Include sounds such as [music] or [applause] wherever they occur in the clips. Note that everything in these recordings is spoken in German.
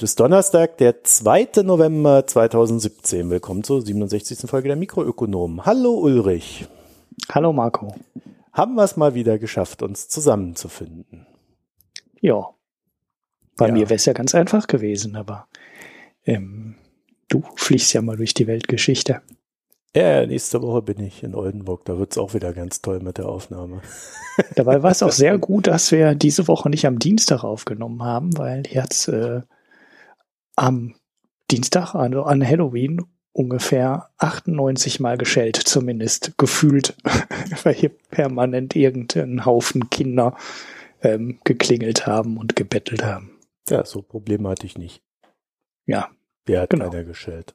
Heute ist Donnerstag, der 2. November 2017. Willkommen zur 67. Folge der Mikroökonomen. Hallo Ulrich. Hallo Marco. Haben wir es mal wieder geschafft, uns zusammenzufinden? Ja. Bei ja. mir wäre es ja ganz einfach gewesen, aber ähm, du fliegst ja mal durch die Weltgeschichte. Ja, nächste Woche bin ich in Oldenburg. Da wird es auch wieder ganz toll mit der Aufnahme. Dabei war es auch [laughs] sehr gut, dass wir diese Woche nicht am Dienstag aufgenommen haben, weil jetzt äh, am Dienstag, also an Halloween, ungefähr 98 Mal geschellt, zumindest gefühlt, [laughs] weil hier permanent irgendein Haufen Kinder ähm, geklingelt haben und gebettelt haben. Ja, so Probleme hatte ich nicht. Ja. Der hat genau. keiner geschellt.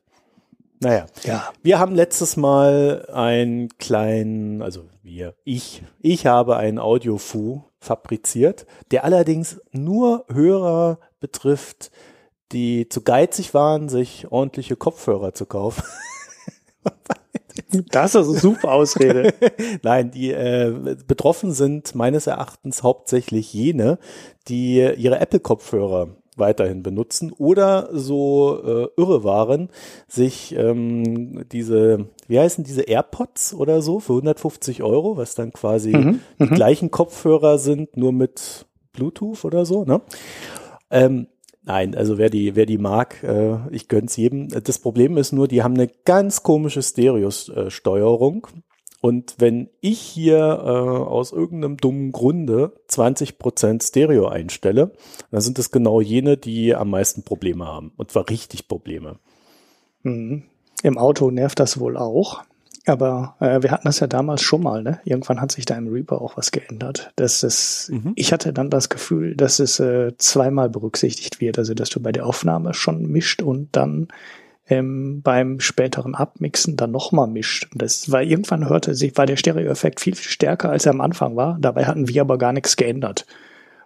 Naja, ja. wir haben letztes Mal einen kleinen, also wir, ich, ich habe einen Audiofu fabriziert, der allerdings nur Hörer betrifft, die zu geizig waren, sich ordentliche Kopfhörer zu kaufen. [laughs] Das ist eine super Ausrede. [laughs] Nein, die äh, betroffen sind meines Erachtens hauptsächlich jene, die ihre Apple-Kopfhörer weiterhin benutzen oder so äh, irre waren, sich ähm, diese, wie heißen diese AirPods oder so für 150 Euro, was dann quasi mhm, die mhm. gleichen Kopfhörer sind, nur mit Bluetooth oder so, ne? Ähm, Nein, also wer die, wer die mag, äh, ich gönn's jedem. Das Problem ist nur, die haben eine ganz komische Stereo-Steuerung. Und wenn ich hier äh, aus irgendeinem dummen Grunde 20% Stereo einstelle, dann sind es genau jene, die am meisten Probleme haben. Und zwar richtig Probleme. Mhm. Im Auto nervt das wohl auch. Aber äh, wir hatten das ja damals schon mal, ne? Irgendwann hat sich da im Reaper auch was geändert. Dass es, mhm. ich hatte dann das Gefühl, dass es äh, zweimal berücksichtigt wird, also dass du bei der Aufnahme schon mischt und dann ähm, beim späteren Abmixen dann nochmal mischt. Das war irgendwann hörte sich, war der Stereo-Effekt viel, viel stärker, als er am Anfang war. Dabei hatten wir aber gar nichts geändert.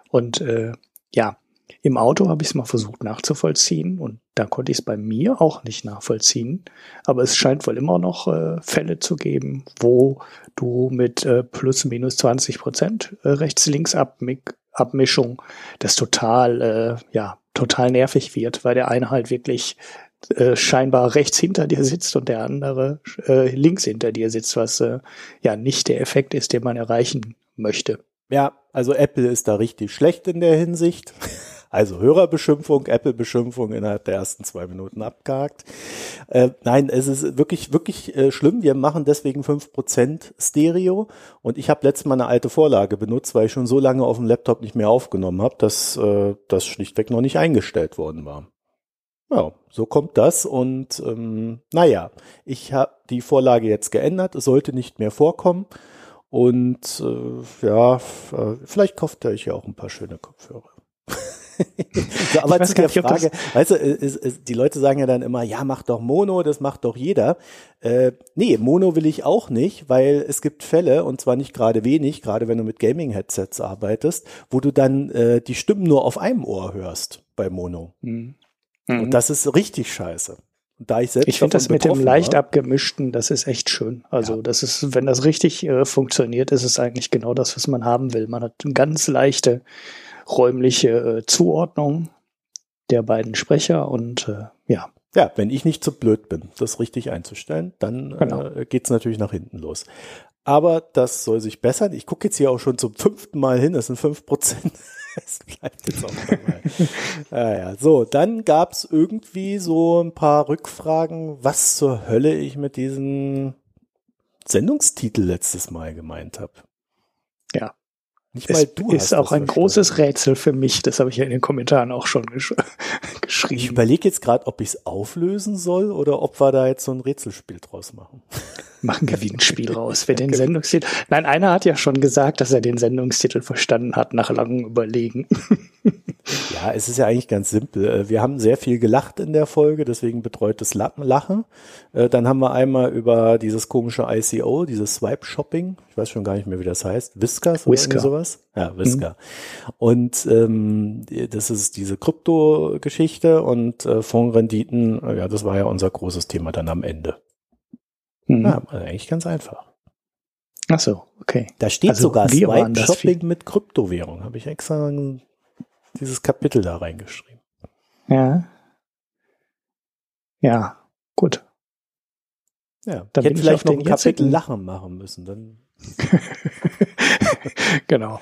Und äh, ja, im Auto habe ich es mal versucht nachzuvollziehen und da konnte ich es bei mir auch nicht nachvollziehen. Aber es scheint wohl immer noch äh, Fälle zu geben, wo du mit äh, plus minus 20 Prozent äh, Rechts-Links-Abmischung das total, äh, ja, total nervig wird, weil der eine halt wirklich äh, scheinbar rechts hinter dir sitzt und der andere äh, links hinter dir sitzt, was äh, ja nicht der Effekt ist, den man erreichen möchte. Ja, also Apple ist da richtig schlecht in der Hinsicht. Also Hörerbeschimpfung, Apple-Beschimpfung innerhalb der ersten zwei Minuten abgehakt. Äh, nein, es ist wirklich, wirklich äh, schlimm. Wir machen deswegen fünf Prozent Stereo und ich habe letztes Mal eine alte Vorlage benutzt, weil ich schon so lange auf dem Laptop nicht mehr aufgenommen habe, dass äh, das schlichtweg noch nicht eingestellt worden war. Ja, so kommt das und ähm, naja, ich habe die Vorlage jetzt geändert, es sollte nicht mehr vorkommen und äh, ja, äh, vielleicht kauft ihr euch ja auch ein paar schöne Kopfhörer. So, aber zu der Frage, weißt du, ist, ist, die Leute sagen ja dann immer, ja, mach doch Mono, das macht doch jeder. Äh, nee, Mono will ich auch nicht, weil es gibt Fälle, und zwar nicht gerade wenig, gerade wenn du mit Gaming-Headsets arbeitest, wo du dann äh, die Stimmen nur auf einem Ohr hörst bei Mono. Mhm. Und mhm. das ist richtig scheiße. da ich selbst ich finde das mit dem leicht war, abgemischten, das ist echt schön. Also ja. das ist, wenn das richtig äh, funktioniert, ist es eigentlich genau das, was man haben will. Man hat ganz leichte räumliche äh, Zuordnung der beiden Sprecher und äh, ja. Ja, wenn ich nicht zu blöd bin, das richtig einzustellen, dann genau. äh, geht es natürlich nach hinten los. Aber das soll sich bessern. Ich gucke jetzt hier auch schon zum fünften Mal hin, das sind fünf Prozent. [laughs] Es bleibt jetzt auch dabei. naja, so, dann gab es irgendwie so ein paar Rückfragen, was zur Hölle ich mit diesem Sendungstitel letztes Mal gemeint habe. Ja. Nicht mal es du ist auch ein großes Rätsel für mich. Das habe ich ja in den Kommentaren auch schon gesch [laughs] geschrieben. Ich überlege jetzt gerade, ob ich es auflösen soll oder ob wir da jetzt so ein Rätselspiel draus machen. Machen Gewinnspiel [laughs] raus. Wer den Sendungstitel. Nein, einer hat ja schon gesagt, dass er den Sendungstitel verstanden hat nach langem Überlegen. [laughs] Ja, es ist ja eigentlich ganz simpel. Äh, wir haben sehr viel gelacht in der Folge, deswegen betreutes Lachen. Äh, dann haben wir einmal über dieses komische ICO, dieses Swipe-Shopping, ich weiß schon gar nicht mehr, wie das heißt, Whiskers oder Whisker. sowas. Ja, Whisker. Mhm. Und ähm, das ist diese Krypto-Geschichte und äh, Fondsrenditen, ja, das war ja unser großes Thema dann am Ende. Mhm. Ja, eigentlich ganz einfach. Ach so, okay. Da steht also sogar Swipe-Shopping mit Kryptowährung, habe ich extra dieses Kapitel da reingeschrieben. Ja. Ja, gut. Ja, dann hätte vielleicht noch ein Kapitel Lachen machen müssen, dann. [laughs] genau.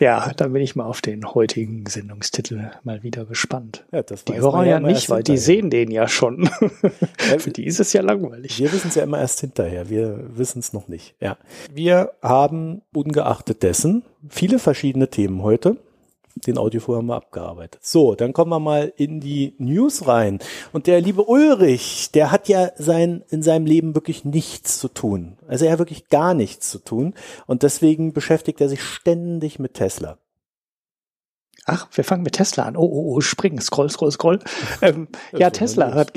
Ja, dann bin ich mal auf den heutigen Sendungstitel mal wieder gespannt. Ja, die Hörer ja, ja nicht, weil die sehen den ja schon. [laughs] Für die ist es ja langweilig. Wir wissen es ja immer erst hinterher. Wir wissen es noch nicht. Ja. Wir haben ungeachtet dessen viele verschiedene Themen heute den Audiofuhr haben wir abgearbeitet. So, dann kommen wir mal in die News rein. Und der liebe Ulrich, der hat ja sein, in seinem Leben wirklich nichts zu tun. Also er hat wirklich gar nichts zu tun. Und deswegen beschäftigt er sich ständig mit Tesla. Ach, wir fangen mit Tesla an. Oh, oh, oh, springen, scroll, scroll, scroll. [laughs] Ähm, ja, Tesla hat,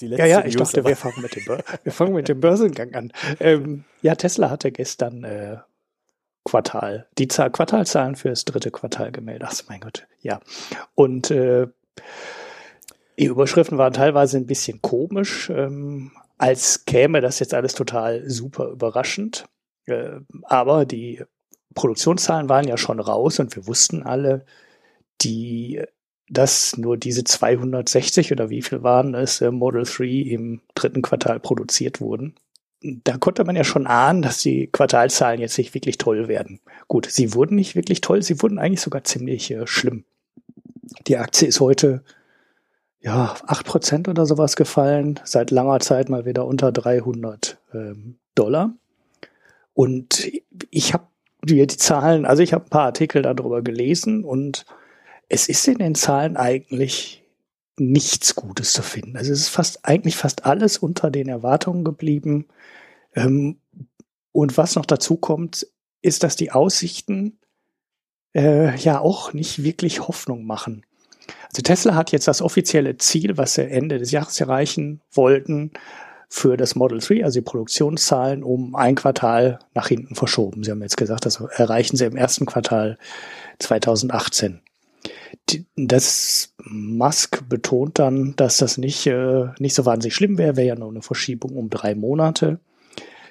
ja, ja, ich News, dachte, wir fangen, mit dem [laughs] wir fangen mit dem Börsengang an. Ähm, ja, Tesla hatte gestern äh, Quartal, die Zahl, Quartalzahlen für das dritte Quartal gemeldet. Ach mein Gott, ja. Und äh, die Überschriften waren teilweise ein bisschen komisch, ähm, als käme das jetzt alles total super überraschend. Äh, aber die Produktionszahlen waren ja schon raus und wir wussten alle, die, dass nur diese 260 oder wie viel waren es, äh, Model 3 im dritten Quartal produziert wurden da konnte man ja schon ahnen, dass die Quartalzahlen jetzt nicht wirklich toll werden. Gut, sie wurden nicht wirklich toll, sie wurden eigentlich sogar ziemlich äh, schlimm. Die Aktie ist heute ja acht Prozent oder sowas gefallen, seit langer Zeit mal wieder unter 300 ähm, Dollar. Und ich habe die Zahlen, also ich habe ein paar Artikel darüber gelesen und es ist in den Zahlen eigentlich nichts Gutes zu finden. Also es ist fast eigentlich fast alles unter den Erwartungen geblieben. Ähm, und was noch dazu kommt, ist, dass die Aussichten äh, ja auch nicht wirklich Hoffnung machen. Also Tesla hat jetzt das offizielle Ziel, was sie Ende des Jahres erreichen wollten, für das Model 3, also die Produktionszahlen, um ein Quartal nach hinten verschoben. Sie haben jetzt gesagt, das erreichen sie im ersten Quartal 2018 das Musk betont dann, dass das nicht, äh, nicht so wahnsinnig schlimm wäre, wäre ja nur eine Verschiebung um drei Monate.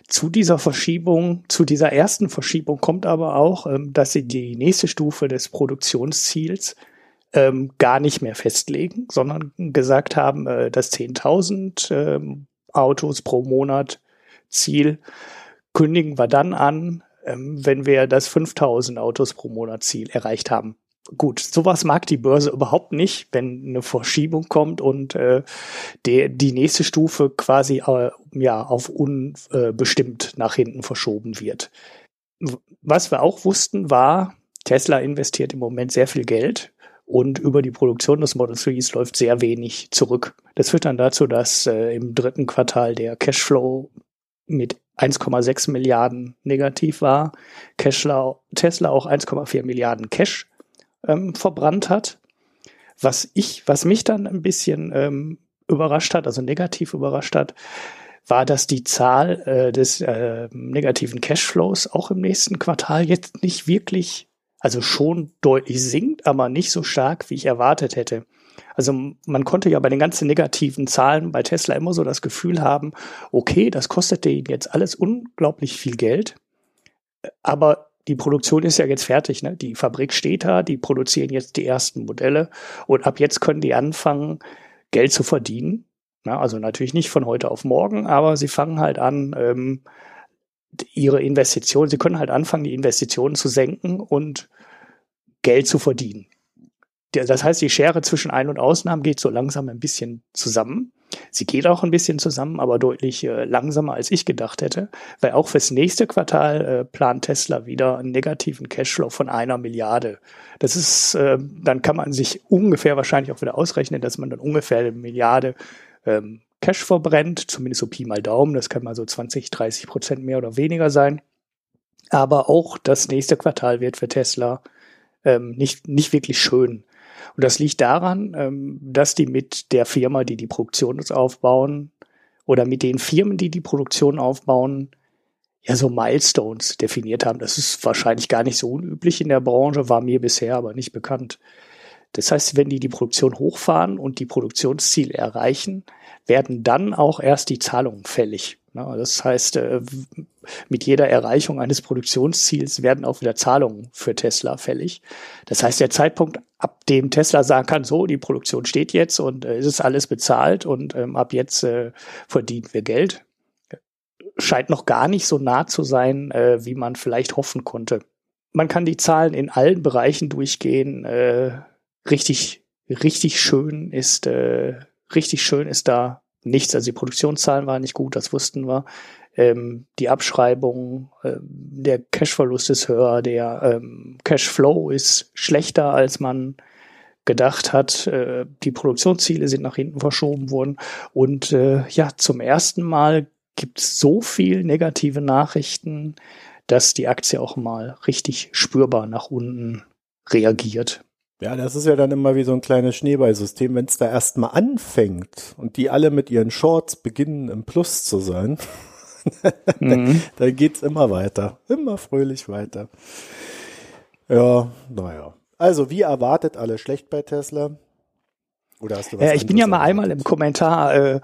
Zu dieser Verschiebung, zu dieser ersten Verschiebung kommt aber auch, ähm, dass sie die nächste Stufe des Produktionsziels ähm, gar nicht mehr festlegen, sondern gesagt haben, äh, das 10.000 ähm, Autos pro Monat Ziel kündigen wir dann an, ähm, wenn wir das 5.000 Autos pro Monat Ziel erreicht haben gut, sowas mag die Börse überhaupt nicht, wenn eine Verschiebung kommt und äh, der, die nächste Stufe quasi äh, ja auf unbestimmt nach hinten verschoben wird. Was wir auch wussten, war, Tesla investiert im Moment sehr viel Geld und über die Produktion des Model 3s läuft sehr wenig zurück. Das führt dann dazu, dass äh, im dritten Quartal der Cashflow mit 1,6 Milliarden negativ war, Cashflow, Tesla auch 1,4 Milliarden Cash ähm, verbrannt hat. Was ich, was mich dann ein bisschen ähm, überrascht hat, also negativ überrascht hat, war, dass die Zahl äh, des äh, negativen Cashflows auch im nächsten Quartal jetzt nicht wirklich, also schon deutlich sinkt, aber nicht so stark, wie ich erwartet hätte. Also man konnte ja bei den ganzen negativen Zahlen bei Tesla immer so das Gefühl haben, okay, das kostete ihm jetzt alles unglaublich viel Geld, aber die Produktion ist ja jetzt fertig, ne? Die Fabrik steht da, die produzieren jetzt die ersten Modelle und ab jetzt können die anfangen, Geld zu verdienen. Na, also natürlich nicht von heute auf morgen, aber sie fangen halt an, ähm, ihre Investitionen, sie können halt anfangen, die Investitionen zu senken und Geld zu verdienen. Das heißt, die Schere zwischen Ein- und Ausnahmen geht so langsam ein bisschen zusammen. Sie geht auch ein bisschen zusammen, aber deutlich äh, langsamer, als ich gedacht hätte, weil auch fürs nächste Quartal äh, plant Tesla wieder einen negativen Cashflow von einer Milliarde. Das ist, äh, dann kann man sich ungefähr wahrscheinlich auch wieder ausrechnen, dass man dann ungefähr eine Milliarde ähm, Cash verbrennt, zumindest so Pi mal Daumen, das kann mal so 20, 30 Prozent mehr oder weniger sein. Aber auch das nächste Quartal wird für Tesla ähm, nicht, nicht wirklich schön. Und das liegt daran, ähm, dass die mit der Firma, die die Produktion aufbauen, oder mit den Firmen, die die Produktion aufbauen, ja so Milestones definiert haben. Das ist wahrscheinlich gar nicht so unüblich in der Branche, war mir bisher aber nicht bekannt. Das heißt, wenn die die Produktion hochfahren und die Produktionsziele erreichen, werden dann auch erst die Zahlungen fällig. Ne? Das heißt, äh, mit jeder Erreichung eines Produktionsziels werden auch wieder Zahlungen für Tesla fällig. Das heißt, der Zeitpunkt, ab dem Tesla sagen kann, so, die Produktion steht jetzt und äh, es ist alles bezahlt und ähm, ab jetzt äh, verdienen wir Geld, scheint noch gar nicht so nah zu sein, wie man vielleicht hoffen konnte. Man kann die Zahlen in allen Bereichen durchgehen. Richtig, richtig schön ist, richtig schön ist da nichts. Also die Produktionszahlen waren nicht gut, das wussten wir. Ähm, die Abschreibung, äh, der Cashverlust ist höher, der ähm, Cashflow ist schlechter, als man gedacht hat. Äh, die Produktionsziele sind nach hinten verschoben worden. Und äh, ja, zum ersten Mal gibt es so viel negative Nachrichten, dass die Aktie auch mal richtig spürbar nach unten reagiert. Ja, das ist ja dann immer wie so ein kleines Schneeballsystem, wenn es da erstmal anfängt und die alle mit ihren Shorts beginnen im Plus zu sein, [laughs] mhm. dann geht's immer weiter, immer fröhlich weiter. Ja, naja. Also wie erwartet, alle schlecht bei Tesla. Oder hast du was ja, ich bin ja mal erwartet? einmal im Kommentar, äh,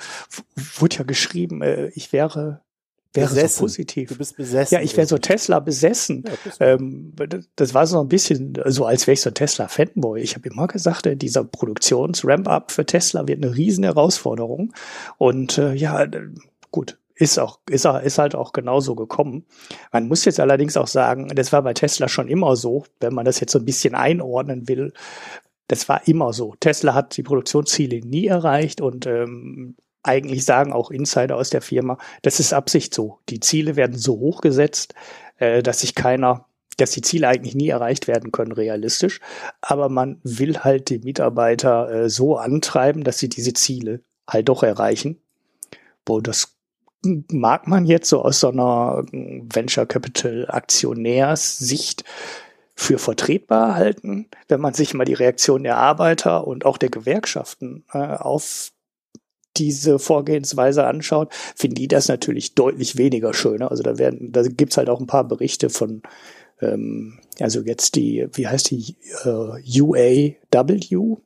wurde ja geschrieben, äh, ich wäre wäre besessen. so positiv. Du bist besessen. Ja, ich wäre so Tesla besessen. Ja, ähm, das war so ein bisschen so, als wäre ich so ein Tesla-Fanboy. Ich habe immer gesagt, äh, dieser Produktions-Ramp-Up für Tesla wird eine riesen Herausforderung. Und äh, ja, gut, ist auch, ist, ist halt auch genauso gekommen. Man muss jetzt allerdings auch sagen, das war bei Tesla schon immer so, wenn man das jetzt so ein bisschen einordnen will. Das war immer so. Tesla hat die Produktionsziele nie erreicht und ähm, eigentlich sagen auch Insider aus der Firma, das ist Absicht so. Die Ziele werden so hoch gesetzt, äh, dass sich keiner, dass die Ziele eigentlich nie erreicht werden können, realistisch. Aber man will halt die Mitarbeiter äh, so antreiben, dass sie diese Ziele halt doch erreichen. Wo das mag man jetzt so aus so einer Venture Capital Aktionärssicht für vertretbar halten, wenn man sich mal die Reaktion der Arbeiter und auch der Gewerkschaften äh, auf diese Vorgehensweise anschaut, finden die das natürlich deutlich weniger schöner. Also da werden, da gibt's halt auch ein paar Berichte von, ähm, also jetzt die, wie heißt die, äh, UAW,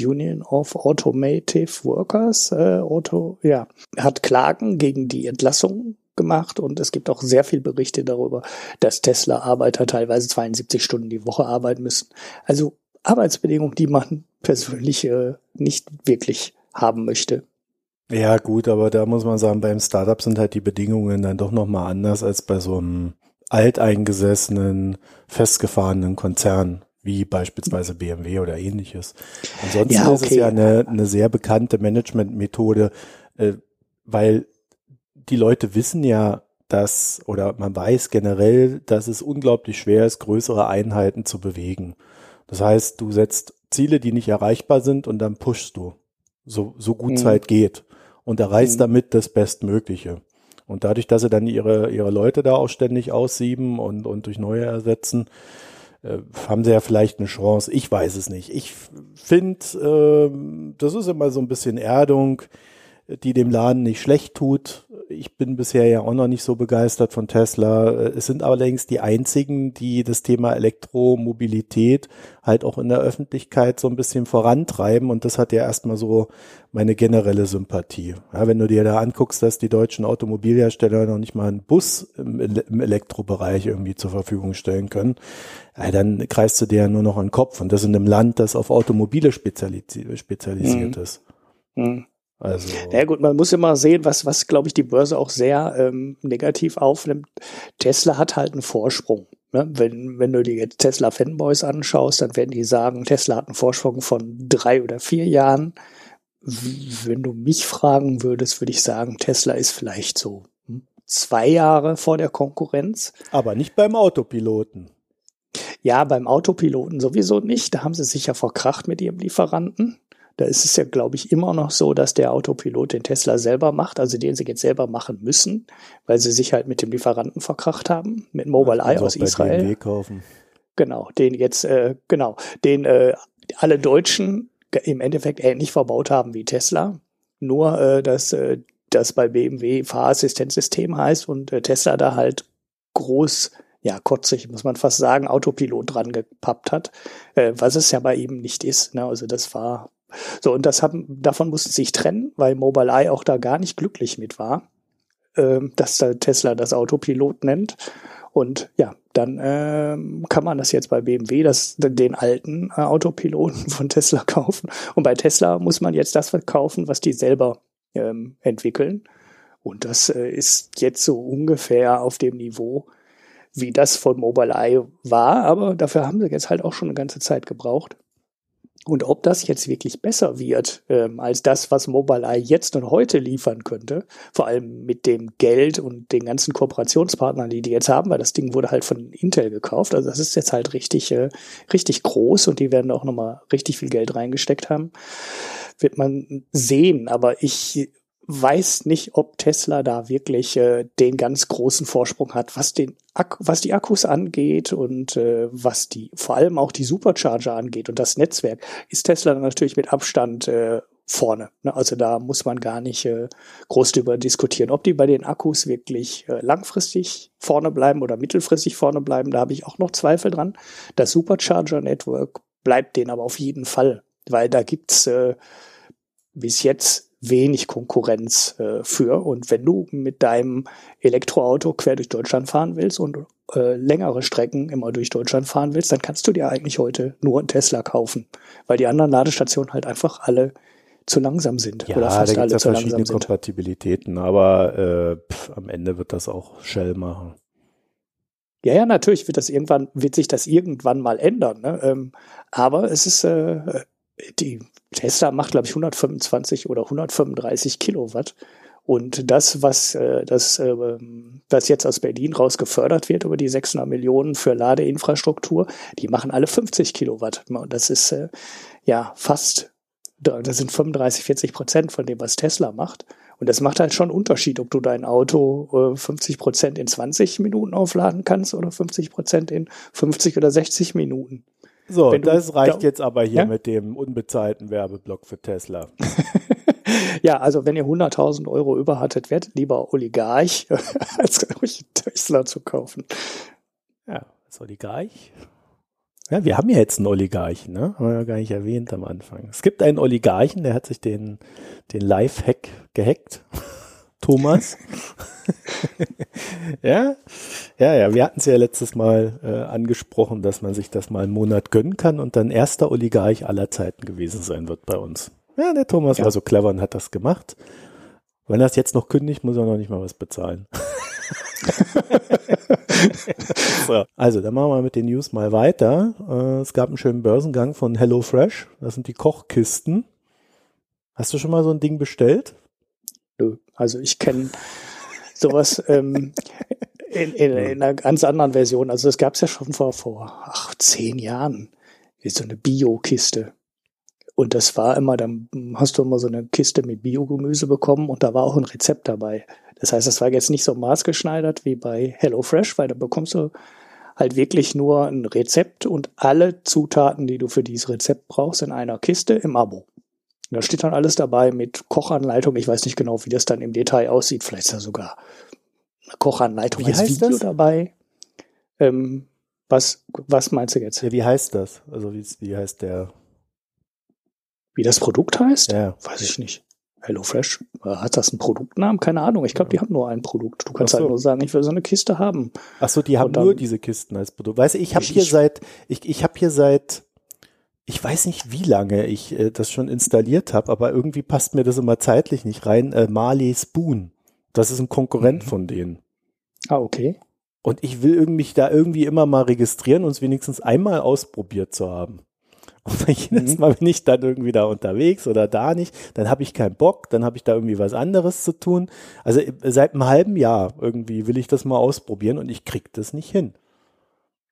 Union of Automotive Workers, äh, Auto, ja, hat Klagen gegen die Entlassung gemacht und es gibt auch sehr viel Berichte darüber, dass Tesla-Arbeiter teilweise 72 Stunden die Woche arbeiten müssen. Also Arbeitsbedingungen, die man [laughs] persönlich äh, nicht wirklich haben möchte. Ja, gut, aber da muss man sagen, beim Startup sind halt die Bedingungen dann doch nochmal anders als bei so einem alteingesessenen, festgefahrenen Konzern, wie beispielsweise BMW oder ähnliches. Ansonsten ja, okay. ist es ja eine, eine sehr bekannte Managementmethode, äh, weil die Leute wissen ja, dass, oder man weiß generell, dass es unglaublich schwer ist, größere Einheiten zu bewegen. Das heißt, du setzt Ziele, die nicht erreichbar sind und dann pushst du, so, so gut es mhm. halt geht und erreicht mhm. damit das Bestmögliche. Und dadurch, dass sie dann ihre, ihre Leute da auch ständig aussieben und, und durch neue ersetzen, äh, haben sie ja vielleicht eine Chance. Ich weiß es nicht. Ich finde, äh, das ist immer so ein bisschen Erdung, die dem Laden nicht schlecht tut ich bin bisher ja auch noch nicht so begeistert von Tesla. Es sind allerdings die einzigen, die das Thema Elektromobilität halt auch in der Öffentlichkeit so ein bisschen vorantreiben und das hat ja erstmal so meine generelle Sympathie. Ja, wenn du dir da anguckst, dass die deutschen Automobilhersteller noch nicht mal einen Bus im, im Elektrobereich irgendwie zur Verfügung stellen können, ja, dann kreist du dir ja nur noch einen Kopf und das in einem Land, das auf Automobile spezialisiert, spezialisiert mhm. ist. Mhm. Also. Ja gut, man muss immer sehen, was, was glaube ich, die Börse auch sehr ähm, negativ aufnimmt. Tesla hat halt einen Vorsprung. Ne? Wenn, wenn du dir jetzt Tesla Fanboys anschaust, dann werden die sagen, Tesla hat einen Vorsprung von drei oder vier Jahren. Wenn du mich fragen würdest, würde ich sagen, Tesla ist vielleicht so hm, zwei Jahre vor der Konkurrenz. Aber nicht beim Autopiloten. Ja, beim Autopiloten sowieso nicht. Da haben sie sich ja verkracht mit ihrem Lieferanten. Da ist es ja, glaube ich, immer noch so, dass der Autopilot den Tesla selber macht, also den sie jetzt selber machen müssen, weil sie sich halt mit dem Lieferanten verkracht haben, mit Mobile Eye aus Israel. BMW kaufen. Genau, den jetzt, äh, genau, den äh, alle Deutschen im Endeffekt ähnlich verbaut haben wie Tesla. Nur, äh, dass äh, das bei BMW Fahrassistenzsystem heißt und äh, Tesla da halt groß ja, kotzig, muss man fast sagen, Autopilot dran gepappt hat, äh, was es ja bei ihm nicht ist. Ne? Also das war so, und das haben, davon mussten sie sich trennen, weil Mobile Eye auch da gar nicht glücklich mit war. äh, dass Tesla das Autopilot nennt. Und ja, dann ähm, kann man das jetzt bei BMW, das, den alten äh, Autopiloten [laughs] von Tesla kaufen. Und bei Tesla muss man jetzt das verkaufen, was die selber ähm, entwickeln. Und das äh, ist jetzt so ungefähr auf dem Niveau, wie das von Mobileye war. Aber dafür haben sie jetzt halt auch schon eine ganze Zeit gebraucht. Und ob das jetzt wirklich besser wird ähm, als das, was Mobileye jetzt und heute liefern könnte, vor allem mit dem Geld und den ganzen Kooperationspartnern, die die jetzt haben, weil das Ding wurde halt von Intel gekauft. Also das ist jetzt halt richtig, äh, richtig groß und die werden auch nochmal richtig viel Geld reingesteckt haben. Wird man sehen, aber ich weiß nicht, ob Tesla da wirklich äh, den ganz großen Vorsprung hat, was den Ak was die Akkus angeht und äh, was die vor allem auch die Supercharger angeht und das Netzwerk ist Tesla natürlich mit Abstand äh, vorne. Ne? Also da muss man gar nicht äh, groß drüber diskutieren, ob die bei den Akkus wirklich äh, langfristig vorne bleiben oder mittelfristig vorne bleiben. Da habe ich auch noch Zweifel dran. Das Supercharger Network bleibt denen aber auf jeden Fall, weil da gibt's äh, bis jetzt wenig Konkurrenz äh, für. Und wenn du mit deinem Elektroauto quer durch Deutschland fahren willst und äh, längere Strecken immer durch Deutschland fahren willst, dann kannst du dir eigentlich heute nur einen Tesla kaufen, weil die anderen Ladestationen halt einfach alle zu langsam sind ja, oder fast da alle ja zu verschiedene langsam sind. Kompatibilitäten, aber äh, pff, am Ende wird das auch Shell machen. Ja, ja, natürlich wird das irgendwann, wird sich das irgendwann mal ändern. Ne? Ähm, aber es ist äh, die Tesla macht, glaube ich, 125 oder 135 Kilowatt. Und das, was äh, das, äh, was jetzt aus Berlin raus gefördert wird über die 600 Millionen für Ladeinfrastruktur, die machen alle 50 Kilowatt. Und das ist äh, ja fast, das sind 35, 40 Prozent von dem, was Tesla macht. Und das macht halt schon einen Unterschied, ob du dein Auto äh, 50 Prozent in 20 Minuten aufladen kannst oder 50 Prozent in 50 oder 60 Minuten. So, das reicht da, jetzt aber hier ja? mit dem unbezahlten Werbeblock für Tesla. [laughs] ja, also wenn ihr 100.000 Euro über hattet, werdet lieber Oligarch, [laughs] als euch Tesla zu kaufen. Ja, als Oligarch. Ja, wir haben ja jetzt einen Oligarchen, ne? Haben wir ja gar nicht erwähnt am Anfang. Es gibt einen Oligarchen, der hat sich den, den Live-Hack gehackt. Thomas. [laughs] ja, ja, ja. Wir hatten es ja letztes Mal äh, angesprochen, dass man sich das mal einen Monat gönnen kann und dann erster Oligarch aller Zeiten gewesen sein wird bei uns. Ja, der Thomas ja. war so clever und hat das gemacht. Wenn er es jetzt noch kündigt, muss er noch nicht mal was bezahlen. [laughs] so, also, dann machen wir mit den News mal weiter. Äh, es gab einen schönen Börsengang von HelloFresh. Das sind die Kochkisten. Hast du schon mal so ein Ding bestellt? Nö. Also ich kenne sowas ähm, in, in, in, einer ganz anderen Version. Also das gab es ja schon vor, vor ach, zehn Jahren. So eine Bio-Kiste. Und das war immer, dann hast du immer so eine Kiste mit Biogemüse bekommen und da war auch ein Rezept dabei. Das heißt, das war jetzt nicht so maßgeschneidert wie bei HelloFresh, weil da bekommst du halt wirklich nur ein Rezept und alle Zutaten, die du für dieses Rezept brauchst, in einer Kiste im Abo. Da steht dann alles dabei mit Kochanleitung. Ich weiß nicht genau, wie das dann im Detail aussieht. Vielleicht ist da sogar eine Kochanleitung wie als Video das? dabei. Ähm, was, was meinst du jetzt? Ja, wie heißt das? Also wie, wie heißt der? Wie das Produkt heißt? Ja. Weiß ich nicht. HelloFresh, hat das einen Produktnamen? Keine Ahnung. Ich glaube, die haben nur ein Produkt. Du kannst halt so. halt nur sagen, ich will so eine Kiste haben. Ach so, die haben dann, nur diese Kisten als Produkt. Weißt du, ich habe hier seit, ich, ich habe hier seit ich weiß nicht, wie lange ich äh, das schon installiert habe, aber irgendwie passt mir das immer zeitlich nicht rein. Äh, Marley Spoon. Das ist ein Konkurrent mhm. von denen. Ah, okay. Und ich will mich da irgendwie immer mal registrieren und es wenigstens einmal ausprobiert zu haben. Und [laughs] jedes mhm. Mal bin ich dann irgendwie da unterwegs oder da nicht, dann habe ich keinen Bock, dann habe ich da irgendwie was anderes zu tun. Also äh, seit einem halben Jahr irgendwie will ich das mal ausprobieren und ich krieg das nicht hin.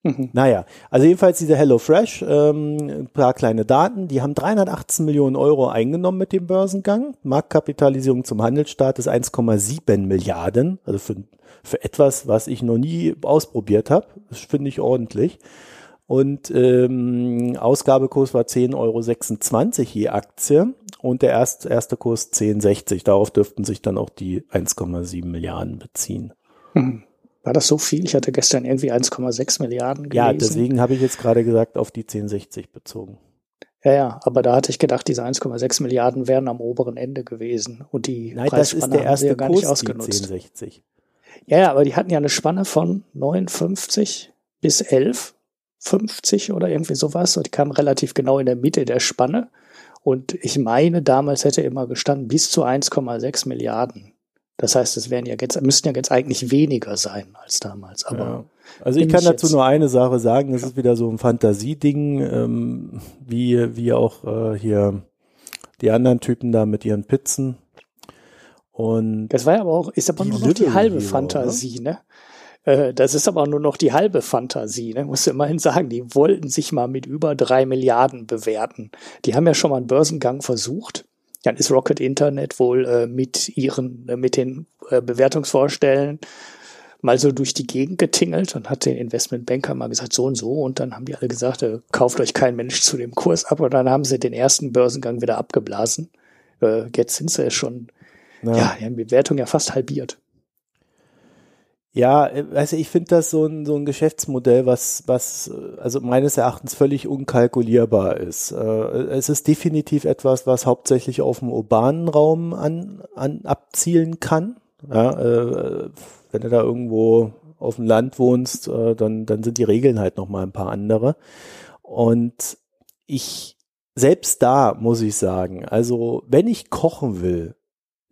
Mhm. Naja, also jedenfalls diese HelloFresh, ähm, ein paar kleine Daten, die haben 318 Millionen Euro eingenommen mit dem Börsengang. Marktkapitalisierung zum Handelsstaat ist 1,7 Milliarden, also für, für etwas, was ich noch nie ausprobiert habe. Das finde ich ordentlich. Und ähm, Ausgabekurs war 10,26 Euro je Aktie und der erste, erste Kurs 10,60. Darauf dürften sich dann auch die 1,7 Milliarden beziehen. Mhm. War das so viel? Ich hatte gestern irgendwie 1,6 Milliarden gelesen. Ja, deswegen habe ich jetzt gerade gesagt, auf die 1060 bezogen. Ja, ja, aber da hatte ich gedacht, diese 1,6 Milliarden wären am oberen Ende gewesen und die Nein, das ist der erste ja gar Kurs, nicht ausgenutzt. 1060. Ja, ja, aber die hatten ja eine Spanne von 59 bis 11,50 oder irgendwie sowas. Und die kamen relativ genau in der Mitte der Spanne. Und ich meine, damals hätte immer gestanden bis zu 1,6 Milliarden. Das heißt, es wären ja jetzt, müssten ja jetzt eigentlich weniger sein als damals. Aber ja. Also ich kann dazu nur eine Sache sagen, das ja. ist wieder so ein Fantasieding, ähm, wie, wie auch äh, hier die anderen Typen da mit ihren Pizzen. Und das war ja aber auch, ist aber nur noch die halbe Hero, Fantasie, oder? ne? Äh, das ist aber nur noch die halbe Fantasie, ne? Muss immerhin sagen, die wollten sich mal mit über drei Milliarden bewerten. Die haben ja schon mal einen Börsengang versucht. Dann ist Rocket Internet wohl äh, mit ihren, äh, mit den äh, Bewertungsvorstellen mal so durch die Gegend getingelt und hat den Investmentbanker mal gesagt, so und so. Und dann haben die alle gesagt, äh, kauft euch kein Mensch zu dem Kurs ab. Und dann haben sie den ersten Börsengang wieder abgeblasen. Äh, jetzt sind sie schon, ja, ja die Bewertung ja fast halbiert. Ja, also ich finde das so ein, so ein Geschäftsmodell, was, was also meines Erachtens völlig unkalkulierbar ist. Äh, es ist definitiv etwas, was hauptsächlich auf dem urbanen Raum an, an abzielen kann. Ja, äh, wenn du da irgendwo auf dem Land wohnst, äh, dann, dann sind die Regeln halt nochmal ein paar andere. Und ich, selbst da muss ich sagen, also wenn ich kochen will,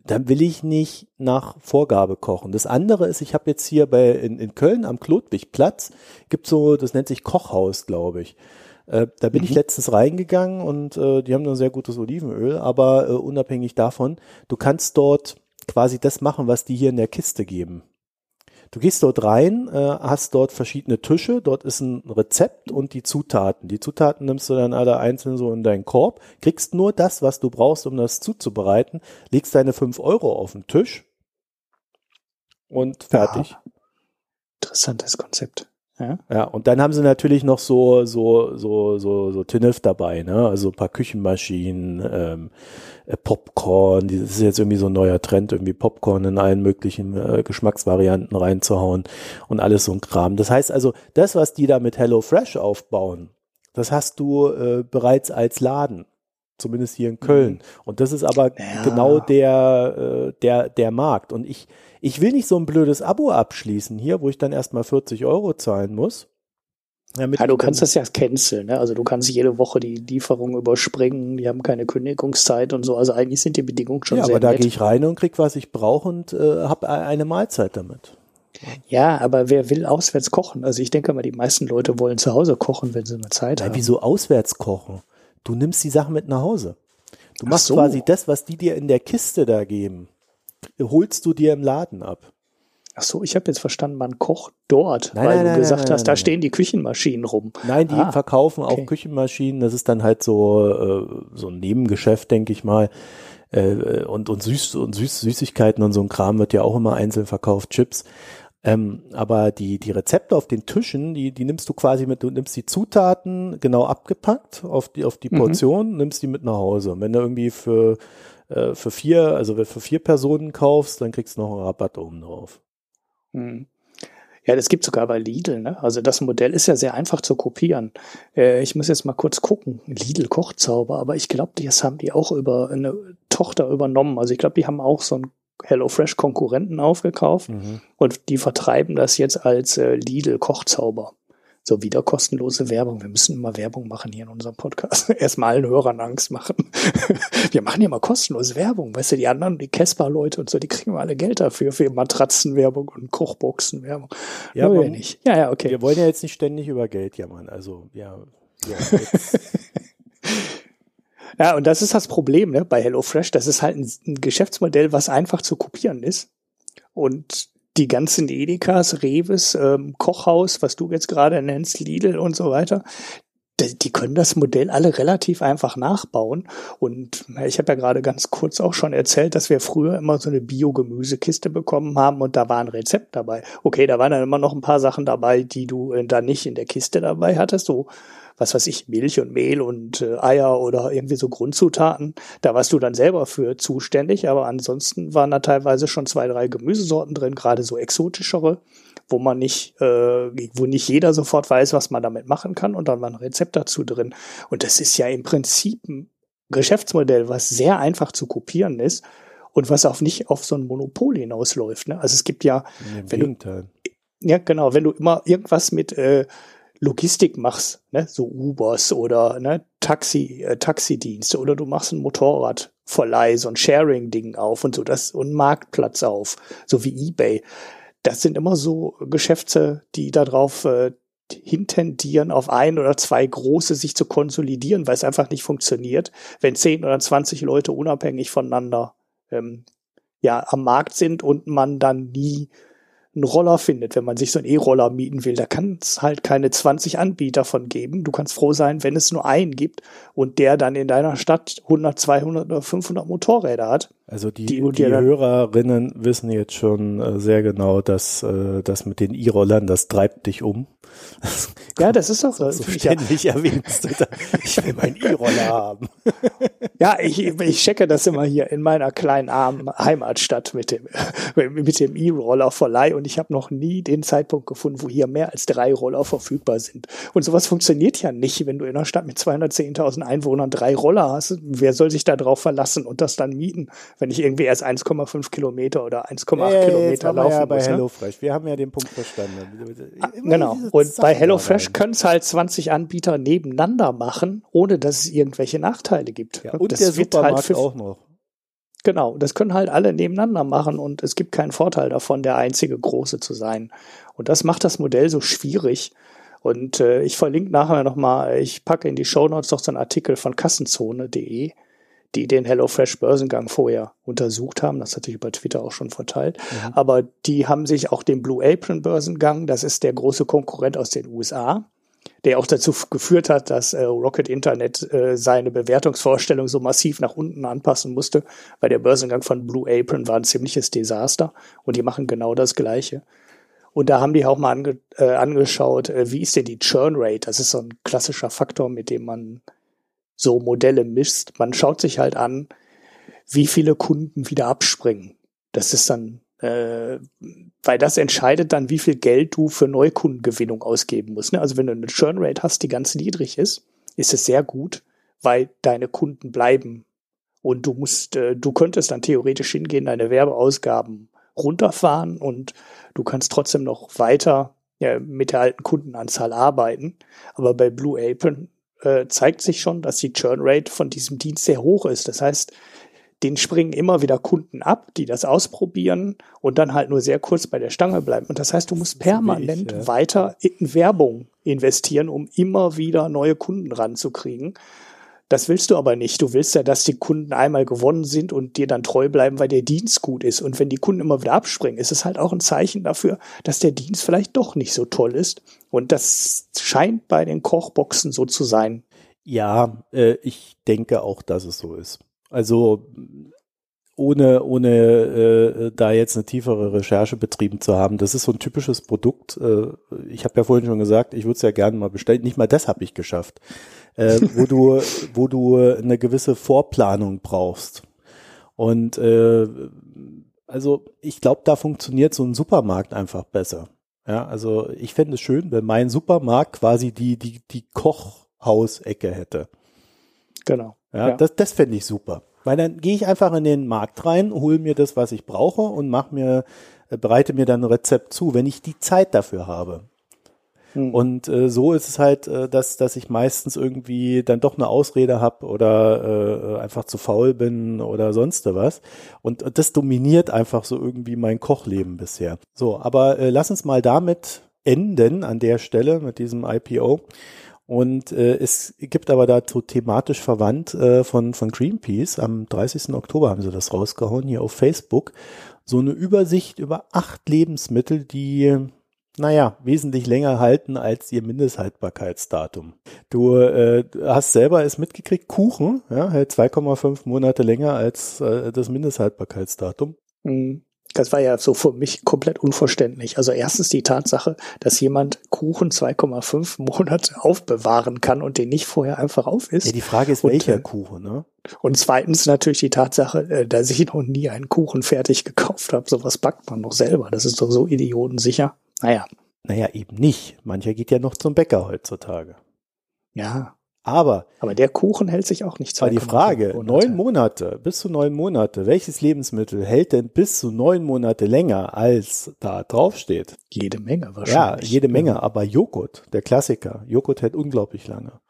dann will ich nicht nach Vorgabe kochen. Das andere ist, ich habe jetzt hier bei in, in Köln am Klotwigplatz gibt so, das nennt sich Kochhaus, glaube ich. Äh, da bin mhm. ich letztens reingegangen und äh, die haben ein sehr gutes Olivenöl, aber äh, unabhängig davon, du kannst dort quasi das machen, was die hier in der Kiste geben. Du gehst dort rein, äh, hast dort verschiedene Tische, dort ist ein Rezept und die Zutaten. Die Zutaten nimmst du dann alle einzeln so in deinen Korb, kriegst nur das, was du brauchst, um das zuzubereiten, legst deine fünf Euro auf den Tisch und fertig. Ja. Interessantes Konzept. Ja. ja, und dann haben sie natürlich noch so, so, so, so, so Tinnef dabei, ne? Also ein paar Küchenmaschinen, ähm, äh, Popcorn, das ist jetzt irgendwie so ein neuer Trend, irgendwie Popcorn in allen möglichen äh, Geschmacksvarianten reinzuhauen und alles so ein Kram. Das heißt also, das, was die da mit HelloFresh aufbauen, das hast du äh, bereits als Laden zumindest hier in Köln. Mhm. Und das ist aber ja. genau der, äh, der, der Markt. Und ich, ich will nicht so ein blödes Abo abschließen hier, wo ich dann erstmal 40 Euro zahlen muss. Ja, du kannst das ja canceln, ne? Also du kannst jede Woche die Lieferung überspringen, die haben keine Kündigungszeit und so. Also eigentlich sind die Bedingungen schon ja, sehr aber da gehe ich rein und krieg, was ich brauche und äh, habe eine Mahlzeit damit. Ja, aber wer will auswärts kochen? Also ich denke mal, die meisten Leute wollen zu Hause kochen, wenn sie mal Zeit ja, haben. Wieso auswärts kochen? Du nimmst die Sachen mit nach Hause. Du machst so. quasi das, was die dir in der Kiste da geben, holst du dir im Laden ab. Ach so, ich habe jetzt verstanden, man kocht dort, nein, weil nein, du nein, gesagt hast, da stehen die Küchenmaschinen rum. Nein, die ah, verkaufen okay. auch Küchenmaschinen. Das ist dann halt so äh, so ein Nebengeschäft, denke ich mal. Äh, und und Süß und Süß Süßigkeiten und so ein Kram wird ja auch immer einzeln verkauft, Chips. Ähm, aber die, die Rezepte auf den Tischen, die, die nimmst du quasi mit, du nimmst die Zutaten genau abgepackt auf die, auf die mhm. Portion, mhm. nimmst die mit nach Hause. Und wenn du irgendwie für, äh, für vier, also wenn du für vier Personen kaufst, dann kriegst du noch einen Rabatt oben drauf. Mhm. Ja, das gibt sogar bei Lidl. Ne? Also das Modell ist ja sehr einfach zu kopieren. Äh, ich muss jetzt mal kurz gucken. Lidl Kochzauber, aber ich glaube, das haben die auch über eine Tochter übernommen. Also ich glaube, die haben auch so ein HelloFresh Konkurrenten aufgekauft mhm. und die vertreiben das jetzt als äh, Lidl Kochzauber. So wieder kostenlose Werbung. Wir müssen immer Werbung machen hier in unserem Podcast. [laughs] Erstmal allen Hörern Angst machen. [laughs] Wir machen hier mal kostenlose Werbung. Weißt du, die anderen, die Casper-Leute und so, die kriegen immer alle Geld dafür, für Matratzenwerbung und Kochboxenwerbung. Ja, Nur wir nicht. Ja, ja, okay. Wir wollen ja jetzt nicht ständig über Geld jammern. Also, ja. ja [laughs] Ja, und das ist das Problem ne, bei HelloFresh. Das ist halt ein, ein Geschäftsmodell, was einfach zu kopieren ist. Und die ganzen Edekas, Reves, ähm, Kochhaus, was du jetzt gerade nennst, Lidl und so weiter, die, können das Modell alle relativ einfach nachbauen. Und ich habe ja gerade ganz kurz auch schon erzählt, dass wir früher immer so eine Biogemüsekiste bekommen haben und da war ein Rezept dabei. Okay, da waren dann immer noch ein paar Sachen dabei, die du äh, da nicht in der Kiste dabei hattest. So was weiß ich, Milch und Mehl und äh, Eier oder irgendwie so Grundzutaten. Da warst du dann selber für zuständig, aber ansonsten waren da teilweise schon zwei, drei Gemüsesorten drin, gerade so exotischere, wo man nicht, äh, wo nicht jeder sofort weiß, was man damit machen kann und dann war ein Rezept dazu drin. Und das ist ja im Prinzip ein Geschäftsmodell, was sehr einfach zu kopieren ist und was auch nicht auf so ein Monopol hinausläuft. Ne? Also es gibt ja, wenn du, ja genau, wenn du immer irgendwas mit äh, Logistik machst, ne, so Ubers oder ne, Taxi, äh, Taxidienste oder du machst ein Motorradverleih, so ein Sharing-Ding auf und so das und Marktplatz auf, so wie eBay. Das sind immer so Geschäfte, die darauf äh, hintendieren, auf ein oder zwei große sich zu konsolidieren, weil es einfach nicht funktioniert, wenn zehn oder zwanzig Leute unabhängig voneinander ähm, ja am Markt sind und man dann nie einen Roller findet, wenn man sich so einen E-Roller mieten will. Da kann es halt keine 20 Anbieter von geben. Du kannst froh sein, wenn es nur einen gibt und der dann in deiner Stadt 100, 200 oder 500 Motorräder hat. Also die, die, die Hörerinnen wissen jetzt schon äh, sehr genau, dass äh, das mit den E-Rollern, das treibt dich um. Das [laughs] ja, das ist doch so. so ständig ja. erwähnst du da, ich will meinen E-Roller haben. [laughs] Ja, ich, ich checke das immer hier in meiner kleinen armen Heimatstadt mit dem [laughs] mit dem E-Roller Verleih und ich habe noch nie den Zeitpunkt gefunden, wo hier mehr als drei Roller verfügbar sind. Und sowas funktioniert ja nicht, wenn du in einer Stadt mit 210.000 Einwohnern drei Roller hast. Wer soll sich da drauf verlassen und das dann mieten? Wenn ich irgendwie erst 1,5 Kilometer oder 1,8 hey, Kilometer laufen ja bei muss. Ne? HelloFresh. Wir haben ja den Punkt verstanden. Ah, genau. Und bei HelloFresh können es halt 20 Anbieter nebeneinander machen, ohne dass es irgendwelche Nachteile gibt. Ja, und das der Supermarkt halt auch noch. Genau, das können halt alle nebeneinander machen und es gibt keinen Vorteil davon, der einzige große zu sein. Und das macht das Modell so schwierig. Und äh, ich verlinke nachher nochmal, ich packe in die Show Notes noch so einen Artikel von kassenzone.de die den HelloFresh Börsengang vorher untersucht haben. Das hatte ich über Twitter auch schon verteilt. Mhm. Aber die haben sich auch den Blue Apron Börsengang, das ist der große Konkurrent aus den USA, der auch dazu geführt hat, dass äh, Rocket Internet äh, seine Bewertungsvorstellung so massiv nach unten anpassen musste, weil der Börsengang von Blue Apron war ein ziemliches Desaster und die machen genau das Gleiche. Und da haben die auch mal ange äh, angeschaut, äh, wie ist denn die Churn Rate? Das ist so ein klassischer Faktor, mit dem man so Modelle misst. Man schaut sich halt an, wie viele Kunden wieder abspringen. Das ist dann, äh, weil das entscheidet dann, wie viel Geld du für Neukundengewinnung ausgeben musst. Ne? Also wenn du eine Churn Rate hast, die ganz niedrig ist, ist es sehr gut, weil deine Kunden bleiben. Und du musst, äh, du könntest dann theoretisch hingehen, deine Werbeausgaben runterfahren und du kannst trotzdem noch weiter ja, mit der alten Kundenanzahl arbeiten. Aber bei Blue Apron äh, zeigt sich schon, dass die Churn Rate von diesem Dienst sehr hoch ist. Das heißt, den springen immer wieder Kunden ab, die das ausprobieren und dann halt nur sehr kurz bei der Stange bleiben. Und das heißt, du musst permanent ich, ja. weiter in Werbung investieren, um immer wieder neue Kunden ranzukriegen. Das willst du aber nicht. Du willst ja, dass die Kunden einmal gewonnen sind und dir dann treu bleiben, weil der Dienst gut ist. Und wenn die Kunden immer wieder abspringen, ist es halt auch ein Zeichen dafür, dass der Dienst vielleicht doch nicht so toll ist. Und das scheint bei den Kochboxen so zu sein. Ja, äh, ich denke auch, dass es so ist. Also ohne, ohne äh, da jetzt eine tiefere Recherche betrieben zu haben. Das ist so ein typisches Produkt. Äh, ich habe ja vorhin schon gesagt, ich würde es ja gerne mal bestellen. Nicht mal das habe ich geschafft. Äh, wo du, wo du eine gewisse Vorplanung brauchst. Und äh, also ich glaube, da funktioniert so ein Supermarkt einfach besser. Ja, also ich fände es schön, wenn mein Supermarkt quasi die, die, die Kochhausecke hätte. Genau. Ja, ja. das, das fände ich super. Weil dann gehe ich einfach in den Markt rein, hole mir das, was ich brauche und mach mir, äh, bereite mir dann ein Rezept zu, wenn ich die Zeit dafür habe. Hm. Und äh, so ist es halt, äh, dass, dass ich meistens irgendwie dann doch eine Ausrede habe oder äh, einfach zu faul bin oder sonst was. Und, und das dominiert einfach so irgendwie mein Kochleben bisher. So, aber äh, lass uns mal damit enden an der Stelle mit diesem IPO. Und äh, es gibt aber dazu thematisch verwandt äh, von, von Greenpeace. Am 30. Oktober haben sie das rausgehauen hier auf Facebook. So eine Übersicht über acht Lebensmittel, die naja, wesentlich länger halten als ihr Mindesthaltbarkeitsdatum. Du äh, hast selber es mitgekriegt, Kuchen ja, hält 2,5 Monate länger als äh, das Mindesthaltbarkeitsdatum. Mhm. Das war ja so für mich komplett unverständlich. Also erstens die Tatsache, dass jemand Kuchen 2,5 Monate aufbewahren kann und den nicht vorher einfach auf ist. Ja, die Frage ist, welcher und, Kuchen, ne? Und zweitens natürlich die Tatsache, äh, dass ich noch nie einen Kuchen fertig gekauft habe. Sowas backt man doch selber. Das ist doch so idiotensicher. Naja. Naja, eben nicht. Mancher geht ja noch zum Bäcker heutzutage. Ja. Aber, aber der Kuchen hält sich auch nicht zwei. die Frage, Monate. neun Monate, bis zu neun Monate, welches Lebensmittel hält denn bis zu neun Monate länger, als da draufsteht? Jede Menge wahrscheinlich. Ja, jede Menge, aber Joghurt, der Klassiker, Joghurt hält unglaublich lange.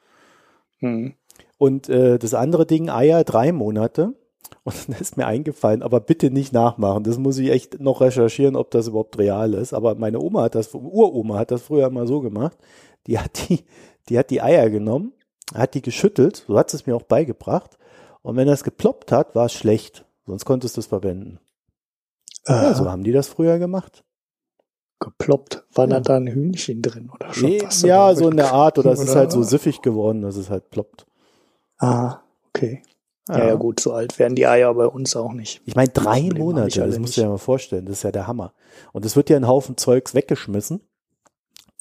Hm. Und äh, das andere Ding, Eier, drei Monate. Und dann ist mir eingefallen, aber bitte nicht nachmachen. Das muss ich echt noch recherchieren, ob das überhaupt real ist. Aber meine Oma hat das, Uroma hat das früher immer so gemacht. Die hat die, die hat die Eier genommen hat die geschüttelt, so hat es mir auch beigebracht. Und wenn das geploppt hat, war es schlecht. Sonst konntest du es verwenden. Äh, ja, so haben die das früher gemacht. Geploppt. War ja. da ein Hühnchen drin oder schon nee, was? Ja, so in der Art. Oder es ist halt so siffig geworden, dass es halt ploppt. Ah, okay. Ja. ja, ja, gut, so alt werden die Eier bei uns auch nicht. Ich meine, drei Monate, das musst du dir ja mal vorstellen, das ist ja der Hammer. Und es wird ja ein Haufen Zeugs weggeschmissen.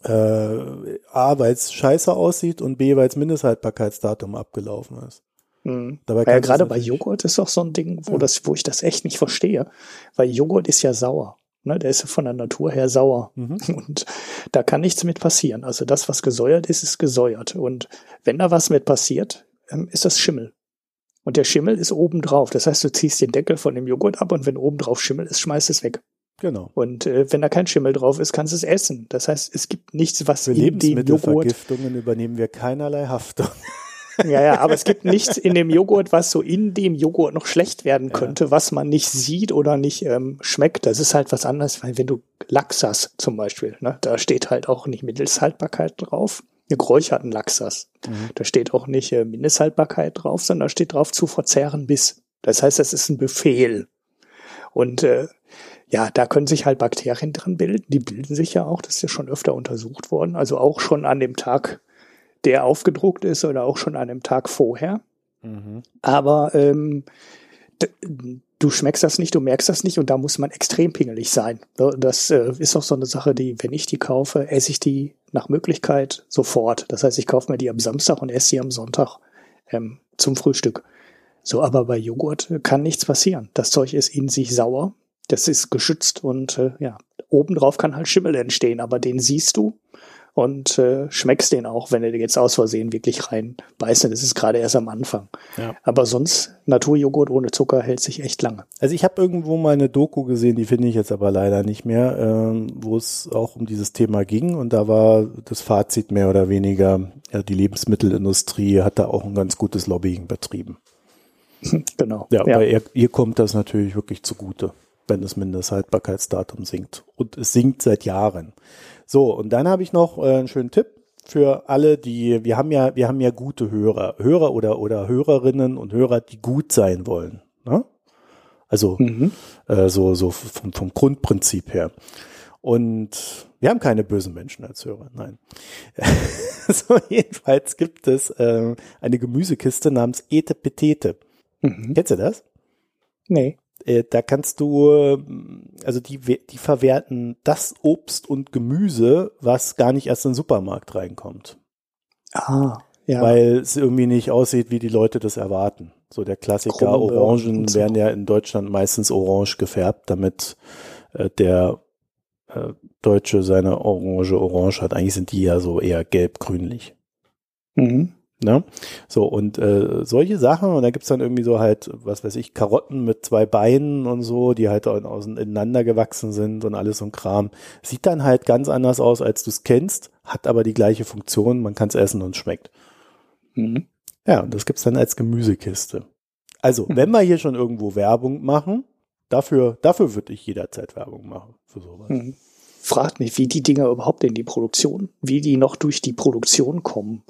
Äh, A, weil es scheiße aussieht und B, weil es Mindesthaltbarkeitsdatum abgelaufen ist. Mhm. Dabei ja, gerade bei Joghurt ist doch so ein Ding, wo, ja. das, wo ich das echt nicht verstehe. Weil Joghurt ist ja sauer. Ne, der ist ja von der Natur her sauer. Mhm. [laughs] Und da kann nichts mit passieren. Also das, was gesäuert ist, ist gesäuert. Und wenn da was mit passiert, ähm, ist das Schimmel. Und der Schimmel ist oben drauf. Das heißt, du ziehst den Deckel von dem Joghurt ab und wenn oben drauf Schimmel ist, schmeißt es weg. Genau. Und äh, wenn da kein Schimmel drauf ist, kannst du es essen. Das heißt, es gibt nichts, was Für in dem Joghurt. übernehmen wir keinerlei Haftung. [laughs] Ja, ja, aber es gibt nichts in dem Joghurt, was so in dem Joghurt noch schlecht werden könnte, ja. was man nicht sieht oder nicht ähm, schmeckt. Das ist halt was anderes, weil wenn du Lachs hast zum Beispiel, ne, da steht halt auch nicht Mindesthaltbarkeit drauf. Geräucherten Lachs hast. Mhm. Da steht auch nicht äh, Mindesthaltbarkeit drauf, sondern da steht drauf zu verzehren bis. Das heißt, das ist ein Befehl. Und äh, ja, da können sich halt Bakterien drin bilden. Die bilden sich ja auch, das ist ja schon öfter untersucht worden. Also auch schon an dem Tag, der aufgedruckt ist oder auch schon an dem Tag vorher. Mhm. Aber ähm, du schmeckst das nicht, du merkst das nicht und da muss man extrem pingelig sein. Das äh, ist auch so eine Sache, die, wenn ich die kaufe, esse ich die nach Möglichkeit sofort. Das heißt, ich kaufe mir die am Samstag und esse sie am Sonntag ähm, zum Frühstück. So, aber bei Joghurt kann nichts passieren. Das Zeug ist in sich sauer das ist geschützt und äh, ja, obendrauf kann halt Schimmel entstehen, aber den siehst du und äh, schmeckst den auch, wenn du jetzt aus Versehen wirklich rein beißt. Das ist gerade erst am Anfang. Ja. Aber sonst, Naturjoghurt ohne Zucker hält sich echt lange. Also ich habe irgendwo mal eine Doku gesehen, die finde ich jetzt aber leider nicht mehr, ähm, wo es auch um dieses Thema ging und da war das Fazit mehr oder weniger, ja, die Lebensmittelindustrie hat da auch ein ganz gutes Lobbying betrieben. [laughs] Genau. Ja, ja. aber ihr, ihr kommt das natürlich wirklich zugute wenn das Mindesthaltbarkeitsdatum sinkt. Und es sinkt seit Jahren. So, und dann habe ich noch äh, einen schönen Tipp für alle, die, wir haben ja, wir haben ja gute Hörer, Hörer oder, oder Hörerinnen und Hörer, die gut sein wollen. Ne? Also mhm. äh, so, so vom, vom Grundprinzip her. Und wir haben keine bösen Menschen als Hörer, nein. [laughs] so, jedenfalls gibt es äh, eine Gemüsekiste namens Ete Petete. Mhm. Kennst du das? Nee. Äh, da kannst du, also die, die verwerten das Obst und Gemüse, was gar nicht erst in den Supermarkt reinkommt. Ah, ja. Weil es irgendwie nicht aussieht, wie die Leute das erwarten. So der Klassiker, Krumme, Orangen so. werden ja in Deutschland meistens orange gefärbt, damit äh, der äh, Deutsche seine Orange orange hat. Eigentlich sind die ja so eher gelb-grünlich. Mhm. Ne? So, und äh, solche Sachen, und da gibt's dann irgendwie so halt, was weiß ich, Karotten mit zwei Beinen und so, die halt auseinander gewachsen sind und alles so ein Kram. Sieht dann halt ganz anders aus, als du es kennst, hat aber die gleiche Funktion, man kann es essen und schmeckt. Mhm. Ja, und das gibt's dann als Gemüsekiste. Also, mhm. wenn wir hier schon irgendwo Werbung machen, dafür, dafür würde ich jederzeit Werbung machen für sowas. Mhm. Fragt mich, wie die Dinger überhaupt in die Produktion, wie die noch durch die Produktion kommen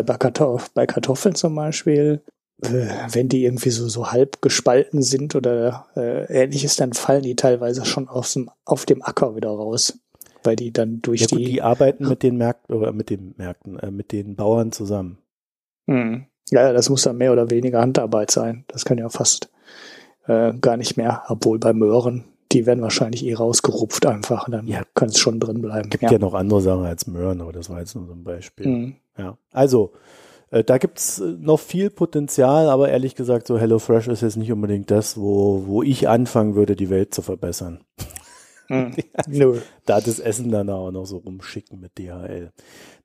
bei, Kartoff bei Kartoffeln zum Beispiel, äh, wenn die irgendwie so, so halb gespalten sind oder äh, ähnliches, dann fallen die teilweise schon aus dem, auf dem Acker wieder raus. Weil die dann durch ja, gut, die. Die arbeiten mit den Märkten oder mit den Märkten, äh, mit den Bauern zusammen. Hm. Ja, das muss dann mehr oder weniger Handarbeit sein. Das kann ja fast äh, gar nicht mehr, obwohl bei Möhren die werden wahrscheinlich eh rausgerupft einfach. Dann ja. kann es schon drin bleiben. Gibt ja. ja noch andere Sachen als Möhren, aber das war jetzt nur so ein Beispiel. Mhm. Ja. Also, äh, da gibt's äh, noch viel Potenzial, aber ehrlich gesagt, so HelloFresh ist jetzt nicht unbedingt das, wo, wo ich anfangen würde, die Welt zu verbessern. Hm. [laughs] no. Da das Essen dann auch noch so rumschicken mit DHL.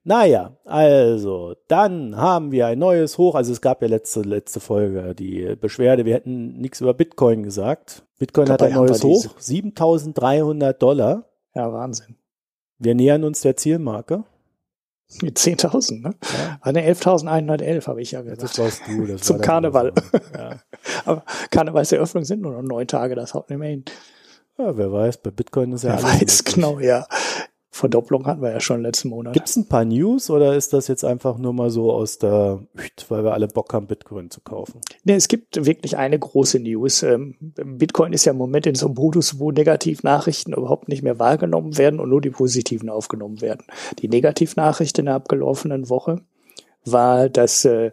Naja, also, dann haben wir ein neues Hoch. Also es gab ja letzte, letzte Folge die Beschwerde, wir hätten nichts über Bitcoin gesagt. Bitcoin Dabei hat ein neues Hoch, 7300 Dollar. Ja, Wahnsinn. Wir nähern uns der Zielmarke. 10.000, ne? Ja. War 11.111, habe ich ja gesagt. Das warst du. Das Zum war Karneval. Ja. [laughs] Aber Karnevalseröffnung sind nur noch neun Tage, das haut nicht mehr hin. Ja, wer weiß, bei Bitcoin ist ja wer alles weiß, genau, ja. Verdopplung hatten wir ja schon letzten Monat. Gibt es ein paar News oder ist das jetzt einfach nur mal so aus der, weil wir alle Bock haben, Bitcoin zu kaufen? Nee, es gibt wirklich eine große News. Ähm, Bitcoin ist ja im Moment in so einem Modus, wo Negativnachrichten überhaupt nicht mehr wahrgenommen werden und nur die positiven aufgenommen werden. Die Negativnachricht in der abgelaufenen Woche war, dass äh,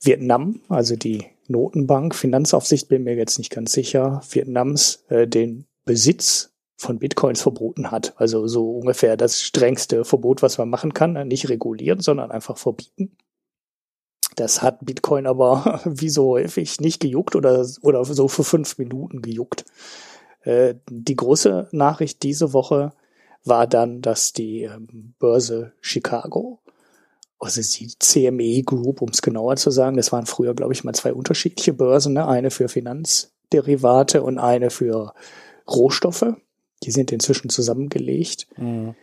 Vietnam, also die Notenbank, Finanzaufsicht, bin mir jetzt nicht ganz sicher, Vietnams äh, den Besitz von Bitcoins verboten hat. Also so ungefähr das strengste Verbot, was man machen kann. Nicht regulieren, sondern einfach verbieten. Das hat Bitcoin aber [laughs] wie so häufig nicht gejuckt oder, oder so für fünf Minuten gejuckt. Äh, die große Nachricht diese Woche war dann, dass die ähm, Börse Chicago, also die CME Group, um es genauer zu sagen, das waren früher, glaube ich, mal zwei unterschiedliche Börsen, ne? eine für Finanzderivate und eine für Rohstoffe. Die sind inzwischen zusammengelegt. Mhm.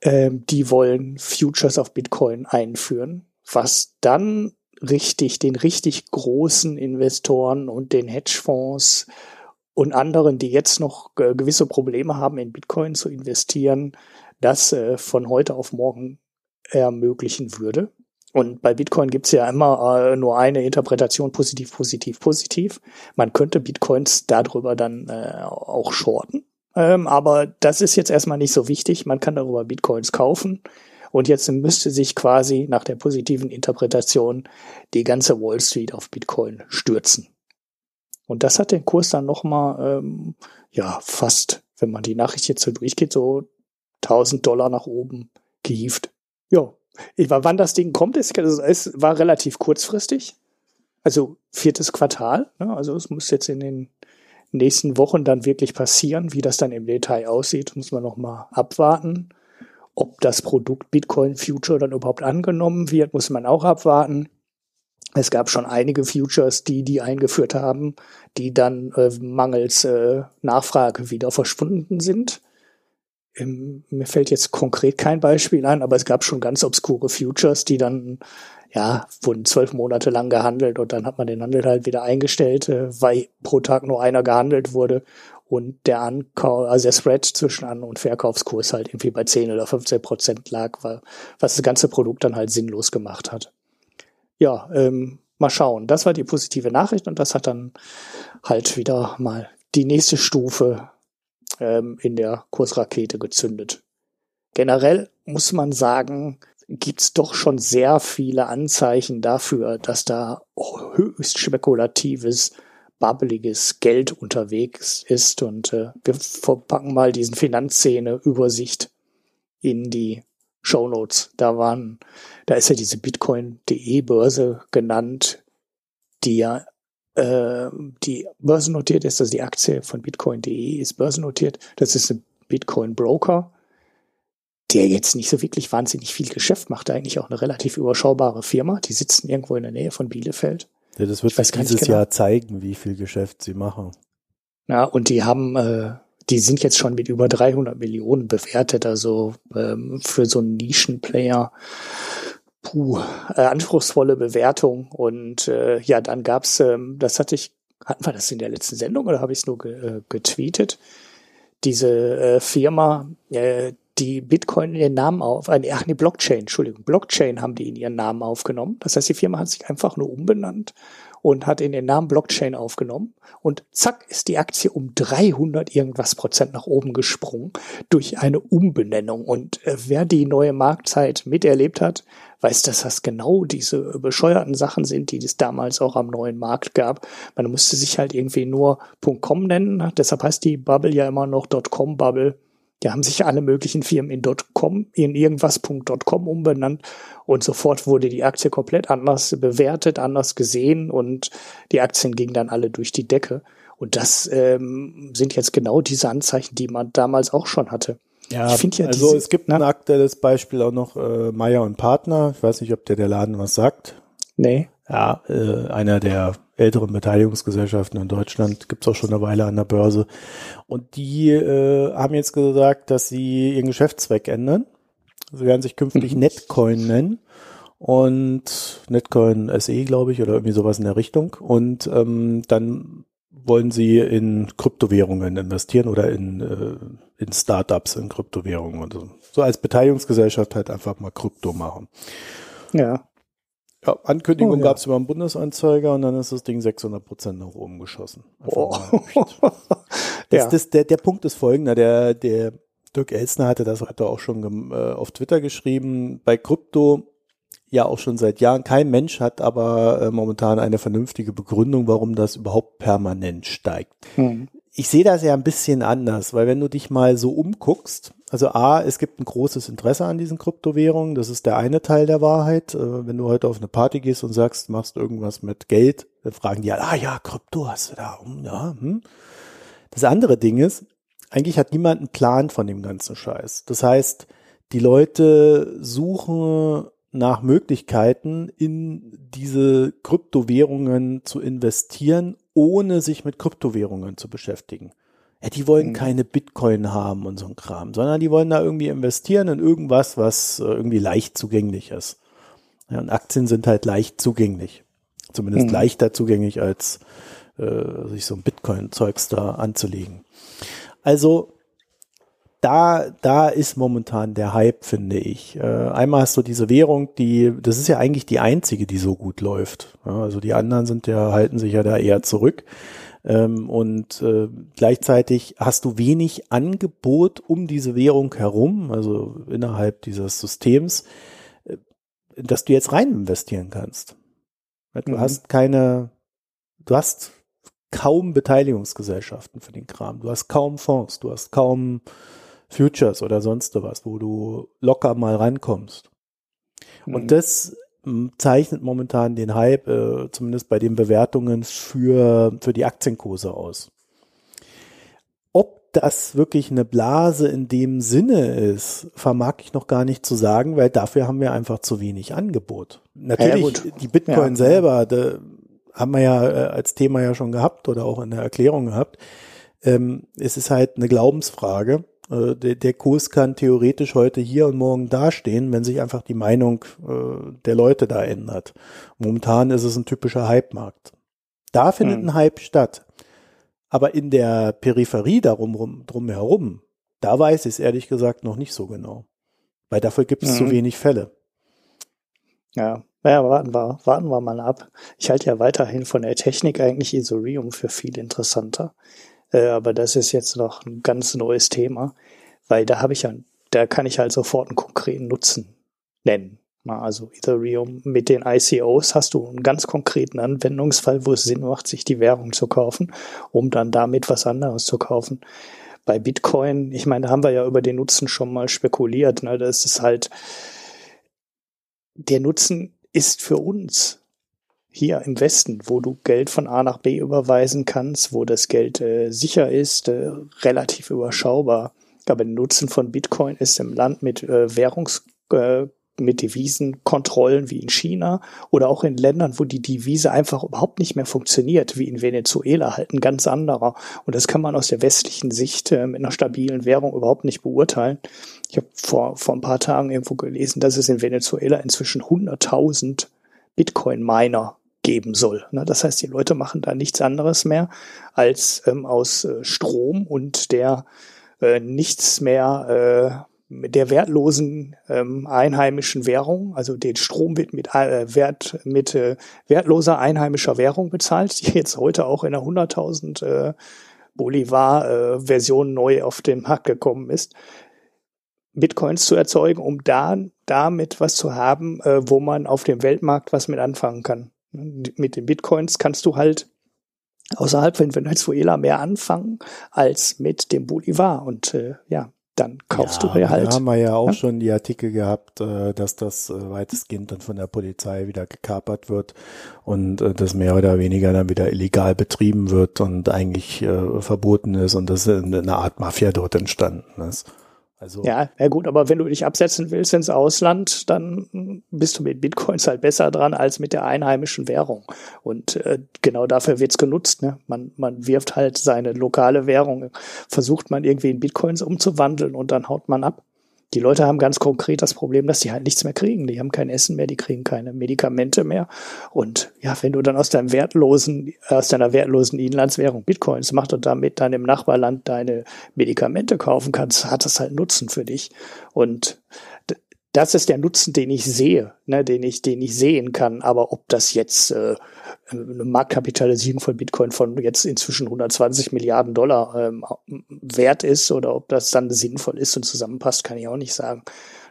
Ähm, die wollen Futures auf Bitcoin einführen, was dann richtig den richtig großen Investoren und den Hedgefonds und anderen, die jetzt noch äh, gewisse Probleme haben, in Bitcoin zu investieren, das äh, von heute auf morgen ermöglichen würde. Und bei Bitcoin gibt's ja immer äh, nur eine Interpretation, positiv, positiv, positiv. Man könnte Bitcoins darüber dann äh, auch shorten. Ähm, aber das ist jetzt erstmal nicht so wichtig. Man kann darüber Bitcoins kaufen. Und jetzt müsste sich quasi nach der positiven Interpretation die ganze Wall Street auf Bitcoin stürzen. Und das hat den Kurs dann nochmal, ähm, ja, fast, wenn man die Nachricht jetzt so durchgeht, so 1000 Dollar nach oben gehievt. Ja, ich war, wann das Ding kommt, ist, also es war relativ kurzfristig. Also viertes Quartal. Ne? Also es muss jetzt in den nächsten Wochen dann wirklich passieren. Wie das dann im Detail aussieht, muss man noch mal abwarten. Ob das Produkt Bitcoin Future dann überhaupt angenommen wird, muss man auch abwarten. Es gab schon einige Futures, die die eingeführt haben, die dann äh, mangels äh, Nachfrage wieder verschwunden sind. Ähm, mir fällt jetzt konkret kein Beispiel ein, aber es gab schon ganz obskure Futures, die dann ja, wurden zwölf Monate lang gehandelt und dann hat man den Handel halt wieder eingestellt, äh, weil pro Tag nur einer gehandelt wurde und der Ankauf, also der Spread zwischen An- und Verkaufskurs halt irgendwie bei 10 oder 15 Prozent lag, weil, was das ganze Produkt dann halt sinnlos gemacht hat. Ja, ähm, mal schauen. Das war die positive Nachricht und das hat dann halt wieder mal die nächste Stufe ähm, in der Kursrakete gezündet. Generell muss man sagen, gibt's doch schon sehr viele Anzeichen dafür, dass da höchst spekulatives, babbeliges Geld unterwegs ist. Und äh, wir verpacken mal diesen Finanzszene-Übersicht in die Show Notes. Da waren, da ist ja diese Bitcoin.de Börse genannt, die ja äh, die börsennotiert ist, also die Aktie von Bitcoin.de ist börsennotiert. Das ist ein Bitcoin Broker der jetzt nicht so wirklich wahnsinnig viel Geschäft macht, eigentlich auch eine relativ überschaubare Firma. Die sitzen irgendwo in der Nähe von Bielefeld. Ja, das wird sich dieses genau. Jahr zeigen, wie viel Geschäft sie machen. Ja, und die haben, äh, die sind jetzt schon mit über 300 Millionen bewertet, also ähm, für so einen Nischenplayer. Puh, äh, anspruchsvolle Bewertung. Und äh, ja, dann gab's, ähm, das hatte ich, hatten wir das in der letzten Sendung oder habe ich es nur ge äh, getweetet? Diese äh, Firma, äh, die Bitcoin in ihren Namen auf, äh, ach nee, Blockchain, Entschuldigung, Blockchain haben die in ihren Namen aufgenommen. Das heißt, die Firma hat sich einfach nur umbenannt und hat in den Namen Blockchain aufgenommen und zack ist die Aktie um 300 irgendwas Prozent nach oben gesprungen durch eine Umbenennung und äh, wer die neue Marktzeit miterlebt hat, weiß, dass das genau diese bescheuerten Sachen sind, die es damals auch am neuen Markt gab. Man musste sich halt irgendwie nur .com nennen, deshalb heißt die Bubble ja immer noch .com Bubble die haben sich alle möglichen Firmen in .com, in irgendwas.com umbenannt und sofort wurde die Aktie komplett anders bewertet, anders gesehen und die Aktien gingen dann alle durch die Decke. Und das ähm, sind jetzt genau diese Anzeichen, die man damals auch schon hatte. Ja, ich ja also diese, es gibt ein aktuelles Beispiel auch noch, äh, Meyer und Partner. Ich weiß nicht, ob der der Laden was sagt. Nee. Ja, äh, einer der älteren Beteiligungsgesellschaften in Deutschland, gibt's auch schon eine Weile an der Börse. Und die äh, haben jetzt gesagt, dass sie ihren Geschäftszweck ändern. Sie werden sich künftig mhm. Netcoin nennen. Und Netcoin SE, glaube ich, oder irgendwie sowas in der Richtung. Und ähm, dann wollen sie in Kryptowährungen investieren oder in, äh, in Startups in Kryptowährungen und so. So als Beteiligungsgesellschaft halt einfach mal Krypto machen. Ja. Ja, Ankündigung oh, ja. gab es über den Bundesanzeiger und dann ist das Ding 600 Prozent nach oben geschossen. Oh. [laughs] das, das, der, der Punkt ist folgender, der, der Dirk Elsner hatte das heute auch schon äh, auf Twitter geschrieben, bei Krypto ja auch schon seit Jahren, kein Mensch hat aber äh, momentan eine vernünftige Begründung, warum das überhaupt permanent steigt. Hm. Ich sehe das ja ein bisschen anders, weil wenn du dich mal so umguckst, also A, es gibt ein großes Interesse an diesen Kryptowährungen. Das ist der eine Teil der Wahrheit. Äh, wenn du heute auf eine Party gehst und sagst, machst irgendwas mit Geld, dann fragen die, ah ja, Krypto hast du da. Hm, ja, hm. Das andere Ding ist, eigentlich hat niemand einen Plan von dem ganzen Scheiß. Das heißt, die Leute suchen nach Möglichkeiten, in diese Kryptowährungen zu investieren, ohne sich mit Kryptowährungen zu beschäftigen. Ja, die wollen mhm. keine Bitcoin haben und so ein Kram, sondern die wollen da irgendwie investieren in irgendwas, was äh, irgendwie leicht zugänglich ist. Ja, und Aktien sind halt leicht zugänglich. Zumindest mhm. leichter zugänglich als äh, sich so ein Bitcoin-Zeugs da anzulegen. Also da, da ist momentan der Hype, finde ich. Äh, einmal hast du diese Währung, die, das ist ja eigentlich die einzige, die so gut läuft. Ja, also die anderen sind ja, halten sich ja da eher zurück. Ähm, und äh, gleichzeitig hast du wenig Angebot um diese Währung herum, also innerhalb dieses Systems, äh, dass du jetzt rein investieren kannst. Du mhm. hast keine, du hast kaum Beteiligungsgesellschaften für den Kram. Du hast kaum Fonds, du hast kaum Futures oder sonst was, wo du locker mal rankommst. Mhm. Und das zeichnet momentan den Hype, äh, zumindest bei den Bewertungen für, für die Aktienkurse aus. Ob das wirklich eine Blase in dem Sinne ist, vermag ich noch gar nicht zu sagen, weil dafür haben wir einfach zu wenig Angebot. Natürlich, ja, die Bitcoin ja. selber, da haben wir ja äh, als Thema ja schon gehabt oder auch in der Erklärung gehabt. Ähm, es ist halt eine Glaubensfrage äh, der, der Kurs kann theoretisch heute hier und morgen dastehen, wenn sich einfach die Meinung äh, der Leute da ändert. Momentan ist es ein typischer Hype-Markt. Da findet mhm. ein Hype statt. Aber in der Peripherie darum drum herum, da weiß ich es ehrlich gesagt noch nicht so genau. Weil dafür gibt es mhm. zu wenig Fälle. Ja, naja, warten wir, warten wir mal ab. Ich halte ja weiterhin von der Technik eigentlich Isorium für viel interessanter. Äh, aber das ist jetzt noch ein ganz neues Thema, weil da habe ich ja, da kann ich halt sofort einen konkreten Nutzen nennen. Also Ethereum mit den ICOs hast du einen ganz konkreten Anwendungsfall, wo es Sinn macht, sich die Währung zu kaufen, um dann damit was anderes zu kaufen. Bei Bitcoin, ich meine, da haben wir ja über den Nutzen schon mal spekuliert. Ne? Da ist es halt, der Nutzen ist für uns hier im Westen, wo du Geld von A nach B überweisen kannst, wo das Geld äh, sicher ist, äh, relativ überschaubar. Aber der Nutzen von Bitcoin ist im Land mit äh, Währungs äh, mit Devisenkontrollen wie in China oder auch in Ländern, wo die Devise einfach überhaupt nicht mehr funktioniert, wie in Venezuela halt ein ganz anderer. Und das kann man aus der westlichen Sicht äh, mit einer stabilen Währung überhaupt nicht beurteilen. Ich habe vor, vor ein paar Tagen irgendwo gelesen, dass es in Venezuela inzwischen 100.000 Bitcoin-Miner geben soll. Ne? Das heißt, die Leute machen da nichts anderes mehr, als ähm, aus äh, Strom und der äh, nichts mehr der wertlosen ähm, einheimischen Währung, also den Strom wird mit äh, Wert mit äh, wertloser einheimischer Währung bezahlt, die jetzt heute auch in einer 100.000 äh, Bolivar äh, neu auf den Markt gekommen ist. Bitcoins zu erzeugen, um da damit was zu haben, äh, wo man auf dem Weltmarkt was mit anfangen kann. Mit den Bitcoins kannst du halt außerhalb von Venezuela mehr anfangen als mit dem Bolivar. Und äh, ja, dann kaufst ja, du dir halt. Da haben wir ja auch ja? schon die Artikel gehabt, äh, dass das äh, weitestgehend dann von der Polizei wieder gekapert wird und äh, das mehr oder weniger dann wieder illegal betrieben wird und eigentlich verboten ist und das eine Art Mafia dort entstanden ist. Also ja, ja gut, aber wenn du dich absetzen willst ins Ausland, dann bist du mit Bitcoins halt besser dran als mit der einheimischen Währung. Und äh, genau dafür wird's genutzt. Ne? Man, man wirft halt seine lokale Währung, versucht man irgendwie in Bitcoins umzuwandeln und dann haut man ab die Leute haben ganz konkret das Problem, dass die halt nichts mehr kriegen. Die haben kein Essen mehr, die kriegen keine Medikamente mehr. Und ja, wenn du dann aus deinem wertlosen, aus deiner wertlosen Inlandswährung Bitcoins machst und damit dann im Nachbarland deine Medikamente kaufen kannst, hat das halt Nutzen für dich. Und das ist der Nutzen, den ich sehe, ne, den ich, den ich sehen kann. Aber ob das jetzt äh, eine Marktkapitalisierung von Bitcoin von jetzt inzwischen 120 Milliarden Dollar ähm, wert ist oder ob das dann sinnvoll ist und zusammenpasst, kann ich auch nicht sagen.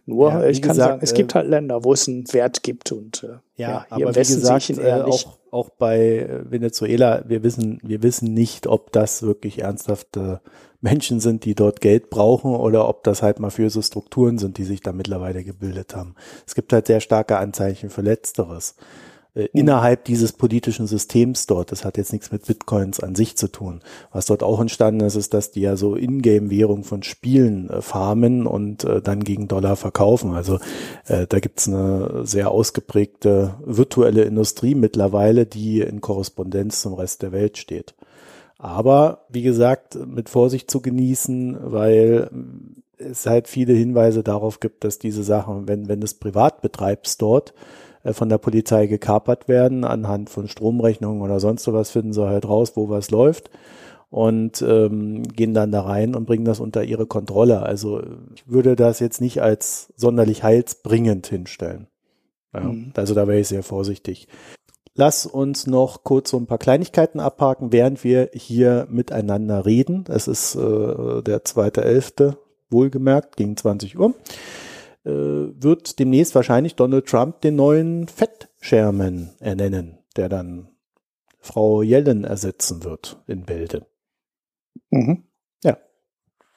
Nur, ja, ich kann gesagt, sagen, es äh, gibt halt Länder, wo es einen Wert gibt und äh, ja, ja aber im Westen gesagt, eher äh, nicht. Auch, auch bei äh, Venezuela, wir wissen, wir wissen nicht, ob das wirklich ernsthafte Menschen sind, die dort Geld brauchen oder ob das halt mafiöse Strukturen sind, die sich da mittlerweile gebildet haben. Es gibt halt sehr starke Anzeichen für Letzteres äh, innerhalb dieses politischen Systems dort. Das hat jetzt nichts mit Bitcoins an sich zu tun. Was dort auch entstanden ist, ist, dass die ja so Ingame-Währung von Spielen äh, farmen und äh, dann gegen Dollar verkaufen. Also äh, da gibt's eine sehr ausgeprägte virtuelle Industrie mittlerweile, die in Korrespondenz zum Rest der Welt steht. Aber wie gesagt, mit Vorsicht zu genießen, weil es halt viele Hinweise darauf gibt, dass diese Sachen, wenn, wenn du es privat betreibst dort, von der Polizei gekapert werden. Anhand von Stromrechnungen oder sonst was finden sie halt raus, wo was läuft und ähm, gehen dann da rein und bringen das unter ihre Kontrolle. Also ich würde das jetzt nicht als sonderlich heilsbringend hinstellen. Ja, mhm. Also da wäre ich sehr vorsichtig. Lass uns noch kurz so ein paar Kleinigkeiten abhaken, während wir hier miteinander reden. Es ist äh, der zweite Elfte, wohlgemerkt, gegen 20 Uhr. Äh, wird demnächst wahrscheinlich Donald Trump den neuen Fed-Chairman ernennen, der dann Frau Yellen ersetzen wird in Bälde. Mhm. Ja.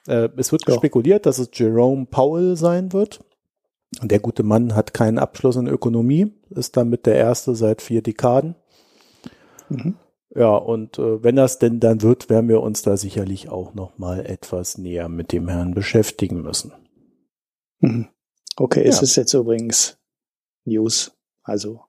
Äh, es wird ja. spekuliert, dass es Jerome Powell sein wird. Der gute Mann hat keinen Abschluss in Ökonomie, ist damit der erste seit vier Dekaden. Mhm. Ja, und äh, wenn das denn dann wird, werden wir uns da sicherlich auch noch mal etwas näher mit dem Herrn beschäftigen müssen. Mhm. Okay, ja. es ist jetzt übrigens News. Also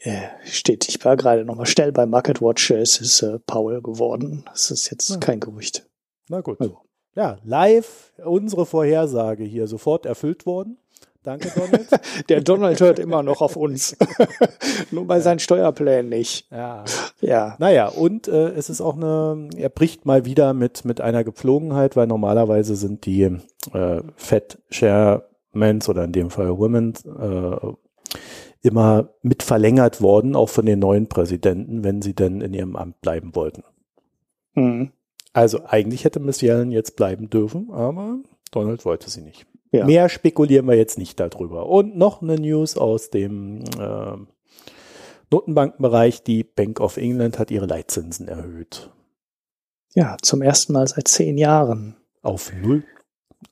äh, steht, ich war gerade nochmal schnell bei Market Watch, es ist äh, Paul geworden. Es ist jetzt ja. kein Gerücht. Na gut. Also. Ja, live unsere Vorhersage hier sofort erfüllt worden. Danke, Donald. [laughs] Der Donald hört immer noch auf uns. [laughs] Nur bei ja. seinen Steuerplänen nicht. Ja. Ja. Naja, und äh, es ist auch eine, er bricht mal wieder mit, mit einer Gepflogenheit, weil normalerweise sind die äh, Fed Share Mens oder in dem Fall Women äh, immer mit verlängert worden, auch von den neuen Präsidenten, wenn sie denn in ihrem Amt bleiben wollten. Mhm. Also eigentlich hätte Miss Yellen jetzt bleiben dürfen, aber Donald wollte sie nicht. Ja. Mehr spekulieren wir jetzt nicht darüber. Und noch eine News aus dem äh, Notenbankenbereich. Die Bank of England hat ihre Leitzinsen erhöht. Ja, zum ersten Mal seit zehn Jahren. Auf 0,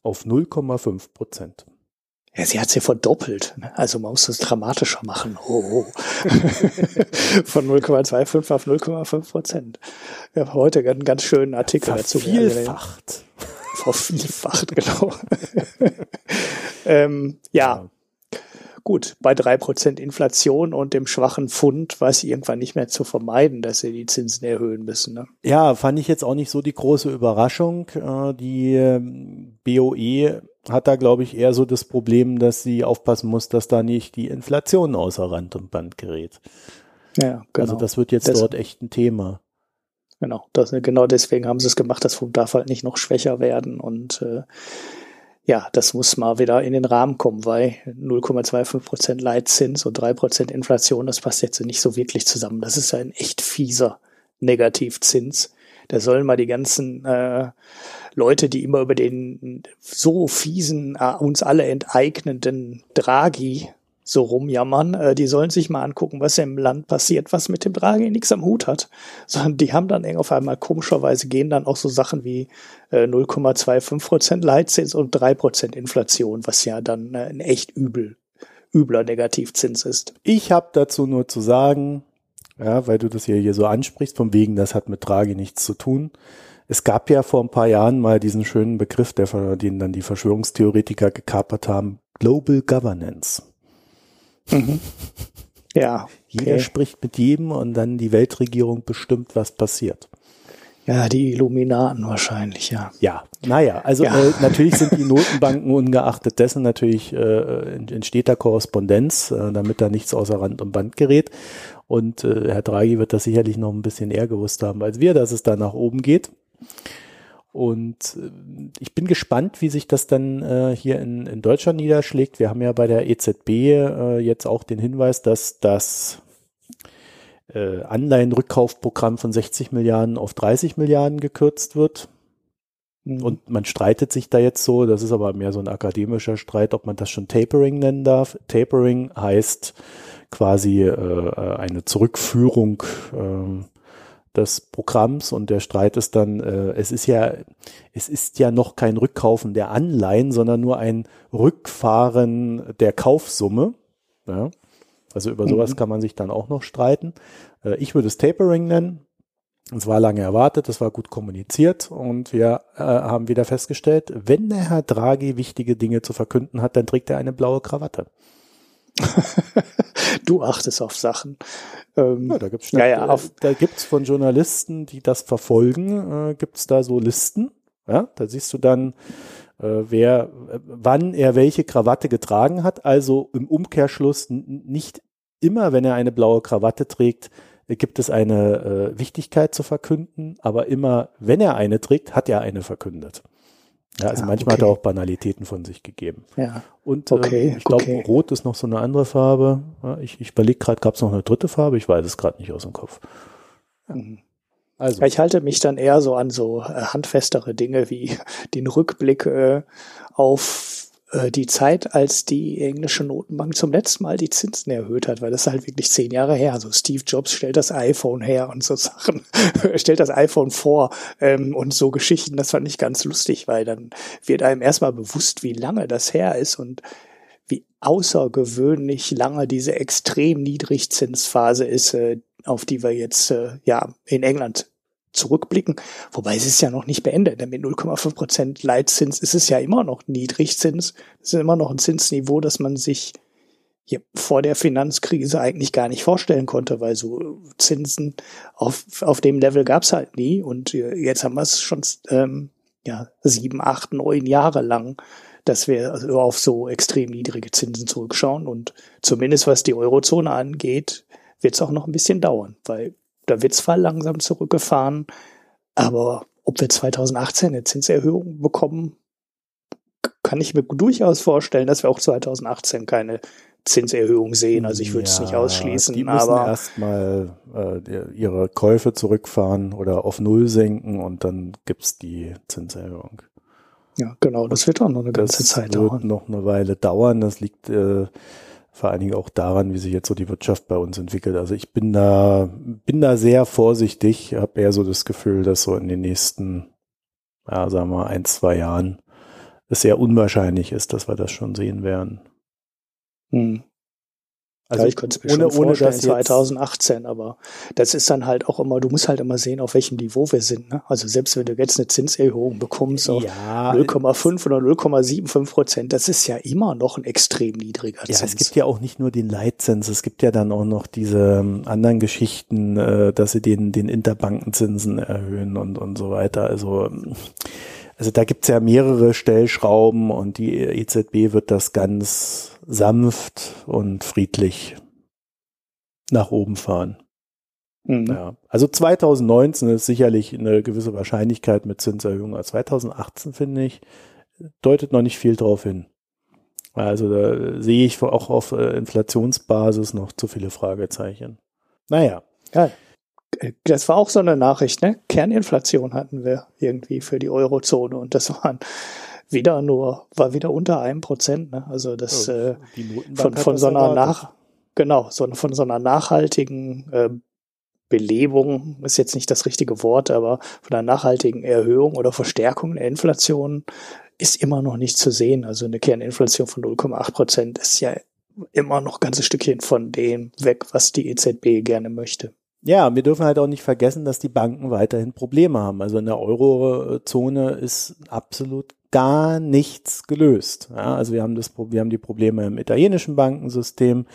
auf 0,5 Prozent. Ja, sie hat sie verdoppelt. Ne? Also man muss das dramatischer machen. Oh, oh. [laughs] Von 0,25 auf 0,5 Prozent. Ich habe heute einen ganz schönen Artikel dazu. Vervielfacht. Vervielfacht, [laughs] genau. ähm, ja. Gut, bei drei Prozent Inflation und dem schwachen Pfund war es irgendwann nicht mehr zu vermeiden, dass sie die Zinsen erhöhen müssen. Ne? Ja, fand ich jetzt auch nicht so die große Überraschung. Äh, die ähm, BOE hat da, glaube ich, eher so das Problem, dass sie aufpassen muss, dass da nicht die Inflation außer Rand und Band gerät. Ja, genau. Also das wird jetzt das, dort echt ein Thema. Genau, das, genau deswegen haben sie es gemacht, das Pfund darf halt nicht noch schwächer werden und äh, ja, das muss mal wieder in den Rahmen kommen, weil 0,25 Prozent Leitzins und drei Prozent Inflation, das passt jetzt nicht so wirklich zusammen. Das ist ja ein echt fieser Negativzins. Da sollen mal die ganzen äh, Leute, die immer über den so fiesen, äh, uns alle enteignenden Draghi so rumjammern, äh, die sollen sich mal angucken, was im Land passiert, was mit dem Draghi nichts am Hut hat. [laughs] Sondern die haben dann auf einmal komischerweise gehen dann auch so Sachen wie äh, 0,25 Prozent Leitzins und drei Prozent Inflation, was ja dann äh, ein echt übel, übler Negativzins ist. Ich habe dazu nur zu sagen, ja, weil du das hier, hier so ansprichst, von wegen, das hat mit Draghi nichts zu tun. Es gab ja vor ein paar Jahren mal diesen schönen Begriff, der, den dann die Verschwörungstheoretiker gekapert haben, Global Governance. Mhm. Ja. Jeder okay. spricht mit jedem und dann die Weltregierung bestimmt, was passiert. Ja, die Illuminaten wahrscheinlich, ja. Ja, naja, also ja. Äh, natürlich sind die Notenbanken ungeachtet dessen natürlich äh, entsteht da Korrespondenz, äh, damit da nichts außer Rand und Band gerät. Und äh, Herr Draghi wird das sicherlich noch ein bisschen eher gewusst haben als wir, dass es da nach oben geht. Und äh, ich bin gespannt, wie sich das dann äh, hier in, in Deutschland niederschlägt. Wir haben ja bei der EZB äh, jetzt auch den Hinweis, dass das äh, Anleihenrückkaufprogramm von 60 Milliarden auf 30 Milliarden gekürzt wird. Und man streitet sich da jetzt so, das ist aber mehr so ein akademischer Streit, ob man das schon Tapering nennen darf. Tapering heißt quasi äh, äh eine Zurückführung äh, des Programms und der Streit ist dann, äh, es ist ja, es ist ja noch kein Rückkaufen der Anleihen, sondern nur ein Rückfahren der Kaufsumme. Ja? Also über sowas mhm. kann man sich dann auch noch streiten. Äh, ich würde es Tapering nennen. Es war lange erwartet, es war gut kommuniziert und wir äh, haben wieder festgestellt, wenn der Herr Draghi wichtige Dinge zu verkünden hat, dann trägt er eine blaue Krawatte. [laughs] du achtest auf Sachen. Ähm, ja, da gibt's ja, ja, auf, da gibt's von Journalisten, die das verfolgen, äh, gibt's da so Listen. Ja, da siehst du dann, äh, wer, äh, wann er welche Krawatte getragen hat. Also im Umkehrschluss nicht immer, wenn er eine blaue Krawatte trägt, äh, gibt es eine äh, Wichtigkeit zu verkünden, aber immer, wenn er eine trägt, hat er eine verkündet. Ja, also ja, manchmal okay. hat er auch Banalitäten von sich gegeben. Ja. Und äh, okay, äh, ich glaube, okay. Rot ist noch so eine andere Farbe. Ja, ich ich überlege gerade, gab es noch eine dritte Farbe? Ich weiß es gerade nicht aus dem Kopf. Mhm. Also. Ja, ich halte mich dann eher so an so äh, handfestere Dinge wie [laughs] den Rückblick äh, auf die Zeit, als die englische Notenbank zum letzten Mal die Zinsen erhöht hat, weil das ist halt wirklich zehn Jahre her. Also Steve Jobs stellt das iPhone her und so Sachen, [laughs] stellt das iPhone vor ähm, und so Geschichten. Das fand ich ganz lustig, weil dann wird einem erstmal bewusst, wie lange das her ist und wie außergewöhnlich lange diese extrem Niedrigzinsphase ist, äh, auf die wir jetzt äh, ja in England zurückblicken. Wobei es ist ja noch nicht beendet. Denn mit 0,5 Prozent Leitzins ist es ja immer noch Niedrigzins. Es ist immer noch ein Zinsniveau, das man sich hier vor der Finanzkrise eigentlich gar nicht vorstellen konnte, weil so Zinsen auf, auf dem Level gab es halt nie. Und jetzt haben wir es schon ähm, ja, sieben, acht, neun Jahre lang, dass wir also auf so extrem niedrige Zinsen zurückschauen. Und zumindest was die Eurozone angeht, wird es auch noch ein bisschen dauern, weil da wird zwar langsam zurückgefahren, aber ob wir 2018 eine Zinserhöhung bekommen, kann ich mir durchaus vorstellen, dass wir auch 2018 keine Zinserhöhung sehen. Also ich würde ja, es nicht ausschließen. Die müssen aber erstmal äh, ihre Käufe zurückfahren oder auf Null senken und dann gibt's die Zinserhöhung. Ja, genau. Das wird auch noch eine ganze das Zeit dauern. Das wird noch eine Weile dauern. Das liegt äh, vor allen Dingen auch daran, wie sich jetzt so die Wirtschaft bei uns entwickelt. Also ich bin da, bin da sehr vorsichtig, habe eher so das Gefühl, dass so in den nächsten, ja, sagen wir, ein, zwei Jahren es sehr unwahrscheinlich ist, dass wir das schon sehen werden. Hm. Also ja, ich könnte es mir ohne, schon vorstellen, ohne 2018, aber das ist dann halt auch immer, du musst halt immer sehen, auf welchem Niveau wir sind. Ne? Also selbst wenn du jetzt eine Zinserhöhung bekommst ja, 0,5 oder 0,75 Prozent, das ist ja immer noch ein extrem niedriger Zins. Ja, es gibt ja auch nicht nur den Leitzins, es gibt ja dann auch noch diese ähm, anderen Geschichten, äh, dass sie den, den Interbankenzinsen erhöhen und, und so weiter. Also ähm, also da gibt's ja mehrere Stellschrauben und die EZB wird das ganz sanft und friedlich nach oben fahren. Mhm. Ja. Also 2019 ist sicherlich eine gewisse Wahrscheinlichkeit mit Zinserhöhung. 2018 finde ich, deutet noch nicht viel drauf hin. Also da sehe ich auch auf äh, Inflationsbasis noch zu viele Fragezeichen. Naja. Ja, das war auch so eine Nachricht, ne? Kerninflation hatten wir irgendwie für die Eurozone und das waren wieder nur, war wieder unter einem Prozent, ne? Also das ja, äh, von, von so einer nach, genau, so, von so einer nachhaltigen äh, Belebung ist jetzt nicht das richtige Wort, aber von einer nachhaltigen Erhöhung oder Verstärkung der Inflation ist immer noch nicht zu sehen. Also eine Kerninflation von 0,8 Prozent ist ja immer noch ein ganzes Stückchen von dem weg, was die EZB gerne möchte. Ja, wir dürfen halt auch nicht vergessen, dass die Banken weiterhin Probleme haben. Also in der Eurozone ist absolut gar nichts gelöst. Ja, also wir haben das, wir haben die Probleme im italienischen Bankensystem.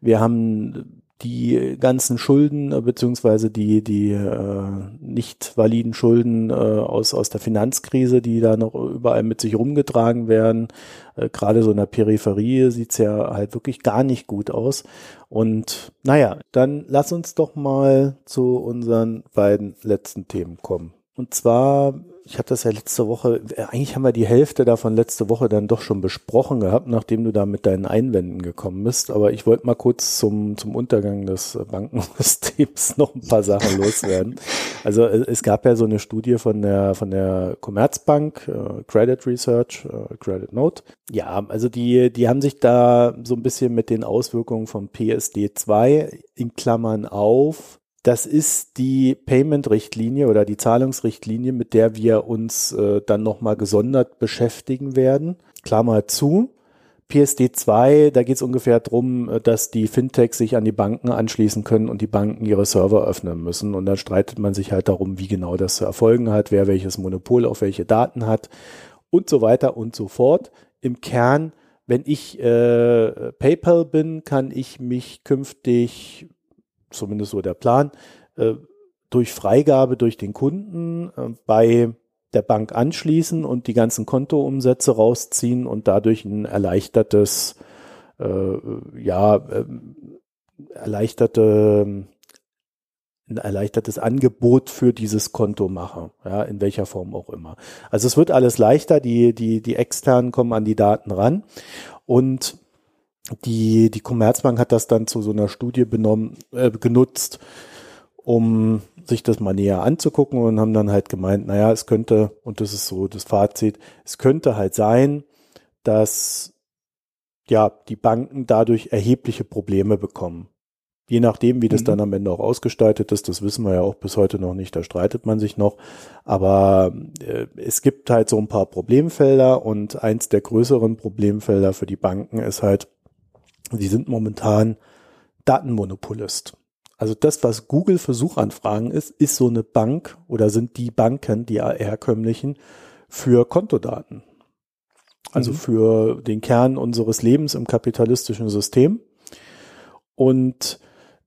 Wir haben die ganzen Schulden äh, beziehungsweise die die äh, nicht validen Schulden äh, aus aus der Finanzkrise, die da noch überall mit sich rumgetragen werden. Äh, Gerade so in der Peripherie sieht's ja halt wirklich gar nicht gut aus. Und naja, dann lass uns doch mal zu unseren beiden letzten Themen kommen. Und zwar ich hatte das ja letzte Woche, äh, eigentlich haben wir die Hälfte davon letzte Woche dann doch schon besprochen gehabt, nachdem du da mit deinen Einwänden gekommen bist. Aber ich wollte mal kurz zum, zum Untergang des Bankensystems [laughs] noch ein paar Sachen loswerden. Also äh, es gab ja so eine Studie von der, von der Commerzbank, äh, Credit Research, Credit Note. Ja, also die, die haben sich da so ein bisschen mit den Auswirkungen von PSD 2 in Klammern auf das ist die Payment-Richtlinie oder die Zahlungsrichtlinie, mit der wir uns äh, dann nochmal gesondert beschäftigen werden. Klammer zu. PSD 2, da geht es ungefähr darum, äh, dass die Fintechs sich an die Banken anschließen können und die Banken ihre Server öffnen müssen. Und dann streitet man sich halt darum, wie genau das zu erfolgen hat, wer welches Monopol auf welche Daten hat und so weiter und so fort. Im Kern, wenn ich äh, PayPal bin, kann ich mich künftig zumindest so der Plan, äh, durch Freigabe durch den Kunden äh, bei der Bank anschließen und die ganzen Kontoumsätze rausziehen und dadurch ein erleichtertes, äh, ja, äh, erleichterte, ein erleichtertes Angebot für dieses Konto mache, ja, in welcher Form auch immer. Also es wird alles leichter, die, die, die externen kommen an die Daten ran und die, die Commerzbank hat das dann zu so einer Studie benommen, äh, genutzt, um sich das mal näher anzugucken und haben dann halt gemeint, naja, es könnte, und das ist so das Fazit, es könnte halt sein, dass ja, die Banken dadurch erhebliche Probleme bekommen. Je nachdem, wie das mhm. dann am Ende auch ausgestaltet ist, das wissen wir ja auch bis heute noch nicht, da streitet man sich noch. Aber äh, es gibt halt so ein paar Problemfelder und eins der größeren Problemfelder für die Banken ist halt, Sie sind momentan Datenmonopolist. Also das, was Google für Suchanfragen ist, ist so eine Bank oder sind die Banken, die herkömmlichen, für Kontodaten. Also mhm. für den Kern unseres Lebens im kapitalistischen System. Und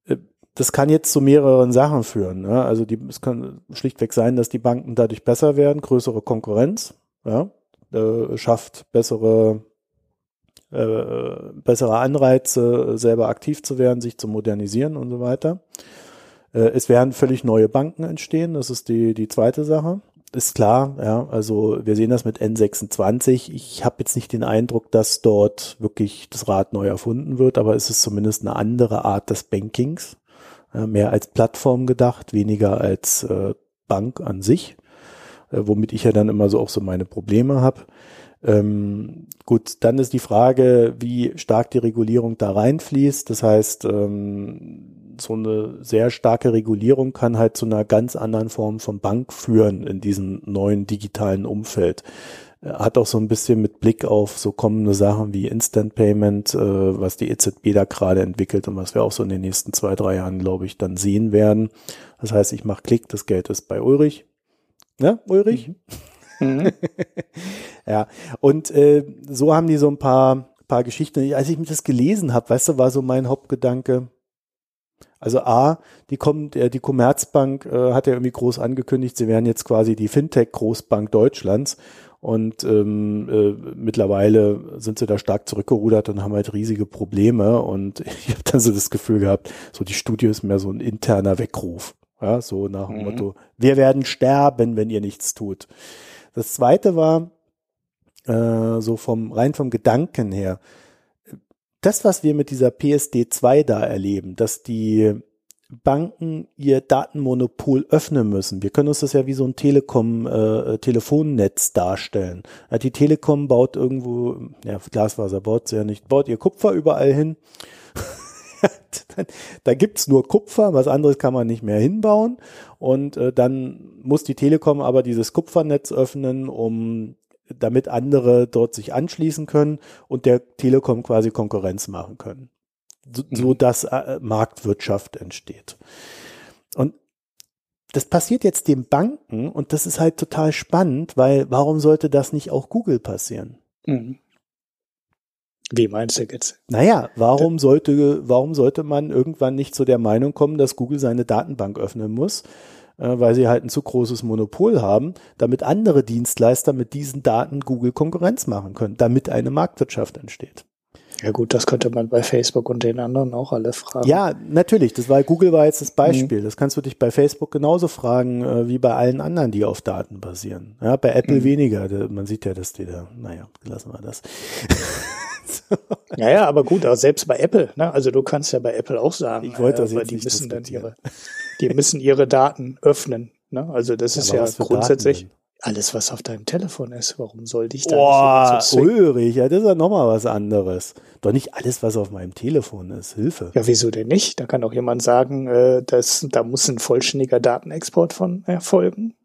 äh, das kann jetzt zu mehreren Sachen führen. Ne? Also die, es kann schlichtweg sein, dass die Banken dadurch besser werden, größere Konkurrenz, ja, äh, schafft bessere äh, bessere Anreize, selber aktiv zu werden, sich zu modernisieren und so weiter. Äh, es werden völlig neue Banken entstehen, das ist die, die zweite Sache. Ist klar, ja, also wir sehen das mit N26. Ich habe jetzt nicht den Eindruck, dass dort wirklich das Rad neu erfunden wird, aber es ist zumindest eine andere Art des Bankings. Mehr als Plattform gedacht, weniger als äh, Bank an sich, womit ich ja dann immer so auch so meine Probleme habe. Ähm, gut, dann ist die Frage, wie stark die Regulierung da reinfließt. Das heißt, ähm, so eine sehr starke Regulierung kann halt zu einer ganz anderen Form von Bank führen in diesem neuen digitalen Umfeld. Äh, hat auch so ein bisschen mit Blick auf so kommende Sachen wie Instant Payment, äh, was die EZB da gerade entwickelt und was wir auch so in den nächsten zwei, drei Jahren, glaube ich, dann sehen werden. Das heißt, ich mache Klick, das Geld ist bei Ulrich. Ja, Ulrich? Mhm. Mhm. [laughs] ja, und äh, so haben die so ein paar, paar Geschichten. Als ich mir das gelesen habe, weißt du, war so mein Hauptgedanke. Also A, die kommt, äh, die Commerzbank äh, hat ja irgendwie groß angekündigt, sie wären jetzt quasi die Fintech-Großbank Deutschlands. Und ähm, äh, mittlerweile sind sie da stark zurückgerudert und haben halt riesige Probleme. Und [laughs] ich habe dann so das Gefühl gehabt, so die Studie ist mehr so ein interner Weckruf. Ja, so nach dem mhm. Motto, wir werden sterben, wenn ihr nichts tut. Das zweite war, äh, so vom rein vom Gedanken her, das, was wir mit dieser PSD2 da erleben, dass die Banken ihr Datenmonopol öffnen müssen. Wir können uns das ja wie so ein Telekom-Telefonnetz äh, darstellen. Ja, die Telekom baut irgendwo, ja, Glasfaser baut sie ja nicht, baut ihr Kupfer überall hin. [laughs] da gibt's nur Kupfer, was anderes kann man nicht mehr hinbauen. Und äh, dann muss die Telekom aber dieses Kupfernetz öffnen, um damit andere dort sich anschließen können und der Telekom quasi Konkurrenz machen können so, mhm. so dass äh, Marktwirtschaft entsteht. Und das passiert jetzt den Banken und das ist halt total spannend, weil warum sollte das nicht auch Google passieren? Mhm. Wie meinst du jetzt? Naja, warum sollte, warum sollte man irgendwann nicht zu der Meinung kommen, dass Google seine Datenbank öffnen muss, äh, weil sie halt ein zu großes Monopol haben, damit andere Dienstleister mit diesen Daten Google Konkurrenz machen können, damit eine Marktwirtschaft entsteht. Ja gut, das könnte man bei Facebook und den anderen auch alle fragen. Ja, natürlich. Das war Google war jetzt das Beispiel. Mhm. Das kannst du dich bei Facebook genauso fragen äh, wie bei allen anderen, die auf Daten basieren. Ja, bei Apple mhm. weniger. Man sieht ja, dass die da. Naja, lassen wir das. [laughs] [laughs] so. Ja, aber gut, auch selbst bei Apple. Ne? Also du kannst ja bei Apple auch sagen, ich wollte das äh, jetzt die müssen dann ihre, die müssen ihre Daten öffnen. Ne? Also das ist ja grundsätzlich. Alles, was auf deinem Telefon ist, warum sollte ich da Boah, nicht Ulrich, ja, das ist ja nochmal was anderes. Doch nicht alles, was auf meinem Telefon ist. Hilfe. Ja, wieso denn nicht? Da kann auch jemand sagen, äh, dass da muss ein vollständiger Datenexport von erfolgen.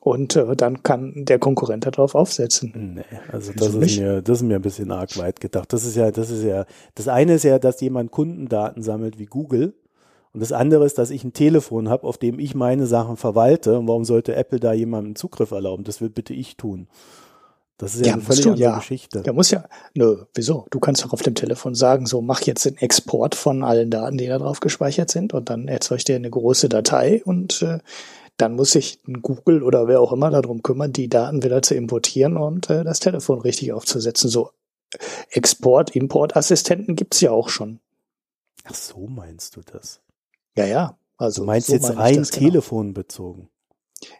Und äh, dann kann der Konkurrent darauf aufsetzen. Nee, also das ist, mir, das ist mir ein bisschen arg weit gedacht. Das ist ja, das ist ja, das eine ist ja, dass jemand Kundendaten sammelt wie Google. Und das andere ist, dass ich ein Telefon habe, auf dem ich meine Sachen verwalte. Und warum sollte Apple da jemandem Zugriff erlauben? Das will bitte ich tun. Das ist ja, ja eine völlig du, andere ja. Geschichte. Ja, muss ja. Nö, wieso? Du kannst doch auf dem Telefon sagen, so mach jetzt den Export von allen Daten, die da drauf gespeichert sind, und dann erzeugt dir eine große Datei und äh, dann muss sich Google oder wer auch immer darum kümmern, die Daten wieder zu importieren und äh, das Telefon richtig aufzusetzen. So Export, Import-Assistenten gibt's ja auch schon. Ach so meinst du das? Ja, ja. Also du meinst so jetzt rein genau. telefonbezogen?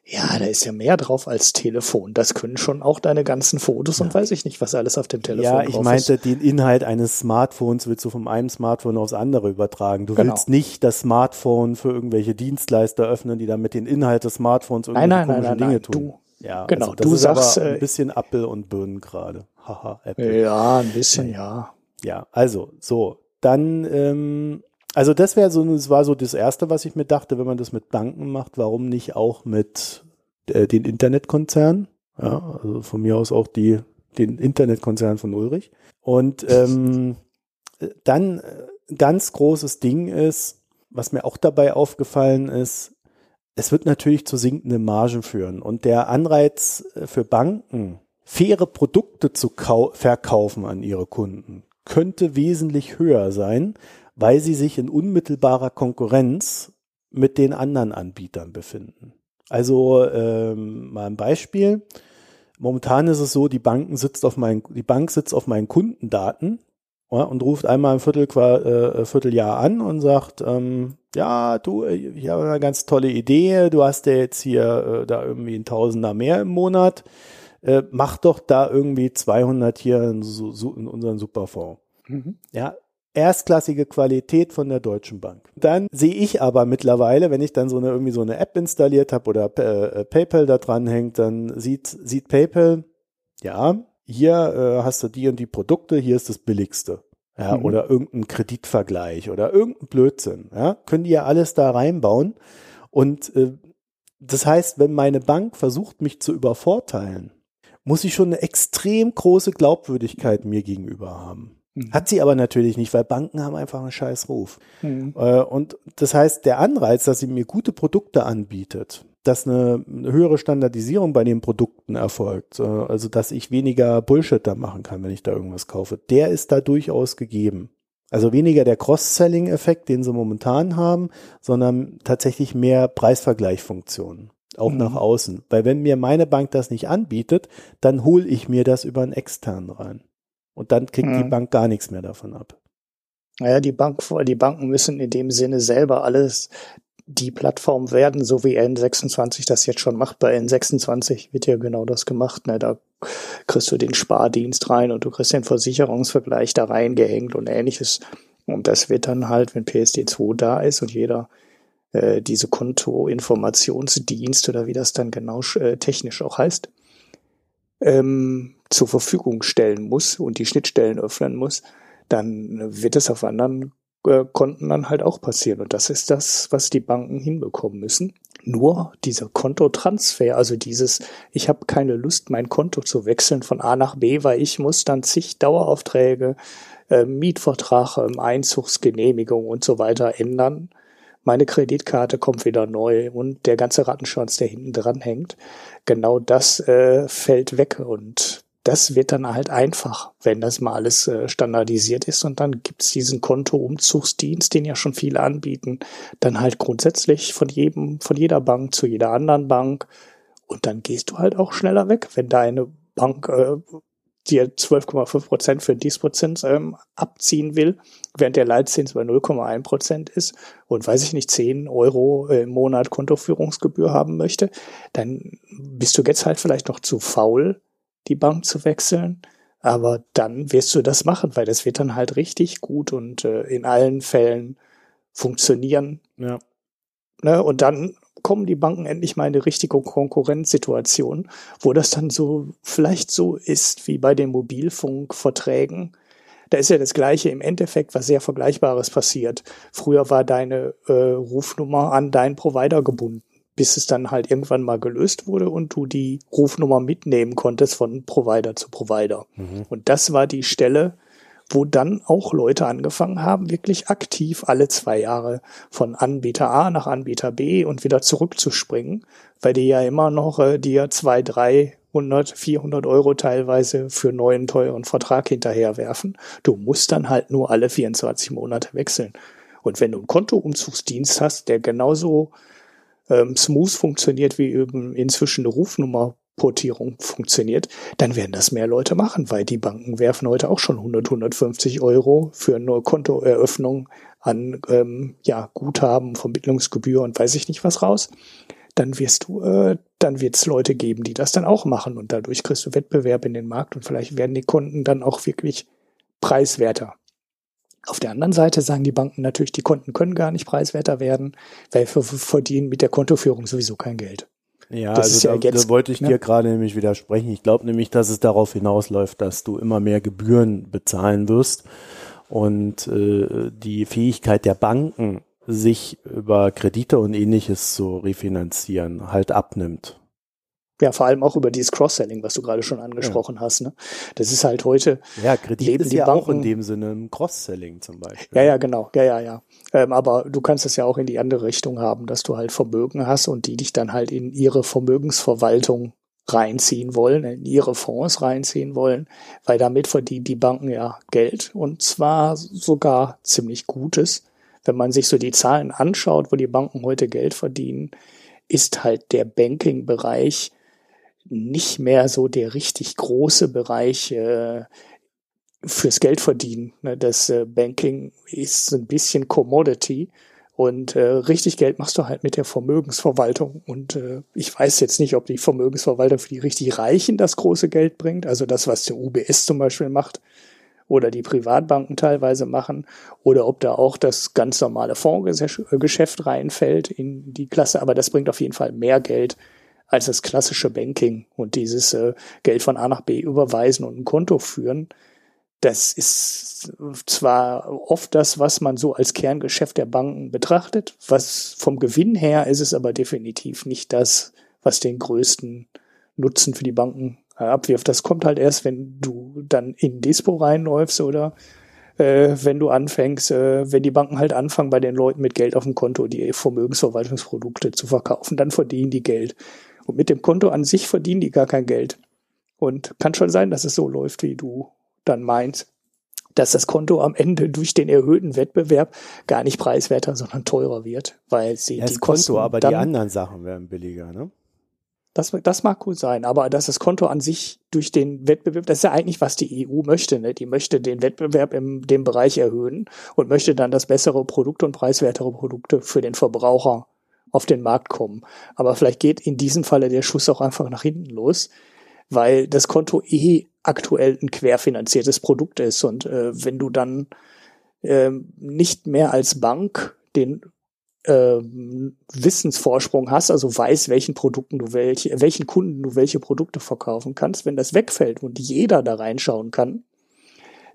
Ja, da ist ja mehr drauf als Telefon. Das können schon auch deine ganzen Fotos ja. und weiß ich nicht, was alles auf dem Telefon Ja, ich meinte, ist. den Inhalt eines Smartphones willst du vom einen Smartphone aufs andere übertragen. Du genau. willst nicht das Smartphone für irgendwelche Dienstleister öffnen, die dann mit den Inhalt des Smartphones irgendwelche nein, nein, nein, Dinge nein, tun. Du, ja, genau. Also das du ist sagst aber ein äh, bisschen Apfel und Birnen gerade. Haha, Apple. Ja, ein bisschen, ja. Ja, also so. Dann ähm, also das wäre so, das war so das erste, was ich mir dachte, wenn man das mit Banken macht, warum nicht auch mit äh, den Internetkonzernen? Ja, also von mir aus auch die, den Internetkonzern von Ulrich. Und ähm, dann ganz großes Ding ist, was mir auch dabei aufgefallen ist, es wird natürlich zu sinkenden Margen führen. Und der Anreiz äh, für Banken, faire Produkte zu verkaufen an ihre Kunden, könnte wesentlich höher sein, weil sie sich in unmittelbarer Konkurrenz mit den anderen Anbietern befinden. Also ähm, mal ein Beispiel. Momentan ist es so, die Banken sitzt auf meinen, die Bank sitzt auf meinen Kundendaten ja, und ruft einmal ein Viertel, äh, Vierteljahr an und sagt, ähm, ja, du, ich habe eine ganz tolle Idee, du hast ja jetzt hier äh, da irgendwie ein Tausender mehr im Monat, äh, mach doch da irgendwie 200 hier in, so, in unseren Superfonds. Mhm. Ja, erstklassige Qualität von der Deutschen Bank. Dann sehe ich aber mittlerweile, wenn ich dann so eine irgendwie so eine App installiert habe oder äh, PayPal da dran hängt, dann sieht sieht PayPal, ja, hier äh, hast du die und die Produkte, hier ist das billigste. Ja, mhm. oder irgendein Kreditvergleich oder irgendein Blödsinn, ja, können die ja alles da reinbauen und äh, das heißt, wenn meine Bank versucht, mich zu übervorteilen, muss ich schon eine extrem große Glaubwürdigkeit mir gegenüber haben. Mhm. Hat sie aber natürlich nicht, weil Banken haben einfach einen scheiß Ruf. Mhm. Äh, und das heißt, der Anreiz, dass sie mir gute Produkte anbietet, dass eine, höhere Standardisierung bei den Produkten erfolgt, äh, also dass ich weniger Bullshit da machen kann, wenn ich da irgendwas kaufe, der ist da durchaus gegeben. Also weniger der Cross-Selling-Effekt, den sie momentan haben, sondern tatsächlich mehr Preisvergleichfunktionen, auch mhm. nach außen. Weil wenn mir meine Bank das nicht anbietet, dann hole ich mir das über einen externen rein. Und dann kriegt mhm. die Bank gar nichts mehr davon ab. Naja, die Bank, die Banken müssen in dem Sinne selber alles die Plattform werden, so wie N26 das jetzt schon macht. Bei N26 wird ja genau das gemacht. Ne? Da kriegst du den Spardienst rein und du kriegst den Versicherungsvergleich da reingehängt und ähnliches. Und das wird dann halt, wenn PSD2 da ist und jeder äh, diese Kontoinformationsdienst oder wie das dann genau äh, technisch auch heißt, ähm, zur Verfügung stellen muss und die Schnittstellen öffnen muss, dann wird es auf anderen äh, Konten dann halt auch passieren. Und das ist das, was die Banken hinbekommen müssen. Nur dieser Kontotransfer, also dieses, ich habe keine Lust, mein Konto zu wechseln von A nach B, weil ich muss dann zig Daueraufträge, äh, Mietvertrag, äh, Einzugsgenehmigung und so weiter ändern. Meine Kreditkarte kommt wieder neu und der ganze Rattenschwanz, der hinten dran hängt, genau das äh, fällt weg und das wird dann halt einfach, wenn das mal alles äh, standardisiert ist. Und dann gibt's diesen Kontoumzugsdienst, den ja schon viele anbieten, dann halt grundsätzlich von jedem, von jeder Bank zu jeder anderen Bank. Und dann gehst du halt auch schneller weg, wenn deine Bank äh, dir 12,5 Prozent für Disprozent ähm, abziehen will, während der Leitzins bei 0,1 Prozent ist und weiß ich nicht, 10 Euro im Monat Kontoführungsgebühr haben möchte, dann bist du jetzt halt vielleicht noch zu faul, die Bank zu wechseln. Aber dann wirst du das machen, weil das wird dann halt richtig gut und äh, in allen Fällen funktionieren. Ja. Ne? Und dann kommen die Banken endlich mal in eine richtige Konkurrenzsituation, wo das dann so vielleicht so ist wie bei den Mobilfunkverträgen. Da ist ja das Gleiche im Endeffekt, was sehr Vergleichbares passiert. Früher war deine äh, Rufnummer an deinen Provider gebunden bis es dann halt irgendwann mal gelöst wurde und du die Rufnummer mitnehmen konntest von Provider zu Provider. Mhm. Und das war die Stelle, wo dann auch Leute angefangen haben, wirklich aktiv alle zwei Jahre von Anbieter A nach Anbieter B und wieder zurückzuspringen, weil die ja immer noch äh, dir zwei, drei 100, 400 Euro teilweise für neuen teuren Vertrag hinterherwerfen. Du musst dann halt nur alle 24 Monate wechseln. Und wenn du einen Kontoumzugsdienst hast, der genauso ähm, smooth funktioniert, wie eben inzwischen eine Rufnummerportierung funktioniert, dann werden das mehr Leute machen, weil die Banken werfen heute auch schon 100, 150 Euro für eine Kontoeröffnung an ähm, ja, Guthaben, Vermittlungsgebühr und weiß ich nicht was raus. Dann wirst du, äh, dann wird es Leute geben, die das dann auch machen und dadurch kriegst du Wettbewerb in den Markt und vielleicht werden die Kunden dann auch wirklich preiswerter. Auf der anderen Seite sagen die Banken natürlich, die Konten können gar nicht preiswerter werden, weil wir verdienen mit der Kontoführung sowieso kein Geld. Ja, das also ja da, jetzt, da wollte ich ne? dir gerade nämlich widersprechen. Ich glaube nämlich, dass es darauf hinausläuft, dass du immer mehr Gebühren bezahlen wirst und äh, die Fähigkeit der Banken, sich über Kredite und ähnliches zu refinanzieren, halt abnimmt. Ja, vor allem auch über dieses Cross-Selling, was du gerade schon angesprochen ja. hast. Ne? Das ist halt heute. Ja, Kredit ist ja Banken, auch in dem Sinne ein Cross-Selling zum Beispiel. Ja, ja, genau. Ja, ja, ja. Ähm, aber du kannst es ja auch in die andere Richtung haben, dass du halt Vermögen hast und die dich dann halt in ihre Vermögensverwaltung reinziehen wollen, in ihre Fonds reinziehen wollen, weil damit verdienen die Banken ja Geld und zwar sogar ziemlich Gutes. Wenn man sich so die Zahlen anschaut, wo die Banken heute Geld verdienen, ist halt der Banking-Bereich nicht mehr so der richtig große Bereich äh, fürs Geldverdienen. Ne? Das äh, Banking ist ein bisschen Commodity und äh, richtig Geld machst du halt mit der Vermögensverwaltung. Und äh, ich weiß jetzt nicht, ob die Vermögensverwaltung für die richtig Reichen das große Geld bringt, also das, was der UBS zum Beispiel macht oder die Privatbanken teilweise machen, oder ob da auch das ganz normale Fondsgeschäft reinfällt in die Klasse. Aber das bringt auf jeden Fall mehr Geld als das klassische Banking und dieses äh, Geld von A nach B überweisen und ein Konto führen. Das ist zwar oft das, was man so als Kerngeschäft der Banken betrachtet, was vom Gewinn her ist es aber definitiv nicht das, was den größten Nutzen für die Banken äh, abwirft. Das kommt halt erst, wenn du dann in Dispo reinläufst oder äh, wenn du anfängst, äh, wenn die Banken halt anfangen, bei den Leuten mit Geld auf dem Konto die Vermögensverwaltungsprodukte zu verkaufen, dann verdienen die Geld. Und mit dem Konto an sich verdienen die gar kein Geld. Und kann schon sein, dass es so läuft, wie du dann meinst, dass das Konto am Ende durch den erhöhten Wettbewerb gar nicht preiswerter, sondern teurer wird, weil sie ja, das die Kosten Konto, aber die anderen Sachen werden billiger, ne? Das, das mag gut sein, aber dass das Konto an sich durch den Wettbewerb, das ist ja eigentlich, was die EU möchte. Ne? Die möchte den Wettbewerb in dem Bereich erhöhen und möchte dann, dass bessere Produkte und preiswertere Produkte für den Verbraucher auf den Markt kommen. Aber vielleicht geht in diesem Falle der Schuss auch einfach nach hinten los, weil das Konto eh aktuell ein querfinanziertes Produkt ist. Und äh, wenn du dann äh, nicht mehr als Bank den äh, Wissensvorsprung hast, also weiß, welchen Produkten du welche, welchen Kunden du welche Produkte verkaufen kannst, wenn das wegfällt und jeder da reinschauen kann,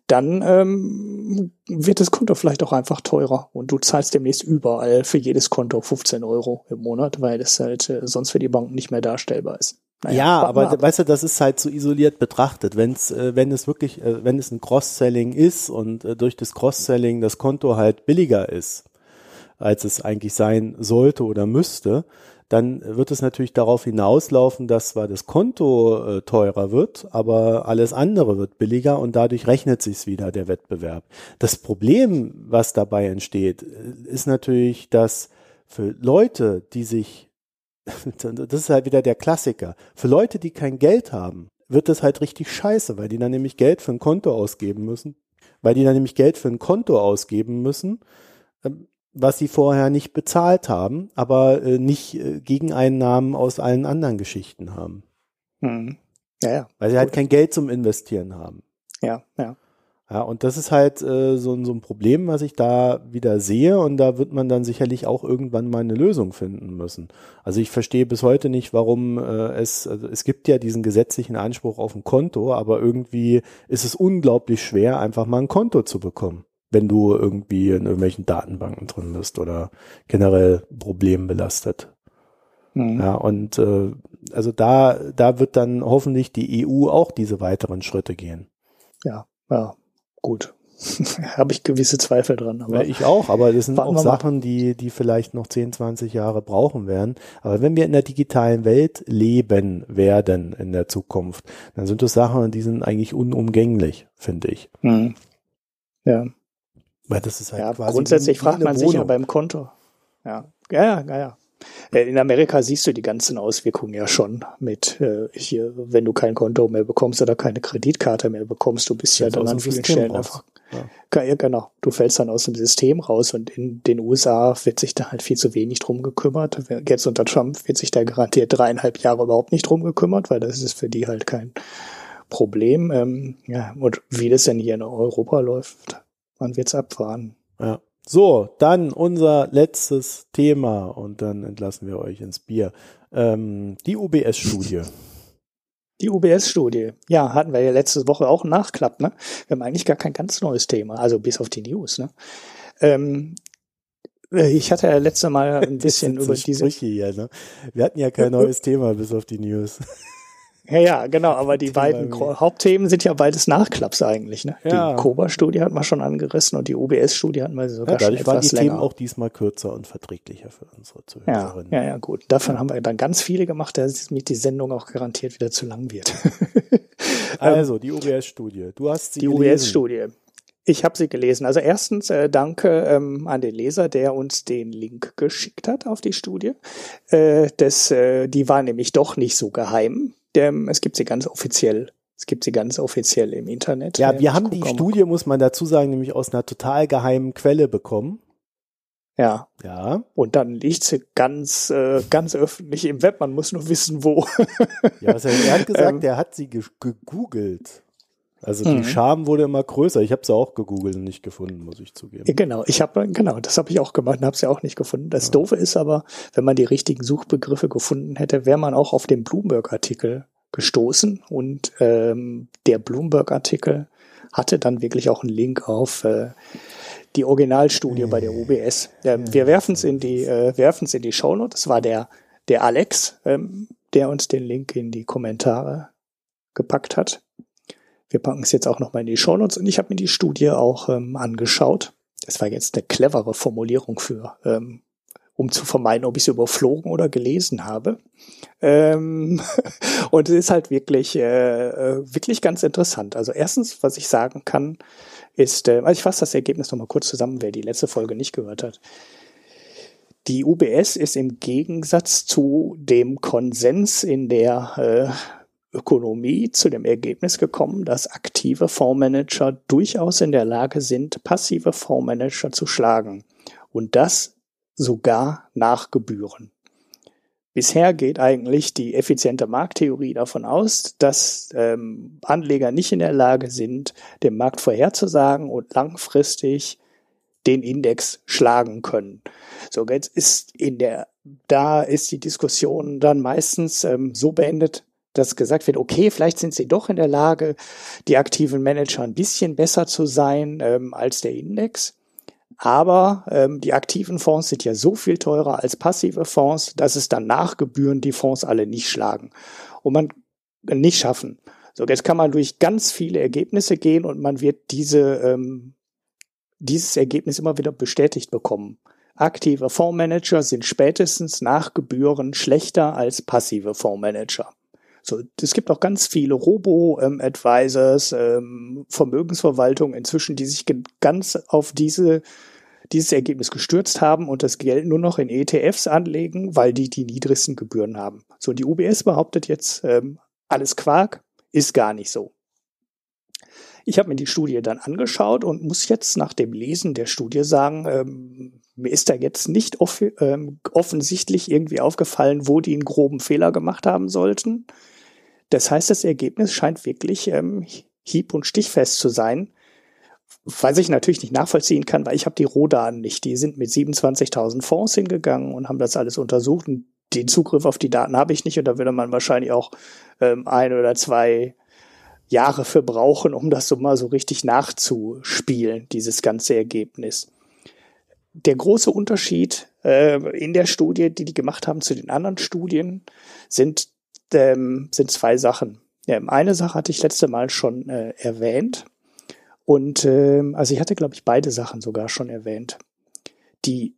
dann ähm, wird das Konto vielleicht auch einfach teurer und du zahlst demnächst überall für jedes Konto 15 Euro im Monat, weil das halt äh, sonst für die Banken nicht mehr darstellbar ist. Naja, ja, aber weißt du, das ist halt so isoliert betrachtet. Wenn's, äh, wenn es wirklich, äh, wenn es ein Cross-Selling ist und äh, durch das Cross-Selling das Konto halt billiger ist, als es eigentlich sein sollte oder müsste, dann wird es natürlich darauf hinauslaufen, dass zwar das Konto äh, teurer wird, aber alles andere wird billiger und dadurch rechnet sich's wieder der Wettbewerb. Das Problem, was dabei entsteht, äh, ist natürlich, dass für Leute, die sich [laughs] das ist halt wieder der Klassiker. Für Leute, die kein Geld haben, wird das halt richtig scheiße, weil die dann nämlich Geld für ein Konto ausgeben müssen. Weil die dann nämlich Geld für ein Konto ausgeben müssen, ähm, was sie vorher nicht bezahlt haben, aber äh, nicht äh, Gegeneinnahmen aus allen anderen Geschichten haben. Hm. Ja, ja. Weil sie halt kein Geld zum Investieren haben. Ja, ja. Ja, und das ist halt äh, so, so ein Problem, was ich da wieder sehe und da wird man dann sicherlich auch irgendwann mal eine Lösung finden müssen. Also ich verstehe bis heute nicht, warum äh, es, also es gibt ja diesen gesetzlichen Anspruch auf ein Konto, aber irgendwie ist es unglaublich schwer, einfach mal ein Konto zu bekommen, wenn du irgendwie in irgendwelchen Datenbanken drin bist oder generell problembelastet. Mhm. Ja, und äh, also da, da wird dann hoffentlich die EU auch diese weiteren Schritte gehen. Ja, ja, gut. [laughs] Habe ich gewisse Zweifel dran. Aber ja, ich auch, aber das sind auch Sachen, die, die vielleicht noch 10, 20 Jahre brauchen werden. Aber wenn wir in der digitalen Welt leben werden in der Zukunft, dann sind das Sachen, die sind eigentlich unumgänglich, finde ich. Mhm. Ja. Weil das ist halt ja, quasi. Grundsätzlich fragt man sich ja beim Konto. Ja, ja, ja, ja. Äh, in Amerika siehst du die ganzen Auswirkungen ja schon mit äh, hier, wenn du kein Konto mehr bekommst oder keine Kreditkarte mehr bekommst, du bist ja dann an vielen Stellen einfach. Ja. ja. genau. Du fällst dann aus dem System raus und in den USA wird sich da halt viel zu wenig drum gekümmert. Jetzt unter Trump wird sich da garantiert dreieinhalb Jahre überhaupt nicht drum gekümmert, weil das ist für die halt kein Problem. Ähm, ja, und wie das denn hier in Europa läuft, man wird's abfahren. Ja. So, dann unser letztes Thema und dann entlassen wir euch ins Bier. Ähm, die UBS-Studie. [laughs] Die UBS-Studie. Ja, hatten wir ja letzte Woche auch einen Nachklapp, ne? Wir haben eigentlich gar kein ganz neues Thema, also bis auf die News, ne? Ähm, äh, ich hatte ja letzte Mal ein [laughs] bisschen über diese. Hier, ne? Wir hatten ja kein [laughs] neues Thema bis auf die News. Ja, ja, genau, aber die beiden Hauptthemen sind ja beides Nachklapps eigentlich. Ne? Ja. Die Koba-Studie hat man schon angerissen und die UBS-Studie hatten wir sogar ja, schon etwas waren die länger. Themen auch diesmal kürzer und verträglicher für unsere Zuhörerinnen. Ja, ja, ja, gut. Davon ja. haben wir dann ganz viele gemacht, dass mit die Sendung auch garantiert wieder zu lang wird. [laughs] also, die UBS-Studie. Du hast sie Die UBS-Studie. Ich habe sie gelesen. Also erstens äh, danke ähm, an den Leser, der uns den Link geschickt hat auf die Studie. Äh, das, äh, die war nämlich doch nicht so geheim ähm, es gibt sie ganz offiziell. Es gibt sie ganz offiziell im Internet. Ja, wir haben die Studie, muss man dazu sagen, nämlich aus einer total geheimen Quelle bekommen. Ja. Ja. Und dann liegt sie ganz, äh, ganz öffentlich im Web. Man muss nur wissen, wo. ja, was er, hat [laughs] gesagt, ähm, er hat sie gegoogelt. Also die mhm. Scham wurde immer größer. Ich habe sie auch gegoogelt und nicht gefunden, muss ich zugeben. Genau, ich habe genau, das habe ich auch gemacht und habe sie auch nicht gefunden. Das ja. Doofe ist aber, wenn man die richtigen Suchbegriffe gefunden hätte, wäre man auch auf den Bloomberg-Artikel gestoßen und ähm, der Bloomberg-Artikel hatte dann wirklich auch einen Link auf äh, die Originalstudie bei der UBS. Ähm, wir werfen es in die äh, werfen es in die Shownote. Das war der der Alex, ähm, der uns den Link in die Kommentare gepackt hat. Wir packen es jetzt auch nochmal in die Shownotes und ich habe mir die Studie auch ähm, angeschaut. Das war jetzt eine clevere Formulierung für, ähm, um zu vermeiden, ob ich es überflogen oder gelesen habe. Ähm, [laughs] und es ist halt wirklich, äh, äh, wirklich ganz interessant. Also erstens, was ich sagen kann, ist, äh, also ich fasse das Ergebnis nochmal kurz zusammen, wer die letzte Folge nicht gehört hat. Die UBS ist im Gegensatz zu dem Konsens in der äh, Ökonomie zu dem Ergebnis gekommen, dass aktive Fondsmanager durchaus in der Lage sind, passive Fondsmanager zu schlagen. Und das sogar nach Gebühren. Bisher geht eigentlich die effiziente Markttheorie davon aus, dass ähm, Anleger nicht in der Lage sind, den Markt vorherzusagen und langfristig den Index schlagen können. So, jetzt ist in der, da ist die Diskussion dann meistens ähm, so beendet, dass gesagt wird, okay, vielleicht sind sie doch in der Lage, die aktiven Manager ein bisschen besser zu sein ähm, als der Index. Aber ähm, die aktiven Fonds sind ja so viel teurer als passive Fonds, dass es dann nach Gebühren die Fonds alle nicht schlagen und man nicht schaffen. So, jetzt kann man durch ganz viele Ergebnisse gehen und man wird diese, ähm, dieses Ergebnis immer wieder bestätigt bekommen. Aktive Fondsmanager sind spätestens nach Gebühren schlechter als passive Fondsmanager. So, es gibt auch ganz viele Robo-Advisors, ähm, Vermögensverwaltung inzwischen, die sich ganz auf diese dieses Ergebnis gestürzt haben und das Geld nur noch in ETFs anlegen, weil die die niedrigsten Gebühren haben. So, die UBS behauptet jetzt, ähm, alles Quark, ist gar nicht so. Ich habe mir die Studie dann angeschaut und muss jetzt nach dem Lesen der Studie sagen, ähm, mir ist da jetzt nicht off ähm, offensichtlich irgendwie aufgefallen, wo die einen groben Fehler gemacht haben sollten. Das heißt, das Ergebnis scheint wirklich ähm, hieb- und stichfest zu sein. Was ich natürlich nicht nachvollziehen kann, weil ich habe die Rohdaten nicht. Die sind mit 27.000 Fonds hingegangen und haben das alles untersucht. Und den Zugriff auf die Daten habe ich nicht. Und da würde man wahrscheinlich auch ähm, ein oder zwei Jahre für brauchen, um das so mal so richtig nachzuspielen, dieses ganze Ergebnis. Der große Unterschied äh, in der Studie, die die gemacht haben zu den anderen Studien, sind ähm, sind zwei Sachen. Ja, eine Sache hatte ich letzte Mal schon äh, erwähnt. Und ähm, also ich hatte, glaube ich, beide Sachen sogar schon erwähnt. Die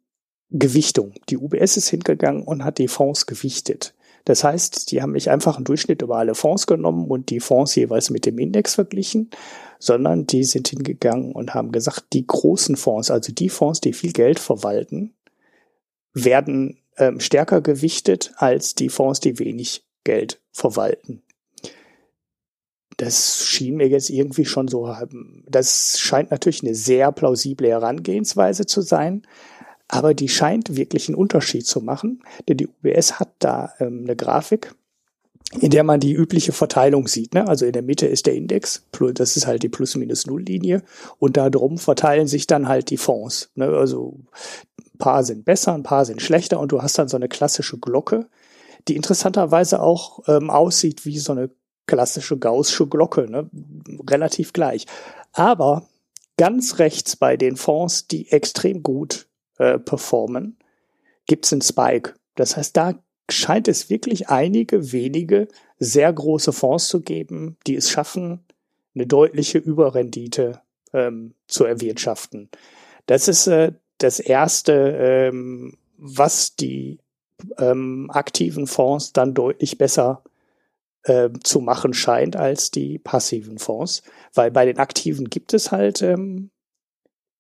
Gewichtung. Die UBS ist hingegangen und hat die Fonds gewichtet. Das heißt, die haben nicht einfach einen Durchschnitt über alle Fonds genommen und die Fonds jeweils mit dem Index verglichen, sondern die sind hingegangen und haben gesagt, die großen Fonds, also die Fonds, die viel Geld verwalten, werden ähm, stärker gewichtet als die Fonds, die wenig Geld verwalten. Das schien mir jetzt irgendwie schon so haben. Das scheint natürlich eine sehr plausible Herangehensweise zu sein, aber die scheint wirklich einen Unterschied zu machen, denn die UBS hat da ähm, eine Grafik, in der man die übliche Verteilung sieht. Ne? Also in der Mitte ist der Index, das ist halt die Plus-Minus-Null-Linie und da drum verteilen sich dann halt die Fonds. Ne? Also ein paar sind besser, ein paar sind schlechter und du hast dann so eine klassische Glocke, die interessanterweise auch ähm, aussieht wie so eine klassische gaußsche Glocke, ne? relativ gleich. Aber ganz rechts bei den Fonds, die extrem gut äh, performen, gibt's einen Spike. Das heißt, da scheint es wirklich einige wenige sehr große Fonds zu geben, die es schaffen, eine deutliche Überrendite ähm, zu erwirtschaften. Das ist äh, das erste, ähm, was die ähm, aktiven Fonds dann deutlich besser äh, zu machen scheint als die passiven Fonds, weil bei den aktiven gibt es halt ähm,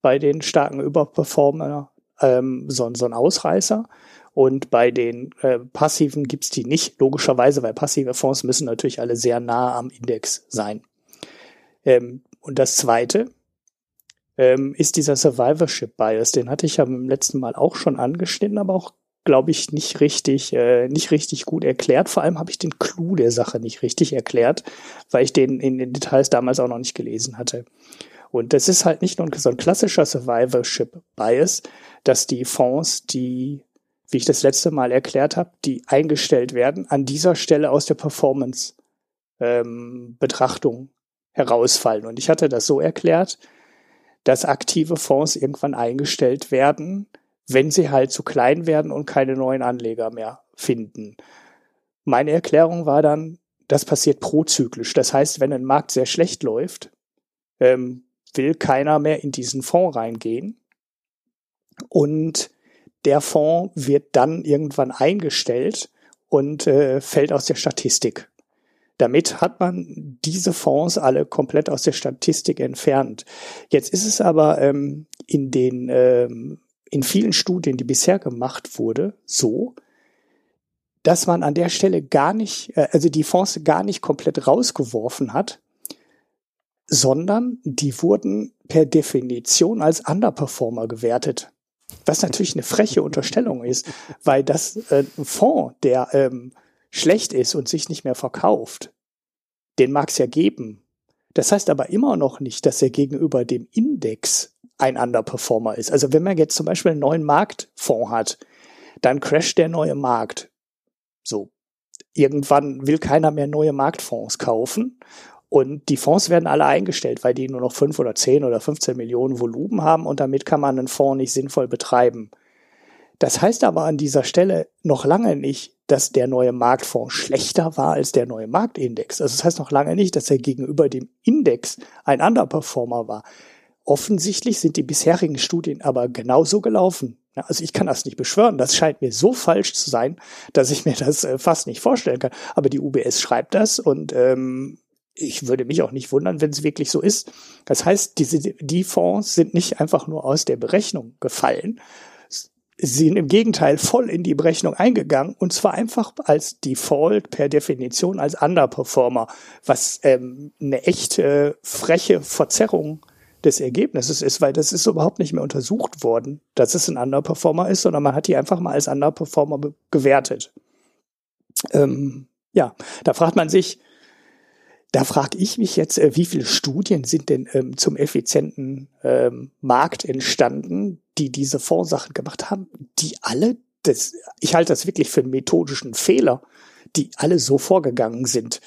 bei den starken Überperformer ähm, so, so einen Ausreißer. Und bei den äh, passiven gibt's die nicht, logischerweise, weil passive Fonds müssen natürlich alle sehr nah am Index sein. Ähm, und das Zweite ähm, ist dieser Survivorship Bias, den hatte ich ja beim letzten Mal auch schon angeschnitten, aber auch glaube ich, nicht richtig, äh, nicht richtig gut erklärt. Vor allem habe ich den Clou der Sache nicht richtig erklärt, weil ich den in den Details damals auch noch nicht gelesen hatte. Und das ist halt nicht nur so ein klassischer Survivorship Bias, dass die Fonds, die, wie ich das letzte Mal erklärt habe, die eingestellt werden, an dieser Stelle aus der Performance ähm, herausfallen. Und ich hatte das so erklärt, dass aktive Fonds irgendwann eingestellt werden, wenn sie halt zu klein werden und keine neuen Anleger mehr finden. Meine Erklärung war dann, das passiert prozyklisch. Das heißt, wenn ein Markt sehr schlecht läuft, ähm, will keiner mehr in diesen Fonds reingehen. Und der Fonds wird dann irgendwann eingestellt und äh, fällt aus der Statistik. Damit hat man diese Fonds alle komplett aus der Statistik entfernt. Jetzt ist es aber ähm, in den ähm, in vielen Studien, die bisher gemacht wurde, so, dass man an der Stelle gar nicht, äh, also die Fonds gar nicht komplett rausgeworfen hat, sondern die wurden per Definition als Underperformer gewertet. Was natürlich eine freche Unterstellung ist, weil das äh, ein Fonds, der ähm, schlecht ist und sich nicht mehr verkauft, den mag es ja geben. Das heißt aber immer noch nicht, dass er gegenüber dem Index ein Underperformer ist. Also wenn man jetzt zum Beispiel einen neuen Marktfonds hat, dann crasht der neue Markt. So. Irgendwann will keiner mehr neue Marktfonds kaufen und die Fonds werden alle eingestellt, weil die nur noch fünf oder zehn oder 15 Millionen Volumen haben und damit kann man einen Fonds nicht sinnvoll betreiben. Das heißt aber an dieser Stelle noch lange nicht, dass der neue Marktfonds schlechter war als der neue Marktindex. Also das heißt noch lange nicht, dass er gegenüber dem Index ein Underperformer war. Offensichtlich sind die bisherigen Studien aber genauso gelaufen. Also ich kann das nicht beschwören. Das scheint mir so falsch zu sein, dass ich mir das äh, fast nicht vorstellen kann. Aber die UBS schreibt das und ähm, ich würde mich auch nicht wundern, wenn es wirklich so ist. Das heißt, diese, die Fonds sind nicht einfach nur aus der Berechnung gefallen, sie sind im Gegenteil voll in die Berechnung eingegangen und zwar einfach als Default per Definition als Underperformer, was ähm, eine echt äh, freche Verzerrung des Ergebnisses ist, weil das ist überhaupt nicht mehr untersucht worden, dass es ein Underperformer ist, sondern man hat die einfach mal als Underperformer gewertet. Ähm, ja, da fragt man sich, da frage ich mich jetzt, äh, wie viele Studien sind denn ähm, zum effizienten ähm, Markt entstanden, die diese Fondsachen gemacht haben, die alle, das, ich halte das wirklich für einen methodischen Fehler, die alle so vorgegangen sind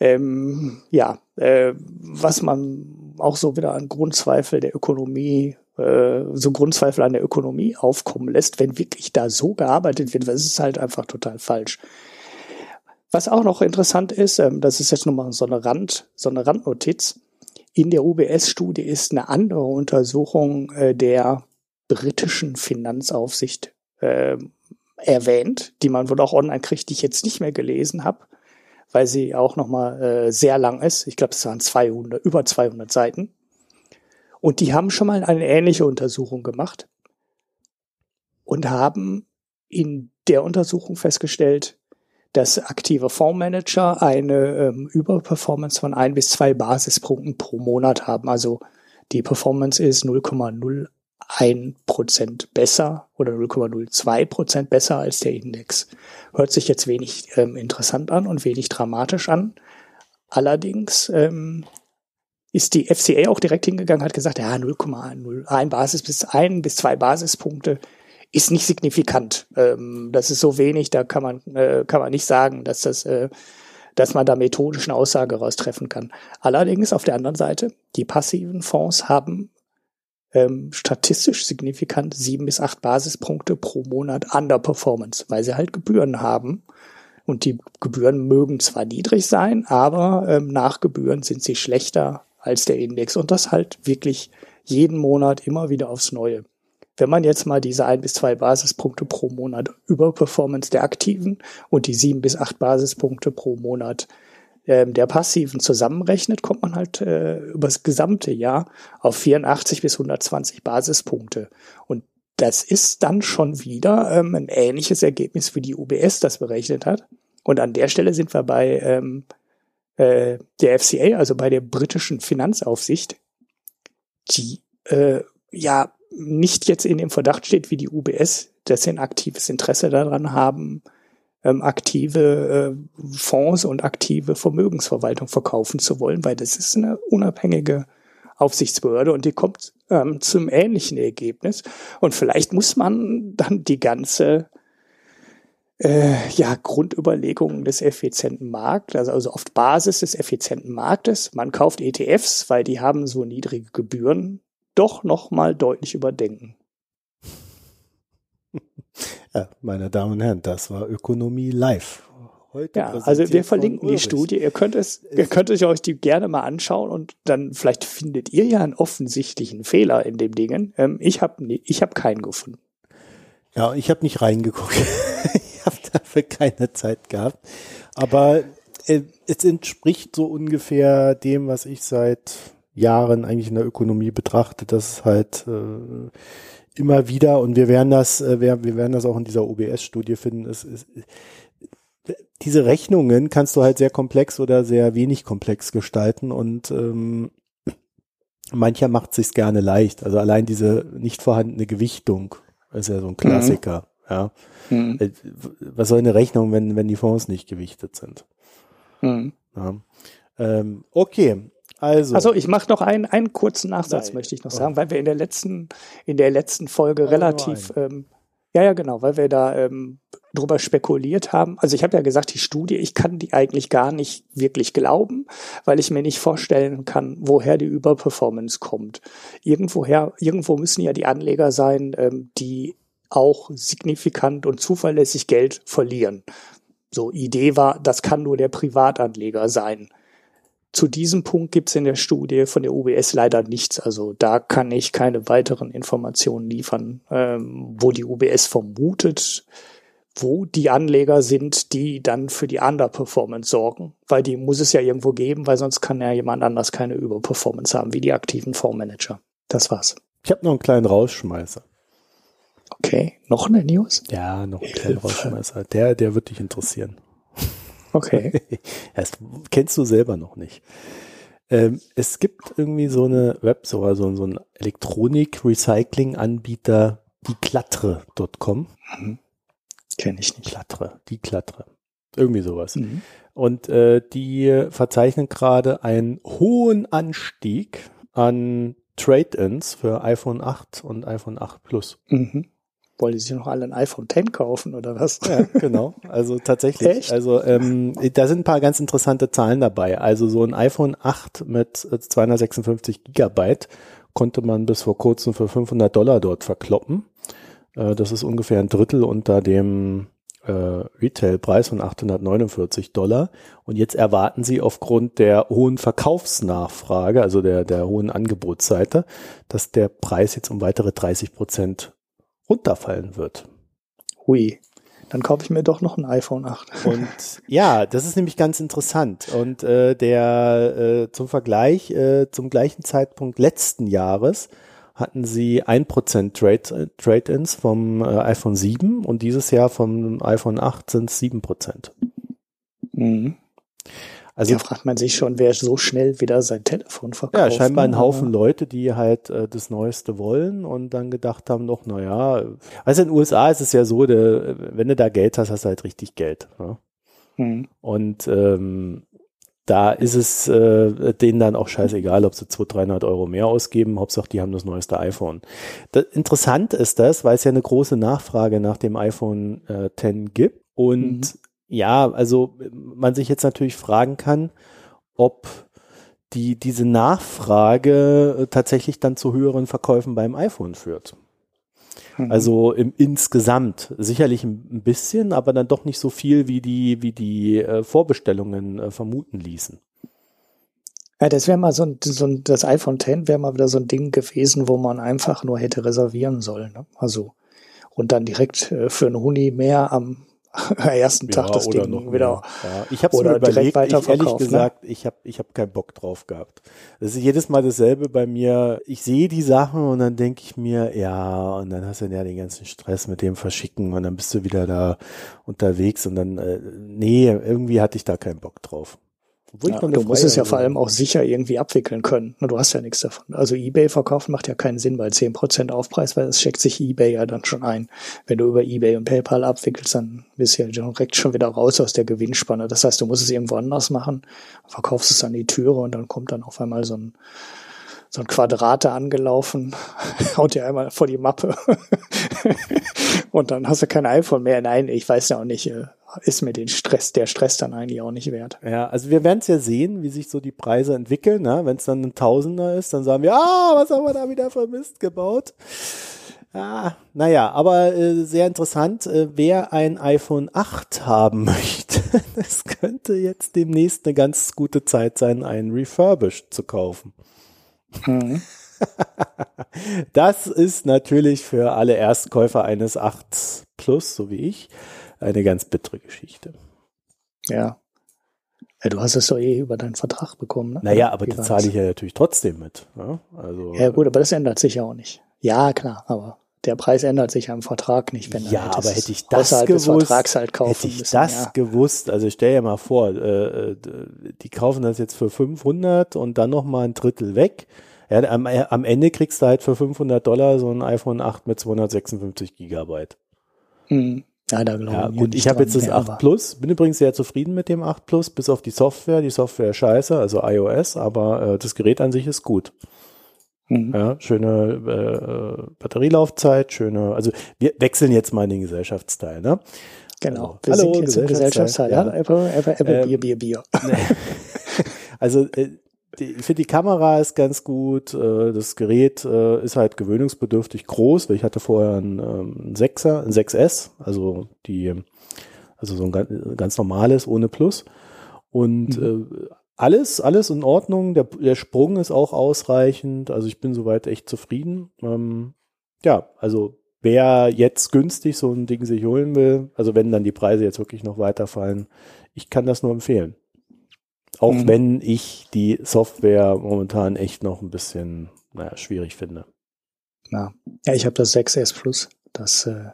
ähm, ja, äh, was man auch so wieder an Grundzweifel der Ökonomie, äh, so Grundzweifel an der Ökonomie aufkommen lässt, wenn wirklich da so gearbeitet wird, das ist halt einfach total falsch. Was auch noch interessant ist, ähm, das ist jetzt nochmal so eine Rand, so eine Randnotiz. In der UBS-Studie ist eine andere Untersuchung äh, der britischen Finanzaufsicht äh, erwähnt, die man wohl auch online kriegt, die ich jetzt nicht mehr gelesen habe weil sie auch nochmal äh, sehr lang ist. Ich glaube, es waren 200, über 200 Seiten. Und die haben schon mal eine ähnliche Untersuchung gemacht und haben in der Untersuchung festgestellt, dass aktive Fondsmanager eine ähm, Überperformance von ein bis zwei Basispunkten pro Monat haben. Also die Performance ist 0,0 ein Prozent besser oder 0,02 Prozent besser als der Index. Hört sich jetzt wenig ähm, interessant an und wenig dramatisch an. Allerdings ähm, ist die FCA auch direkt hingegangen, hat gesagt, ja, 0,01 Basis bis ein bis zwei Basispunkte ist nicht signifikant. Ähm, das ist so wenig, da kann man, äh, kann man nicht sagen, dass das, äh, dass man da methodisch eine Aussage raustreffen kann. Allerdings auf der anderen Seite, die passiven Fonds haben ähm, statistisch signifikant sieben bis acht Basispunkte pro Monat Underperformance, weil sie halt Gebühren haben. Und die Gebühren mögen zwar niedrig sein, aber ähm, nach Gebühren sind sie schlechter als der Index. Und das halt wirklich jeden Monat immer wieder aufs Neue. Wenn man jetzt mal diese ein bis zwei Basispunkte pro Monat Überperformance der Aktiven und die sieben bis acht Basispunkte pro Monat ähm, der Passiven zusammenrechnet, kommt man halt äh, über das gesamte Jahr auf 84 bis 120 Basispunkte. Und das ist dann schon wieder ähm, ein ähnliches Ergebnis, wie die UBS das berechnet hat. Und an der Stelle sind wir bei ähm, äh, der FCA, also bei der britischen Finanzaufsicht, die äh, ja nicht jetzt in dem Verdacht steht wie die UBS, dass sie ein aktives Interesse daran haben, ähm, aktive äh, Fonds und aktive Vermögensverwaltung verkaufen zu wollen, weil das ist eine unabhängige Aufsichtsbehörde und die kommt ähm, zum ähnlichen Ergebnis. Und vielleicht muss man dann die ganze äh, ja, Grundüberlegungen des effizienten Marktes, also, also auf Basis des effizienten Marktes, man kauft ETFs, weil die haben so niedrige Gebühren, doch nochmal deutlich überdenken. Ja, meine Damen und Herren, das war Ökonomie live. Heute ja, also wir verlinken die Studie. Ihr könnt es, ihr könnt euch die gerne mal anschauen und dann vielleicht findet ihr ja einen offensichtlichen Fehler in dem Dingen. Ähm, ich habe ich hab keinen gefunden. Ja, ich habe nicht reingeguckt. [laughs] ich habe dafür keine Zeit gehabt. Aber äh, es entspricht so ungefähr dem, was ich seit Jahren eigentlich in der Ökonomie betrachte, dass halt äh, immer wieder und wir werden das, äh, wir, wir werden das auch in dieser OBS-Studie finden. Es, es, diese Rechnungen kannst du halt sehr komplex oder sehr wenig komplex gestalten und ähm, mancher macht sich's gerne leicht. Also allein diese nicht vorhandene Gewichtung ist ja so ein Klassiker. Mhm. Ja. Mhm. Äh, was soll eine Rechnung, wenn, wenn die Fonds nicht gewichtet sind? Mhm. Ja. Ähm, okay, also. Also ich mache noch einen, einen kurzen Nachsatz, Nein. möchte ich noch sagen, oh. weil wir in der letzten, in der letzten Folge oh, relativ, ähm, ja, ja, genau, weil wir da ähm, drüber spekuliert haben. Also ich habe ja gesagt, die Studie, ich kann die eigentlich gar nicht wirklich glauben, weil ich mir nicht vorstellen kann, woher die Überperformance kommt. Irgendwoher, irgendwo müssen ja die Anleger sein, ähm, die auch signifikant und zuverlässig Geld verlieren. So, Idee war, das kann nur der Privatanleger sein. Zu diesem Punkt gibt es in der Studie von der UBS leider nichts. Also da kann ich keine weiteren Informationen liefern, ähm, wo die UBS vermutet, wo die Anleger sind, die dann für die Underperformance sorgen. Weil die muss es ja irgendwo geben, weil sonst kann ja jemand anders keine Überperformance haben, wie die aktiven Fondsmanager. Das war's. Ich habe noch einen kleinen Rausschmeißer. Okay, noch eine News? Ja, noch einen kleinen Rausschmeißer. Der, der wird dich interessieren. Okay. [laughs] das kennst du selber noch nicht. Ähm, es gibt irgendwie so eine Web, so, so, so ein Elektronik-Recycling-Anbieter, die Klatre.com. Mhm. Kenne ich nicht. Klatre, die Klatre. Irgendwie sowas. Mhm. Und äh, die verzeichnen gerade einen hohen Anstieg an Trade-ins für iPhone 8 und iPhone 8 Plus. Mhm. Wollen die sich noch alle ein iPhone 10 kaufen oder was? Ja, genau. Also tatsächlich. [laughs] Echt? Also ähm, da sind ein paar ganz interessante Zahlen dabei. Also so ein iPhone 8 mit 256 Gigabyte konnte man bis vor kurzem für 500 Dollar dort verkloppen. Äh, das ist ungefähr ein Drittel unter dem äh, Retailpreis von 849 Dollar. Und jetzt erwarten sie aufgrund der hohen Verkaufsnachfrage, also der, der hohen Angebotsseite, dass der Preis jetzt um weitere 30 Prozent runterfallen wird. Hui. Dann kaufe ich mir doch noch ein iPhone 8. Und ja, das ist nämlich ganz interessant. Und äh, der äh, zum Vergleich, äh, zum gleichen Zeitpunkt letzten Jahres hatten sie 1% Trade, Trade-ins vom äh, iPhone 7 und dieses Jahr vom iPhone 8 sind es 7%. Mhm. Also ja, fragt man sich schon, wer so schnell wieder sein Telefon verkauft. Ja, scheinbar ein? Haufen Leute, die halt äh, das Neueste wollen und dann gedacht haben, noch, naja, also in den USA ist es ja so, de, wenn du da Geld hast, hast du halt richtig Geld. Ne? Hm. Und ähm, da ist es äh, denen dann auch scheißegal, ob sie 200, 300 Euro mehr ausgeben. Hauptsache, die haben das neueste iPhone. Das, interessant ist das, weil es ja eine große Nachfrage nach dem iPhone äh, 10 gibt. Und mhm ja, also man sich jetzt natürlich fragen kann, ob die, diese Nachfrage äh, tatsächlich dann zu höheren Verkäufen beim iPhone führt. Mhm. Also im insgesamt sicherlich ein bisschen, aber dann doch nicht so viel, wie die, wie die äh, Vorbestellungen äh, vermuten ließen. Ja, das wäre mal so ein, so ein, das iPhone X wäre mal wieder so ein Ding gewesen, wo man einfach nur hätte reservieren sollen. Ne? Also und dann direkt äh, für einen Huni mehr am ersten ja, Tag das Ding noch wieder. Ja. Ich habe mir überlegt, ich, ehrlich ne? gesagt, ne? ich habe ich hab keinen Bock drauf gehabt. Das ist jedes Mal dasselbe bei mir. Ich sehe die Sachen und dann denke ich mir, ja, und dann hast du ja den ganzen Stress mit dem Verschicken und dann bist du wieder da unterwegs und dann, äh, nee, irgendwie hatte ich da keinen Bock drauf. Ja, du musst es ja vor allem auch sicher irgendwie abwickeln können. Du hast ja nichts davon. Also Ebay verkaufen macht ja keinen Sinn bei 10% Aufpreis, weil das checkt sich Ebay ja dann schon ein. Wenn du über Ebay und PayPal abwickelst, dann bist du ja direkt schon wieder raus aus der Gewinnspanne. Das heißt, du musst es irgendwo anders machen, verkaufst es an die Türe und dann kommt dann auf einmal so ein so ein Quadrate angelaufen, [laughs] haut dir einmal vor die Mappe [laughs] und dann hast du kein iPhone mehr. Nein, ich weiß ja auch nicht, äh, ist mir den Stress, der Stress dann eigentlich auch nicht wert. Ja, also wir werden es ja sehen, wie sich so die Preise entwickeln. Ne? Wenn es dann ein Tausender ist, dann sagen wir, ah, was haben wir da wieder vermisst gebaut? Ah, naja, aber äh, sehr interessant. Äh, wer ein iPhone 8 haben [laughs] möchte, es könnte jetzt demnächst eine ganz gute Zeit sein, ein Refurbished zu kaufen. Mhm. [laughs] das ist natürlich für alle Erstkäufer eines 8 Plus, so wie ich, eine ganz bittere Geschichte. Ja. ja du hast es doch eh über deinen Vertrag bekommen. Ne? Naja, aber die zahle ich ja natürlich trotzdem mit. Ne? Also, ja gut, aber das ändert sich ja auch nicht. Ja, klar, aber der Preis ändert sich am Vertrag nicht, wenn ja, aber hätte ich das gewusst, halt hätte ich müssen, das ja. gewusst, also stell dir mal vor, äh, äh, die kaufen das jetzt für 500 und dann noch mal ein Drittel weg Ja, am, am Ende kriegst du halt für 500 Dollar so ein iPhone 8 mit 256 Gigabyte. Hm. Ja, da glaube ja, gut, ich habe jetzt das 8 Plus, bin übrigens sehr zufrieden mit dem 8 Plus, bis auf die Software. Die Software ist scheiße, also iOS, aber äh, das Gerät an sich ist gut. Mhm. Ja, schöne äh, Batterielaufzeit, schöne, also wir wechseln jetzt mal in den Gesellschaftsteil, ne? Genau. Also, wir hallo, sind jetzt im Gesellschaftsteil. Ja. Apple, Apple, Apple, ähm, Bier, Bier, Bier. [laughs] also äh, die, ich finde die Kamera ist ganz gut. Äh, das Gerät äh, ist halt gewöhnungsbedürftig groß, weil ich hatte vorher ein, ähm, 6er, ein 6S, also die, also so ein ganz, normales ohne Plus. Und mhm. äh, alles, alles in Ordnung. Der, der Sprung ist auch ausreichend. Also ich bin soweit echt zufrieden. Ähm, ja, also wer jetzt günstig so ein Ding sich holen will, also wenn dann die Preise jetzt wirklich noch weiterfallen, ich kann das nur empfehlen. Auch mhm. wenn ich die Software momentan echt noch ein bisschen, naja, schwierig finde. Ja, ja ich habe das 6S Plus. Das äh,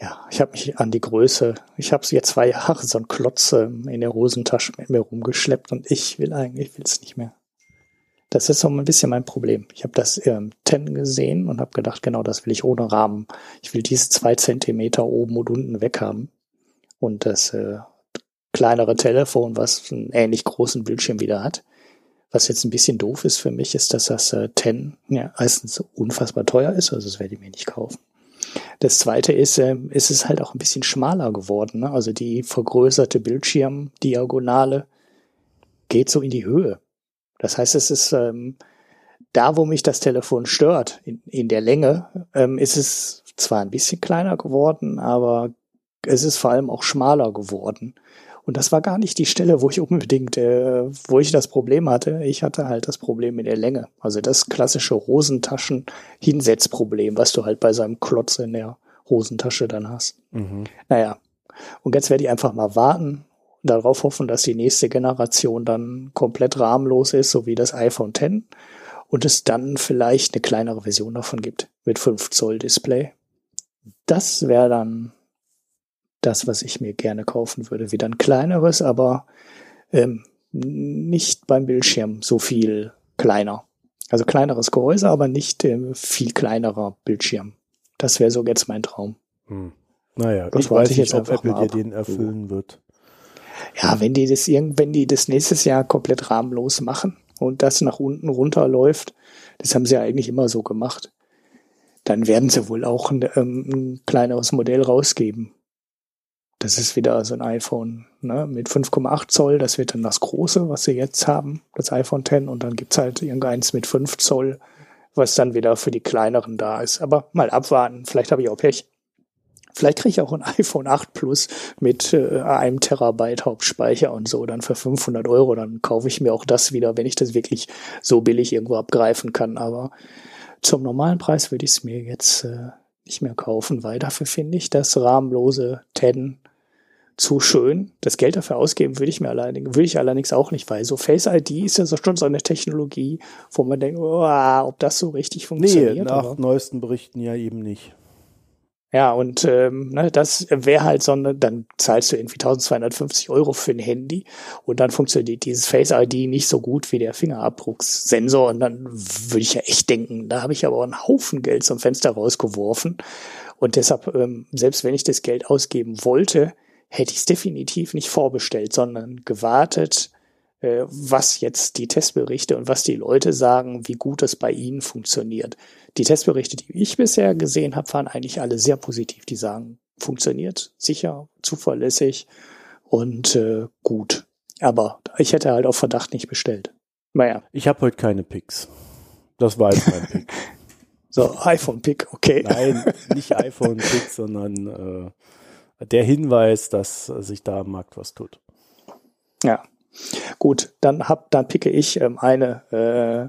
ja, ich habe mich an die Größe, ich habe jetzt zwei Jahre so ein Klotz ähm, in der Hosentasche mit mir rumgeschleppt und ich will eigentlich, will es nicht mehr. Das ist so ein bisschen mein Problem. Ich habe das ähm, 10 gesehen und habe gedacht, genau das will ich ohne Rahmen. Ich will diese zwei Zentimeter oben und unten weg haben. Und das äh, kleinere Telefon, was einen ähnlich großen Bildschirm wieder hat. Was jetzt ein bisschen doof ist für mich, ist, dass das äh, 10 ja, erstens unfassbar teuer ist, also das werde ich mir nicht kaufen. Das zweite ist, äh, ist es halt auch ein bisschen schmaler geworden. Ne? Also die vergrößerte Bildschirmdiagonale geht so in die Höhe. Das heißt, es ist ähm, da, wo mich das Telefon stört, in, in der Länge, ähm, ist es zwar ein bisschen kleiner geworden, aber es ist vor allem auch schmaler geworden. Und das war gar nicht die Stelle, wo ich unbedingt, äh, wo ich das Problem hatte. Ich hatte halt das Problem mit der Länge. Also das klassische Hosentaschen-Hinsetzproblem, was du halt bei seinem Klotz in der Hosentasche dann hast. Mhm. Naja. Und jetzt werde ich einfach mal warten, darauf hoffen, dass die nächste Generation dann komplett rahmenlos ist, so wie das iPhone X. Und es dann vielleicht eine kleinere Version davon gibt mit 5 Zoll Display. Das wäre dann das, was ich mir gerne kaufen würde. Wieder ein kleineres, aber ähm, nicht beim Bildschirm so viel kleiner. Also kleineres Gehäuse, aber nicht äh, viel kleinerer Bildschirm. Das wäre so jetzt mein Traum. Hm. Naja, das ich weiß ich nicht, ob Apple dir den erfüllen wird. Ja, wenn die das irgend, wenn die das nächstes Jahr komplett rahmenlos machen und das nach unten runterläuft, das haben sie ja eigentlich immer so gemacht, dann werden sie wohl auch ein, ähm, ein kleineres Modell rausgeben. Das ist wieder so ein iPhone ne, mit 5,8 Zoll. Das wird dann das große, was sie jetzt haben, das iPhone 10. Und dann gibt's halt irgendeins mit 5 Zoll, was dann wieder für die kleineren da ist. Aber mal abwarten. Vielleicht habe ich auch Pech. Vielleicht kriege ich auch ein [laughs] iPhone 8 Plus mit äh, einem Terabyte Hauptspeicher und so dann für 500 Euro. Dann kaufe ich mir auch das wieder, wenn ich das wirklich so billig irgendwo abgreifen kann. Aber zum normalen Preis würde ich es mir jetzt äh, nicht mehr kaufen, weil dafür finde ich das rahmenlose 10 zu schön. Das Geld dafür ausgeben würde ich mir allerdings, würde ich allerdings auch nicht, weil so Face ID ist ja so schon so eine Technologie, wo man denkt, oh, ob das so richtig funktioniert. Nee, nach oder? neuesten Berichten ja eben nicht. Ja, und ähm, ne, das wäre halt so eine, dann zahlst du irgendwie 1250 Euro für ein Handy und dann funktioniert dieses Face ID nicht so gut wie der Fingerabdrucksensor und dann würde ich ja echt denken, da habe ich aber einen Haufen Geld zum Fenster rausgeworfen und deshalb, ähm, selbst wenn ich das Geld ausgeben wollte, hätte ich es definitiv nicht vorbestellt, sondern gewartet, äh, was jetzt die Testberichte und was die Leute sagen, wie gut es bei ihnen funktioniert. Die Testberichte, die ich bisher gesehen habe, waren eigentlich alle sehr positiv. Die sagen, funktioniert sicher, zuverlässig und äh, gut. Aber ich hätte halt auf Verdacht nicht bestellt. Naja. Ich habe heute keine Picks. Das war jetzt mein Pick. [laughs] so, iPhone-Pick, okay. Nein, [laughs] nicht iPhone-Pick, sondern äh, der Hinweis, dass sich da am Markt was tut. Ja. Gut, dann hab, dann picke ich ähm, eine äh,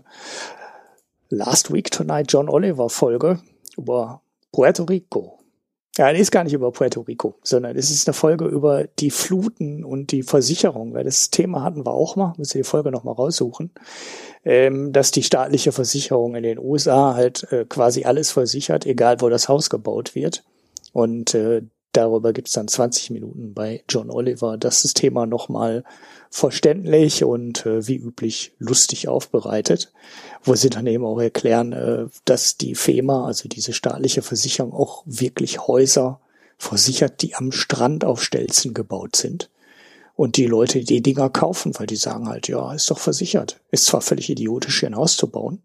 Last Week Tonight John Oliver Folge über Puerto Rico. Ja, die ist gar nicht über Puerto Rico, sondern es ist eine Folge über die Fluten und die Versicherung. Weil das Thema hatten wir auch mal, müssen wir die Folge nochmal raussuchen, ähm, dass die staatliche Versicherung in den USA halt äh, quasi alles versichert, egal wo das Haus gebaut wird. Und äh, darüber gibt's dann 20 Minuten bei John Oliver. Das ist Thema nochmal verständlich und äh, wie üblich lustig aufbereitet, wo sie dann eben auch erklären, äh, dass die FEMA, also diese staatliche Versicherung, auch wirklich Häuser versichert, die am Strand auf Stelzen gebaut sind. Und die Leute die Dinger kaufen, weil die sagen halt, ja, ist doch versichert. Ist zwar völlig idiotisch, hier ein Haus zu bauen,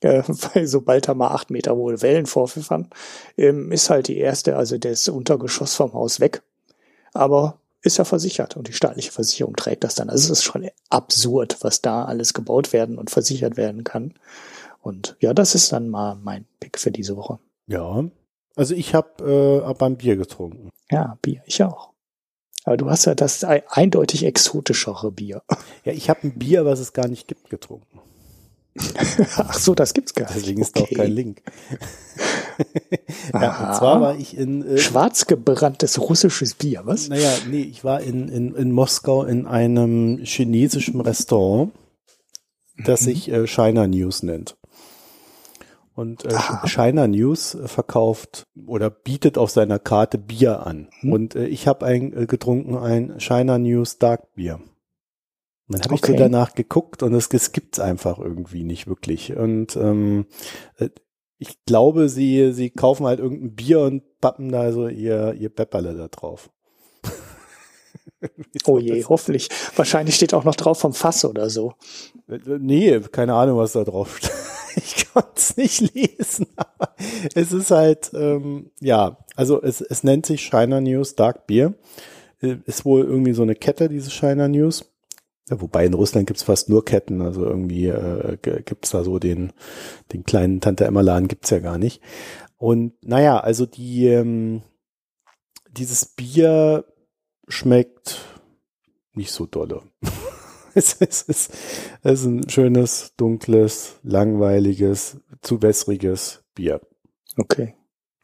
äh, [laughs] weil sobald da mal acht Meter hohe Wellen vorpfiffern, ähm, ist halt die erste, also das Untergeschoss vom Haus weg. Aber ist ja versichert und die staatliche Versicherung trägt das dann. Also es ist schon absurd, was da alles gebaut werden und versichert werden kann. Und ja, das ist dann mal mein Pick für diese Woche. Ja, also ich habe äh, beim Bier getrunken. Ja, Bier, ich auch. Aber du hast ja das eindeutig exotischere Bier. Ja, ich habe ein Bier, was es gar nicht gibt, getrunken. [laughs] Ach so, das gibt's gar nicht. Deswegen ist okay. da auch kein Link. [laughs] ja, und zwar war ich in äh, schwarz gebranntes russisches Bier, was? Naja, nee, ich war in, in, in Moskau in einem chinesischen Restaurant, das mhm. sich äh, China News nennt. Und äh, China News verkauft oder bietet auf seiner Karte Bier an. Mhm. Und äh, ich habe ein äh, getrunken ein China News Dark Bier. Dann habe okay. ich so danach geguckt und es, es gibt's einfach irgendwie nicht wirklich. Und ähm, äh, ich glaube, sie, sie kaufen halt irgendein Bier und pappen da so ihr, ihr Pepperle da drauf. [laughs] [laughs] oh je, hoffentlich. Wahrscheinlich steht auch noch drauf vom Fass oder so. Nee, keine Ahnung, was da drauf steht. [laughs] ich konnte es nicht lesen, aber es ist halt, ähm, ja, also es, es nennt sich Shiner News Dark Beer. Äh, ist wohl irgendwie so eine Kette, diese Shiner News. Ja, wobei in Russland gibt's fast nur Ketten, also irgendwie äh, gibt's da so den, den kleinen Tante Emma Laden gibt's ja gar nicht. Und naja, also die, ähm, dieses Bier schmeckt nicht so dolle. [laughs] es, ist, es ist ein schönes, dunkles, langweiliges, zu wässriges Bier. Okay.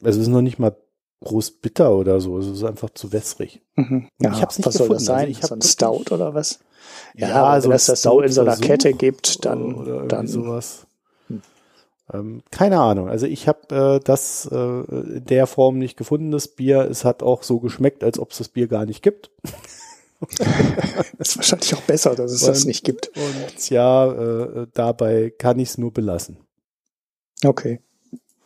Also es ist noch nicht mal groß bitter oder so, es ist einfach zu wässrig. Mhm. Ja, ich hab's nicht was gefunden. soll das sein? Also ich so ein Stout oder was? Ja, ja also wenn es das so in so einer Kette gibt, dann, oder dann sowas. Hm. Ähm, keine Ahnung. Also ich habe äh, das äh, in der Form nicht gefunden, das Bier. Es hat auch so geschmeckt, als ob es das Bier gar nicht gibt. das [laughs] ist wahrscheinlich auch besser, dass es und, das nicht gibt. Und ja, äh, dabei kann ich es nur belassen. Okay.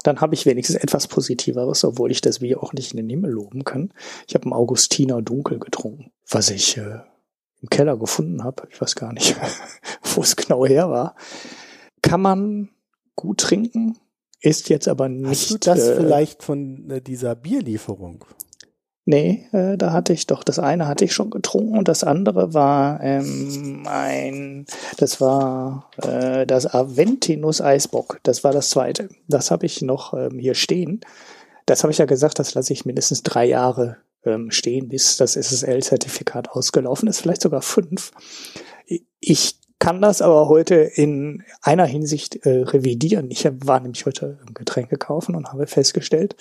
Dann habe ich wenigstens etwas Positiveres, obwohl ich das Bier auch nicht in den Himmel loben kann. Ich habe ein Augustiner Dunkel getrunken, was ich äh, im Keller gefunden habe. Ich weiß gar nicht, [laughs] wo es genau her war. Kann man gut trinken, ist jetzt aber nicht. Hast du das äh, vielleicht von äh, dieser Bierlieferung? Nee, äh, da hatte ich doch, das eine hatte ich schon getrunken und das andere war ähm, ein, das war äh, das Aventinus Eisbock, das war das zweite. Das habe ich noch ähm, hier stehen. Das habe ich ja gesagt, das lasse ich mindestens drei Jahre ähm, stehen, bis das SSL-Zertifikat ausgelaufen ist, vielleicht sogar fünf. Ich kann das aber heute in einer Hinsicht äh, revidieren. Ich war nämlich heute Getränke kaufen und habe festgestellt,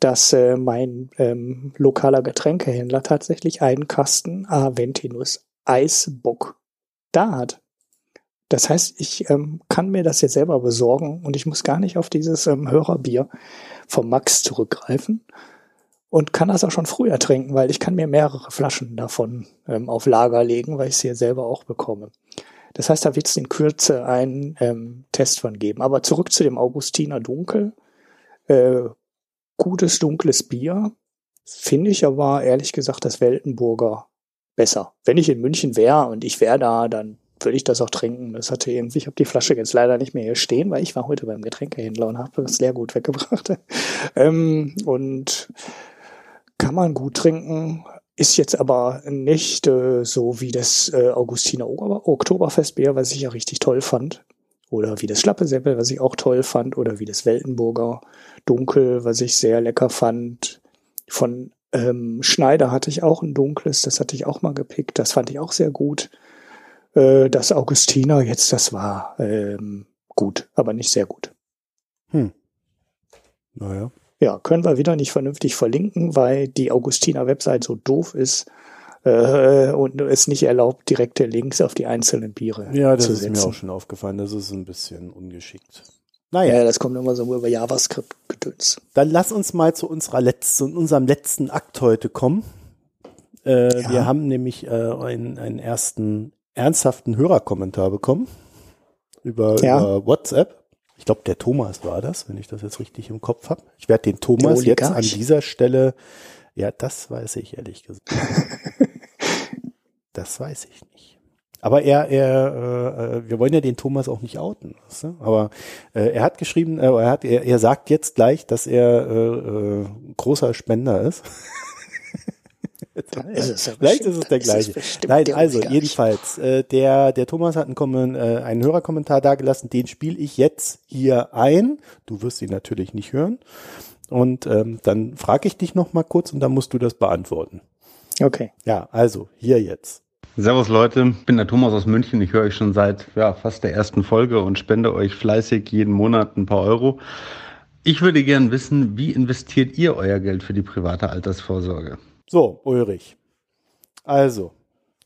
dass äh, mein ähm, lokaler Getränkehändler tatsächlich einen Kasten Aventinus Eisbock da hat. Das heißt, ich ähm, kann mir das jetzt selber besorgen und ich muss gar nicht auf dieses ähm, Hörerbier vom Max zurückgreifen und kann das auch schon früher trinken, weil ich kann mir mehrere Flaschen davon ähm, auf Lager legen, weil ich sie selber auch bekomme. Das heißt, da wird es in Kürze einen ähm, Test von geben. Aber zurück zu dem Augustiner Dunkel. Äh, gutes dunkles Bier, finde ich aber ehrlich gesagt das Weltenburger besser. Wenn ich in München wäre und ich wäre da, dann würde ich das auch trinken. Das hatte irgendwie, ich habe die Flasche jetzt leider nicht mehr hier stehen, weil ich war heute beim Getränkehändler und habe das Leergut weggebracht. [laughs] ähm, und kann man gut trinken, ist jetzt aber nicht äh, so wie das äh, Augustiner Oktoberfestbier, was ich ja richtig toll fand. Oder wie das Schlappeseppel, was ich auch toll fand. Oder wie das Weltenburger Dunkel, was ich sehr lecker fand. Von ähm, Schneider hatte ich auch ein dunkles, das hatte ich auch mal gepickt. Das fand ich auch sehr gut. Äh, das Augustiner jetzt, das war ähm, gut, aber nicht sehr gut. Hm. Naja. Ja, können wir wieder nicht vernünftig verlinken, weil die Augustiner Website so doof ist äh, und es nicht erlaubt, direkte Links auf die einzelnen Biere ja, das zu setzen. Ja, das ist mir auch schon aufgefallen. Das ist ein bisschen ungeschickt. Naja. Ja, das kommt immer so über JavaScript-Gedöns. Dann lass uns mal zu unserer letzten, unserem letzten Akt heute kommen. Äh, ja. Wir haben nämlich äh, einen, einen ersten ernsthaften Hörerkommentar bekommen über, ja. über WhatsApp. Ich glaube, der Thomas war das, wenn ich das jetzt richtig im Kopf habe. Ich werde den Thomas jetzt an dieser Stelle, ja, das weiß ich ehrlich gesagt. [laughs] das weiß ich nicht. Aber er, er, äh, äh, wir wollen ja den Thomas auch nicht outen. Weißt du? Aber äh, er hat geschrieben, äh, er hat, er, er sagt jetzt gleich, dass er äh, äh, großer Spender ist. [laughs] ist es Vielleicht ist es der gleiche. Nein, also jedenfalls, äh, der, der Thomas hat einen, Kommen, äh, einen Hörerkommentar dagelassen, den spiele ich jetzt hier ein. Du wirst ihn natürlich nicht hören. Und ähm, dann frage ich dich noch mal kurz und dann musst du das beantworten. Okay. Ja, also hier jetzt. Servus Leute, ich bin der Thomas aus München. Ich höre euch schon seit ja, fast der ersten Folge und spende euch fleißig jeden Monat ein paar Euro. Ich würde gern wissen, wie investiert ihr euer Geld für die private Altersvorsorge? So, Ulrich. Also,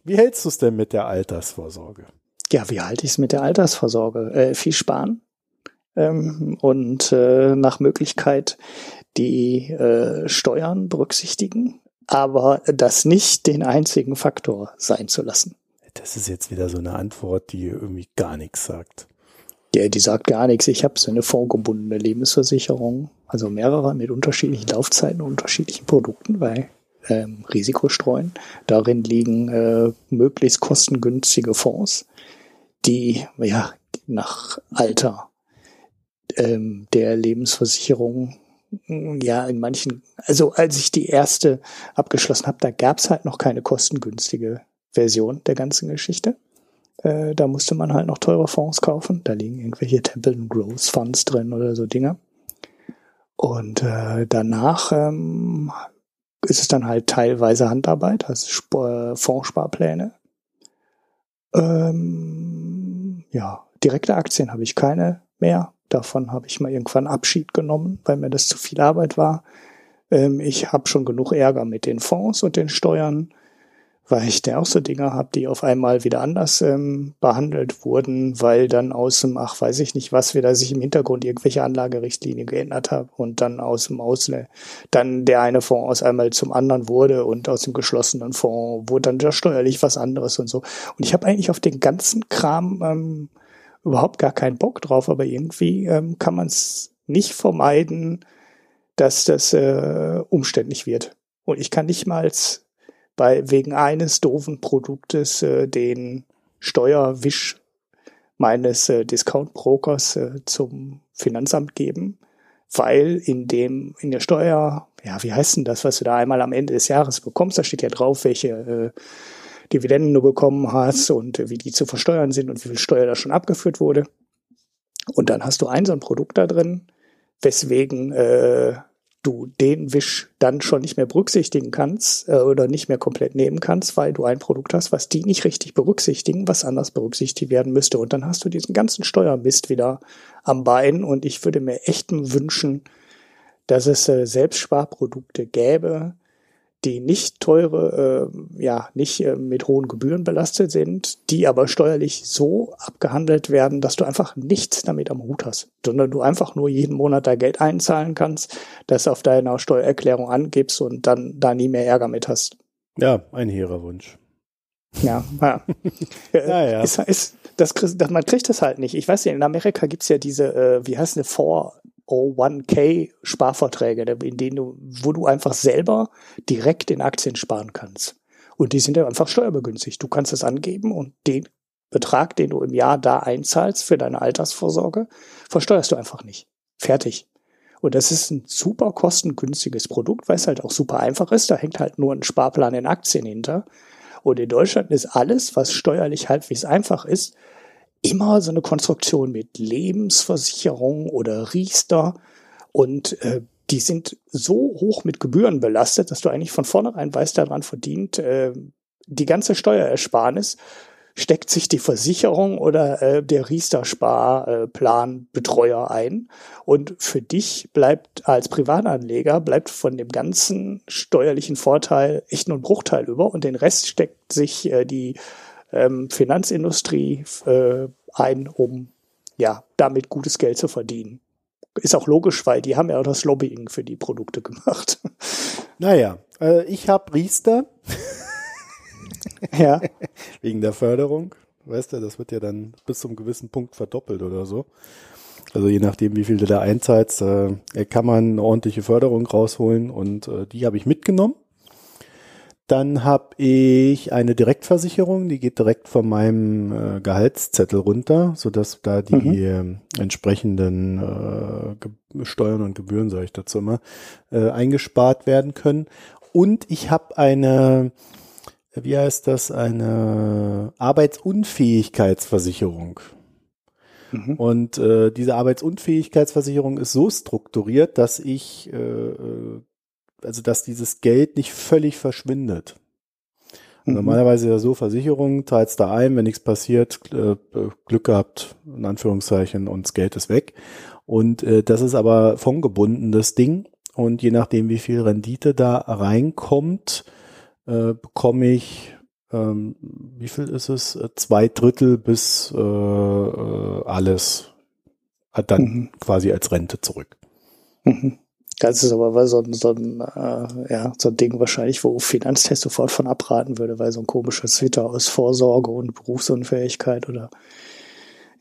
wie hältst du es denn mit der Altersvorsorge? Ja, wie halte ich es mit der Altersvorsorge? Äh, viel sparen ähm, und äh, nach Möglichkeit die äh, Steuern berücksichtigen, aber das nicht den einzigen Faktor sein zu lassen. Das ist jetzt wieder so eine Antwort, die irgendwie gar nichts sagt. Ja, die sagt gar nichts. Ich habe so eine fondgebundene Lebensversicherung, also mehrere mit unterschiedlichen Laufzeiten und unterschiedlichen Produkten, weil ähm, Risiko streuen. Darin liegen äh, möglichst kostengünstige Fonds, die ja nach Alter ähm, der Lebensversicherung ja in manchen, also als ich die erste abgeschlossen habe, da gab es halt noch keine kostengünstige Version der ganzen Geschichte. Äh, da musste man halt noch teure Fonds kaufen. Da liegen irgendwelche Templeton Growth Funds drin oder so Dinge. Und äh, danach ähm, ist es dann halt teilweise Handarbeit, also Sp Fondssparpläne. Ähm, ja, direkte Aktien habe ich keine mehr. Davon habe ich mal irgendwann Abschied genommen, weil mir das zu viel Arbeit war. Ähm, ich habe schon genug Ärger mit den Fonds und den Steuern weil ich da auch so Dinge habe, die auf einmal wieder anders ähm, behandelt wurden, weil dann aus dem, ach weiß ich nicht was, wieder sich im Hintergrund irgendwelche Anlagerichtlinien geändert hat und dann aus dem Ausle dann der eine Fonds aus einmal zum anderen wurde und aus dem geschlossenen Fonds wurde dann da steuerlich was anderes und so. Und ich habe eigentlich auf den ganzen Kram ähm, überhaupt gar keinen Bock drauf, aber irgendwie ähm, kann man es nicht vermeiden, dass das äh, umständlich wird. Und ich kann nicht mal bei wegen eines doofen Produktes äh, den Steuerwisch meines äh, Discount Brokers äh, zum Finanzamt geben, weil in dem in der Steuer, ja, wie heißt denn das, was du da einmal am Ende des Jahres bekommst, da steht ja drauf, welche äh, Dividenden du bekommen hast und wie die zu versteuern sind und wie viel Steuer da schon abgeführt wurde. Und dann hast du ein so ein Produkt da drin, weswegen äh, du den Wisch dann schon nicht mehr berücksichtigen kannst äh, oder nicht mehr komplett nehmen kannst, weil du ein Produkt hast, was die nicht richtig berücksichtigen, was anders berücksichtigt werden müsste. Und dann hast du diesen ganzen Steuermist wieder am Bein. Und ich würde mir echt wünschen, dass es äh, Selbstsparprodukte gäbe, die nicht teure, äh, ja, nicht äh, mit hohen Gebühren belastet sind, die aber steuerlich so abgehandelt werden, dass du einfach nichts damit am Hut hast, sondern du einfach nur jeden Monat da Geld einzahlen kannst, das auf deiner Steuererklärung angibst und dann da nie mehr Ärger mit hast. Ja, ein hehrer Wunsch. Ja, ja. [laughs] ja, ja. Ist, ist, das, das, man kriegt das halt nicht. Ich weiß nicht, in Amerika gibt's ja diese, äh, wie heißt eine 401k Sparverträge, in denen du, wo du einfach selber direkt in Aktien sparen kannst. Und die sind ja einfach steuerbegünstigt. Du kannst das angeben und den Betrag, den du im Jahr da einzahlst für deine Altersvorsorge, versteuerst du einfach nicht. Fertig. Und das ist ein super kostengünstiges Produkt, weil es halt auch super einfach ist. Da hängt halt nur ein Sparplan in Aktien hinter. Und in Deutschland ist alles, was steuerlich halbwegs einfach ist, immer so eine Konstruktion mit Lebensversicherung oder Riester. Und äh, die sind so hoch mit Gebühren belastet, dass du eigentlich von vornherein weißt, daran verdient äh, die ganze Steuerersparnis steckt sich die Versicherung oder äh, der Riester-Sparplan-Betreuer äh, ein. Und für dich bleibt als Privatanleger, bleibt von dem ganzen steuerlichen Vorteil echt nur ein Bruchteil über und den Rest steckt sich äh, die ähm, Finanzindustrie äh, ein, um ja, damit gutes Geld zu verdienen. Ist auch logisch, weil die haben ja auch das Lobbying für die Produkte gemacht. [laughs] Naja, äh, ich habe Riester. ja. [laughs] Wegen der Förderung. Weißt du, das wird ja dann bis zum gewissen Punkt verdoppelt oder so. Also je nachdem, wie viel du da einzahlst, äh, kann man eine ordentliche Förderung rausholen und äh, die habe ich mitgenommen. Dann habe ich eine Direktversicherung, die geht direkt von meinem äh, Gehaltszettel runter, so dass da die mhm. äh, entsprechenden äh, Steuern und Gebühren, sage ich dazu immer, äh, eingespart werden können. Und ich habe eine, wie heißt das, eine Arbeitsunfähigkeitsversicherung. Mhm. Und äh, diese Arbeitsunfähigkeitsversicherung ist so strukturiert, dass ich äh, äh also dass dieses Geld nicht völlig verschwindet. Mhm. Normalerweise ja so Versicherung, zahlst da ein, wenn nichts passiert, äh, Glück gehabt, in Anführungszeichen, und das Geld ist weg. Und äh, das ist aber fondgebunden, das Ding. Und je nachdem, wie viel Rendite da reinkommt, äh, bekomme ich, ähm, wie viel ist es? Zwei Drittel bis äh, äh alles hat dann mhm. quasi als Rente zurück. Mhm. Das ist aber so ein, so ein, äh, ja, so ein Ding wahrscheinlich, wo Finanztest sofort von abraten würde, weil so ein komisches Twitter aus Vorsorge und Berufsunfähigkeit oder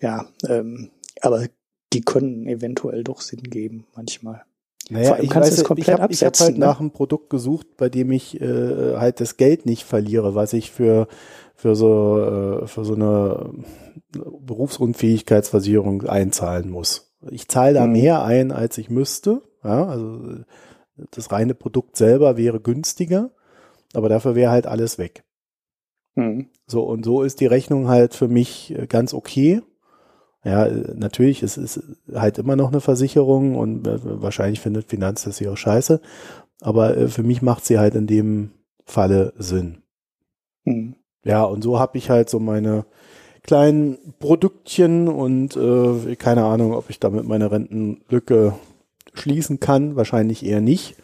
ja, ähm, aber die können eventuell doch Sinn geben manchmal. Naja, ich, weiß, ich habe hab halt ne? nach einem Produkt gesucht, bei dem ich äh, halt das Geld nicht verliere, was ich für für so äh, für so eine Berufsunfähigkeitsversicherung einzahlen muss. Ich zahle da mhm. mehr ein, als ich müsste, ja, also das reine Produkt selber wäre günstiger, aber dafür wäre halt alles weg. Mhm. So, und so ist die Rechnung halt für mich äh, ganz okay. Ja, natürlich, es ist halt immer noch eine Versicherung und äh, wahrscheinlich findet Finanz das hier auch scheiße. Aber äh, für mich macht sie halt in dem Falle Sinn. Mhm. Ja, und so habe ich halt so meine kleinen Produktchen und äh, keine Ahnung, ob ich damit meine Rentenlücke schließen kann, wahrscheinlich eher nicht.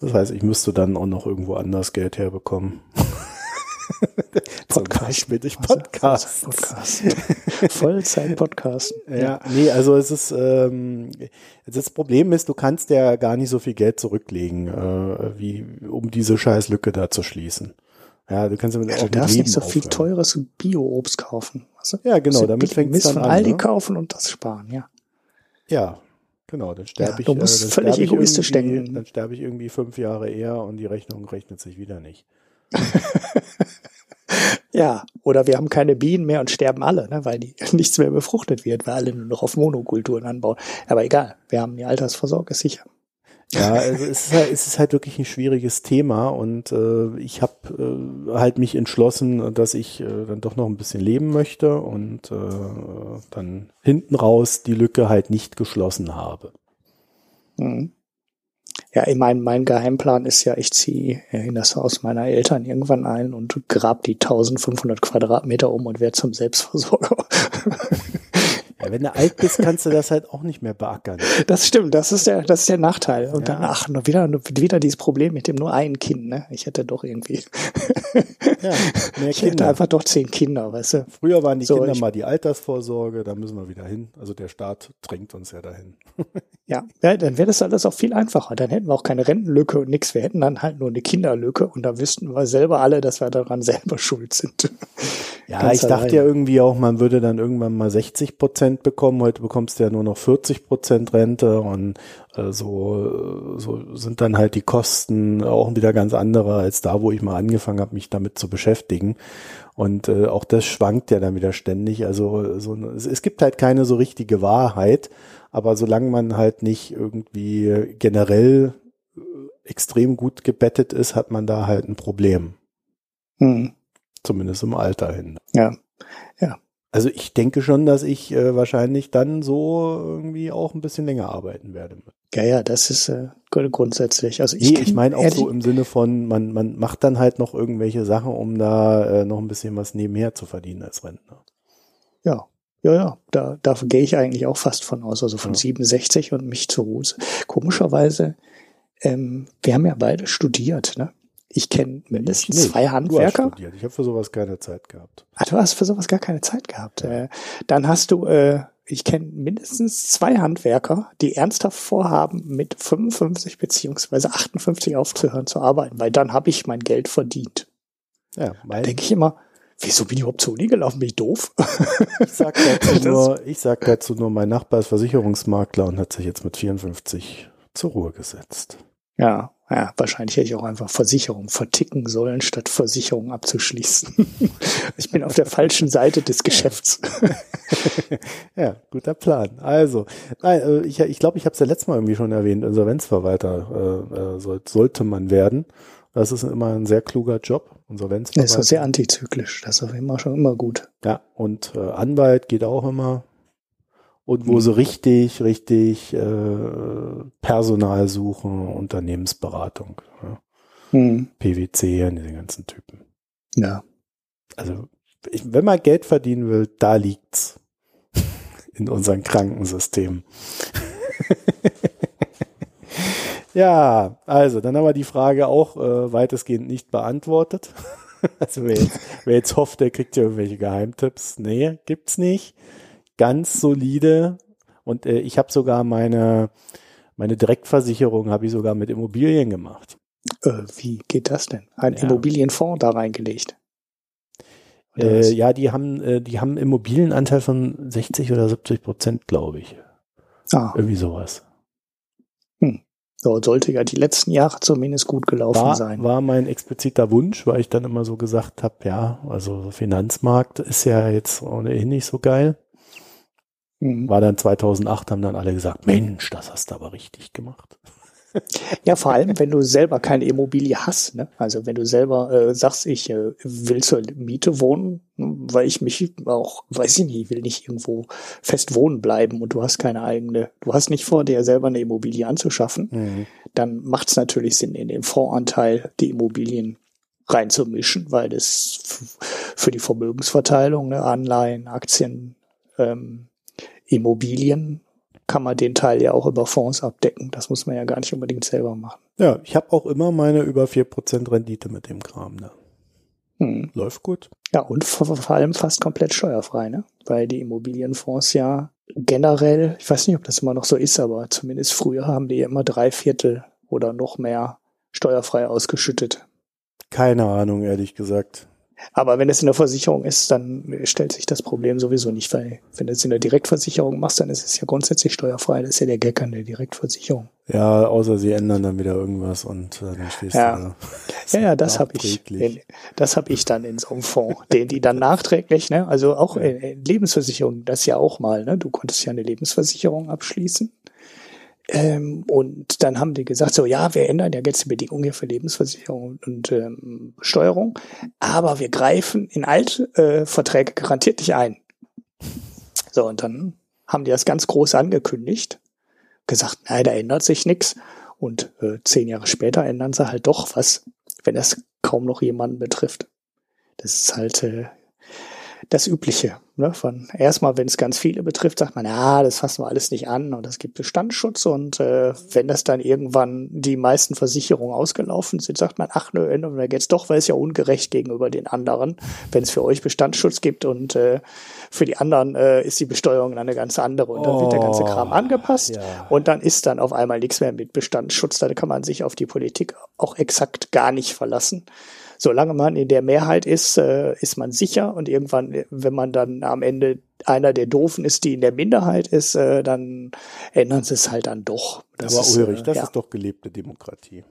Das heißt, ich müsste dann auch noch irgendwo anders Geld herbekommen. [laughs] Podcast. Zum durch Podcast. [laughs] Podcast. Vollzeit-Podcast. Ja, nee, also es ist, ähm, das Problem ist, du kannst ja gar nicht so viel Geld zurücklegen, äh, wie, um diese scheiß Lücke da zu schließen. Ja, du kannst damit ja, auch du darfst nicht so viel teures Bio-Obst kaufen. Also, ja, genau, damit fängt es dann an. von Aldi ne? kaufen und das sparen, ja. Ja, Genau, dann sterbe ja, ich. Du musst äh, völlig egoistisch denken. Dann sterbe ich irgendwie fünf Jahre eher und die Rechnung rechnet sich wieder nicht. [laughs] ja, oder wir haben keine Bienen mehr und sterben alle, ne, weil die, [laughs] nichts mehr befruchtet wird, weil alle nur noch auf Monokulturen anbauen. Aber egal, wir haben die Altersvorsorge sicher. Ja, also es ist halt, es ist halt wirklich ein schwieriges Thema und äh, ich habe äh, halt mich entschlossen, dass ich äh, dann doch noch ein bisschen leben möchte und äh, dann hinten raus die Lücke halt nicht geschlossen habe. Mhm. Ja, ich mein, mein Geheimplan ist ja, ich ziehe in das Haus meiner Eltern irgendwann ein und grab die 1500 Quadratmeter um und werde zum Selbstversorger. [laughs] Ja, wenn du alt bist, kannst du das halt auch nicht mehr beackern. Das stimmt, das ist der, das ist der Nachteil. Und ja. dann, ach, noch wieder, wieder dieses Problem mit dem nur ein Kind, ne? Ich hätte doch irgendwie. Ja, mehr [laughs] ich Kinder. hätte einfach doch zehn Kinder, weißt du? Früher waren die so, Kinder mal die Altersvorsorge, da müssen wir wieder hin. Also der Staat drängt uns ja dahin. [laughs] ja, ja, dann wäre das alles auch viel einfacher. Dann hätten wir auch keine Rentenlücke und nichts. Wir hätten dann halt nur eine Kinderlücke und da wüssten wir selber alle, dass wir daran [laughs] selber schuld sind. Ja, Ganz ich dachte allein. ja irgendwie auch, man würde dann irgendwann mal 60 Prozent bekommen. Heute bekommst du ja nur noch 40 Prozent Rente und äh, so, so sind dann halt die Kosten auch wieder ganz andere als da, wo ich mal angefangen habe, mich damit zu beschäftigen. Und äh, auch das schwankt ja dann wieder ständig. Also so, es, es gibt halt keine so richtige Wahrheit, aber solange man halt nicht irgendwie generell äh, extrem gut gebettet ist, hat man da halt ein Problem. Hm. Zumindest im Alter hin. Ja, ja. Also ich denke schon, dass ich äh, wahrscheinlich dann so irgendwie auch ein bisschen länger arbeiten werde. Ja, ja, das ist äh, grundsätzlich. Also ich, nee, ich meine auch so im Sinne von, man, man macht dann halt noch irgendwelche Sachen, um da äh, noch ein bisschen was nebenher zu verdienen als Rentner. Ja, ja, ja, da, da gehe ich eigentlich auch fast von aus, also von ja. 67 und mich zu Ruhe. Komischerweise, ähm, wir haben ja beide studiert, ne? Ich kenne mindestens nee, zwei Handwerker. Ich habe für sowas keine Zeit gehabt. Ah, du hast für sowas gar keine Zeit gehabt. Äh, dann hast du, äh, ich kenne mindestens zwei Handwerker, die ernsthaft vorhaben, mit 55 beziehungsweise 58 aufzuhören zu arbeiten, weil dann habe ich mein Geld verdient. Ja, da denke ich immer, wieso bin ich überhaupt zur Uni gelaufen? Bin ich doof? Ich sag [laughs] dazu nur, ich sag dazu nur, mein Nachbar ist Versicherungsmakler und hat sich jetzt mit 54 zur Ruhe gesetzt. Ja, ja, wahrscheinlich hätte ich auch einfach Versicherung verticken sollen, statt Versicherung abzuschließen. [laughs] ich bin auf der falschen Seite des Geschäfts. [laughs] ja, guter Plan. Also, nein, äh, ich glaube, ich, glaub, ich habe es ja letztes Mal irgendwie schon erwähnt, Insolvenzverwalter äh, äh, soll, sollte man werden. Das ist immer ein sehr kluger Job. Insolvenzverwalter. Das ist sehr antizyklisch. Das ist auf jeden Fall schon immer gut. Ja, und äh, Anwalt geht auch immer und wo sie richtig, richtig äh, Personal suchen, Unternehmensberatung, ja. mhm. PwC und diese ganzen Typen. Ja. Also ich, wenn man Geld verdienen will, da liegt's in unseren Krankensystemen. [laughs] ja, also dann haben wir die Frage auch äh, weitestgehend nicht beantwortet. [laughs] also wer jetzt, wer jetzt hofft, der kriegt ja irgendwelche Geheimtipps. Nee, gibt's nicht ganz solide und äh, ich habe sogar meine, meine Direktversicherung habe ich sogar mit Immobilien gemacht. Äh, wie geht das denn? Ein ja. Immobilienfonds da reingelegt? Äh, ja, die haben, äh, die haben Immobilienanteil von 60 oder 70 Prozent, glaube ich. Ah. Irgendwie sowas. Hm. So, sollte ja die letzten Jahre zumindest gut gelaufen war, sein. War mein expliziter Wunsch, weil ich dann immer so gesagt habe, ja, also Finanzmarkt ist ja jetzt ohnehin nicht so geil. Mhm. War dann 2008, haben dann alle gesagt, Mensch, das hast du aber richtig gemacht. [laughs] Ja, vor allem, wenn du selber keine Immobilie hast. Ne? Also wenn du selber äh, sagst, ich äh, will zur Miete wohnen, weil ich mich auch, weiß ich nicht, will nicht irgendwo fest wohnen bleiben und du hast keine eigene, du hast nicht vor, dir selber eine Immobilie anzuschaffen, mhm. dann macht es natürlich Sinn, in den Fondsanteil die Immobilien reinzumischen, weil das für die Vermögensverteilung, ne, Anleihen, Aktien, ähm, Immobilien kann man den Teil ja auch über Fonds abdecken. Das muss man ja gar nicht unbedingt selber machen. Ja, ich habe auch immer meine über vier Prozent Rendite mit dem Kram da. Hm. Läuft gut. Ja, und vor, vor allem fast komplett steuerfrei, ne? Weil die Immobilienfonds ja generell, ich weiß nicht, ob das immer noch so ist, aber zumindest früher haben die ja immer drei Viertel oder noch mehr steuerfrei ausgeschüttet. Keine Ahnung, ehrlich gesagt. Aber wenn es in der Versicherung ist, dann stellt sich das Problem sowieso nicht, weil wenn du es in der Direktversicherung machst, dann ist es ja grundsätzlich steuerfrei. Das ist ja der Gag an der Direktversicherung. Ja, außer sie ändern dann wieder irgendwas und äh, dann stehst ja. du da. Ja, ja, das habe ich. Das habe ich dann in so einem Fonds, den die dann nachträglich, ne, also auch ja. in Lebensversicherung, das ja auch mal, ne, du konntest ja eine Lebensversicherung abschließen ähm, und dann haben die gesagt, so ja, wir ändern ja jetzt die Bedingungen hier für Lebensversicherung und ähm, Steuerung, aber wir greifen in alte äh, garantiert nicht ein. So, und dann haben die das ganz groß angekündigt, gesagt, nein, da ändert sich nichts. Und äh, zehn Jahre später ändern sie halt doch was, wenn das kaum noch jemanden betrifft. Das ist halt äh, das Übliche. Ne? Von erstmal, wenn es ganz viele betrifft, sagt man, ja, das fassen wir alles nicht an und es gibt Bestandsschutz und äh, wenn das dann irgendwann die meisten Versicherungen ausgelaufen sind, sagt man, ach nö, ändern wir jetzt doch, weil es ja ungerecht gegenüber den anderen, wenn es für euch Bestandsschutz gibt und äh, für die anderen äh, ist die Besteuerung dann eine ganz andere und dann oh, wird der ganze Kram oh, angepasst ja. und dann ist dann auf einmal nichts mehr mit Bestandsschutz, da kann man sich auf die Politik auch exakt gar nicht verlassen solange man in der Mehrheit ist, äh, ist man sicher und irgendwann, wenn man dann am Ende einer der Doofen ist, die in der Minderheit ist, äh, dann ändern sie es halt dann doch. Das Aber ist, Ulrich, das ja. ist doch gelebte Demokratie.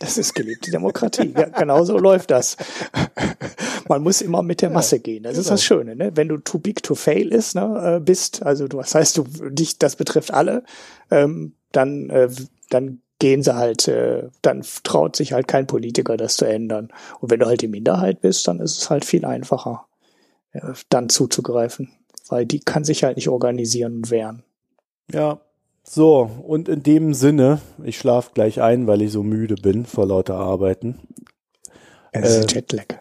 Das ist gelebte Demokratie. Ja, genau so läuft das. [laughs] Man muss immer mit der Masse ja, gehen. Das genau. ist das Schöne, ne? Wenn du too big to fail ist, ne, äh, bist, also du, das heißt, du dich, das betrifft alle, ähm, dann, äh, dann gehen sie halt, äh, dann traut sich halt kein Politiker, das zu ändern. Und wenn du halt die Minderheit bist, dann ist es halt viel einfacher, äh, dann zuzugreifen, weil die kann sich halt nicht organisieren und wehren. Ja, so, und in dem Sinne, ich schlafe gleich ein, weil ich so müde bin vor lauter Arbeiten. Es ist äh, Jetlag.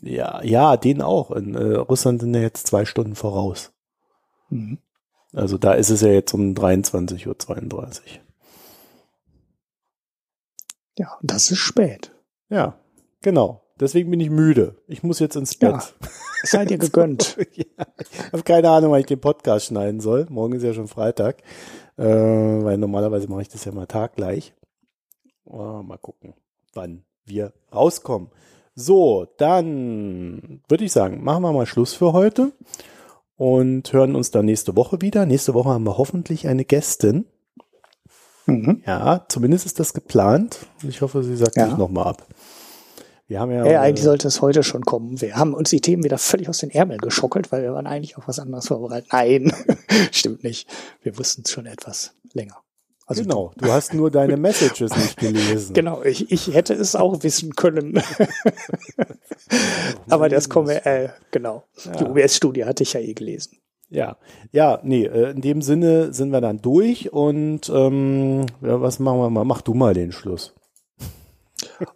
Ja, ja, den auch. In äh, Russland sind ja jetzt zwei Stunden voraus. Mhm. Also da ist es ja jetzt um 23.32 Uhr. Ja, und das ist spät. Ja, genau. deswegen bin ich müde. Ich muss jetzt ins Bett. Ja, seid ihr gegönnt. [laughs] ja, ich habe keine Ahnung, wann ich den Podcast schneiden soll. Morgen ist ja schon Freitag. Äh, weil normalerweise mache ich das ja mal taggleich. Oh, mal gucken, wann wir rauskommen. So, dann würde ich sagen, machen wir mal Schluss für heute und hören uns dann nächste Woche wieder. Nächste Woche haben wir hoffentlich eine Gästin. Mhm. Ja, zumindest ist das geplant. Ich hoffe, sie sagt ja. nicht nochmal ab. Wir haben ja, ja eigentlich sollte es heute schon kommen. Wir haben uns die Themen wieder völlig aus den Ärmeln geschockelt, weil wir waren eigentlich auf was anderes vorbereitet. Nein, [laughs] stimmt nicht. Wir wussten es schon etwas länger. Also genau, du hast nur deine [laughs] Messages nicht gelesen. Genau, ich, ich hätte es auch wissen können. [laughs] Aber das kommen wir, äh, genau. Ja. Die UBS-Studie hatte ich ja eh gelesen. Ja, ja, nee, äh, in dem Sinne sind wir dann durch und ähm, was machen wir mal? Mach du mal den Schluss. [laughs]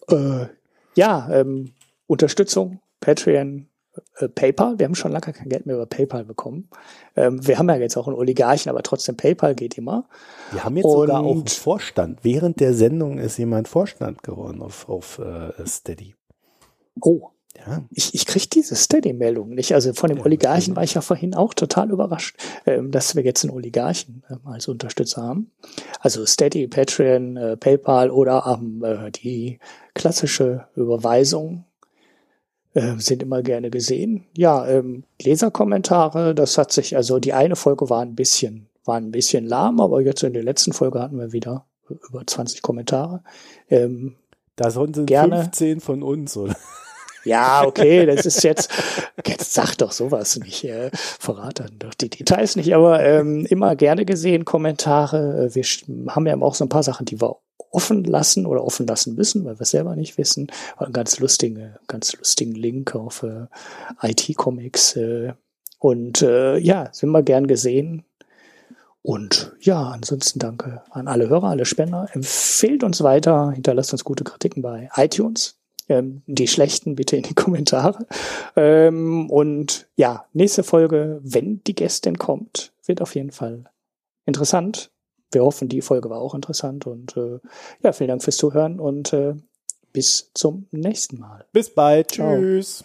Äh, ja, ähm, Unterstützung, Patreon, äh, PayPal. Wir haben schon lange kein Geld mehr über PayPal bekommen. Ähm, wir haben ja jetzt auch einen Oligarchen, aber trotzdem PayPal geht immer. Wir haben jetzt Und sogar auch einen Vorstand. Während der Sendung ist jemand Vorstand geworden auf, auf äh, Steady. Oh. Ja. Ich, ich kriege diese Steady-Meldung nicht. Also von dem Oligarchen war ich ja vorhin auch total überrascht, ähm, dass wir jetzt einen Oligarchen ähm, als Unterstützer haben. Also Steady, Patreon, äh, PayPal oder ähm, äh, die klassische Überweisung äh, sind immer gerne gesehen. Ja, ähm, Leserkommentare, das hat sich, also die eine Folge war ein bisschen, war ein bisschen lahm, aber jetzt in der letzten Folge hatten wir wieder über 20 Kommentare. Ähm, da sind gerne, 15 von uns, oder? Ja, okay, das ist jetzt, jetzt sag doch sowas nicht, äh, verrat dann doch die Details nicht, aber ähm, immer gerne gesehen Kommentare. Wir haben ja auch so ein paar Sachen, die wir offen lassen oder offen lassen müssen, weil wir es selber nicht wissen. Einen ganz lustigen, ganz lustigen Link auf äh, IT-Comics. Äh, und äh, ja, sind wir gern gesehen. Und ja, ansonsten danke an alle Hörer, alle Spender. Empfehlt uns weiter, hinterlasst uns gute Kritiken bei iTunes. Ähm, die schlechten bitte in die [laughs] Kommentare. Ähm, und ja, nächste Folge, wenn die Gästin kommt, wird auf jeden Fall interessant wir hoffen, die Folge war auch interessant und äh, ja, vielen Dank fürs Zuhören und äh, bis zum nächsten Mal. Bis bald. Ciao. Tschüss.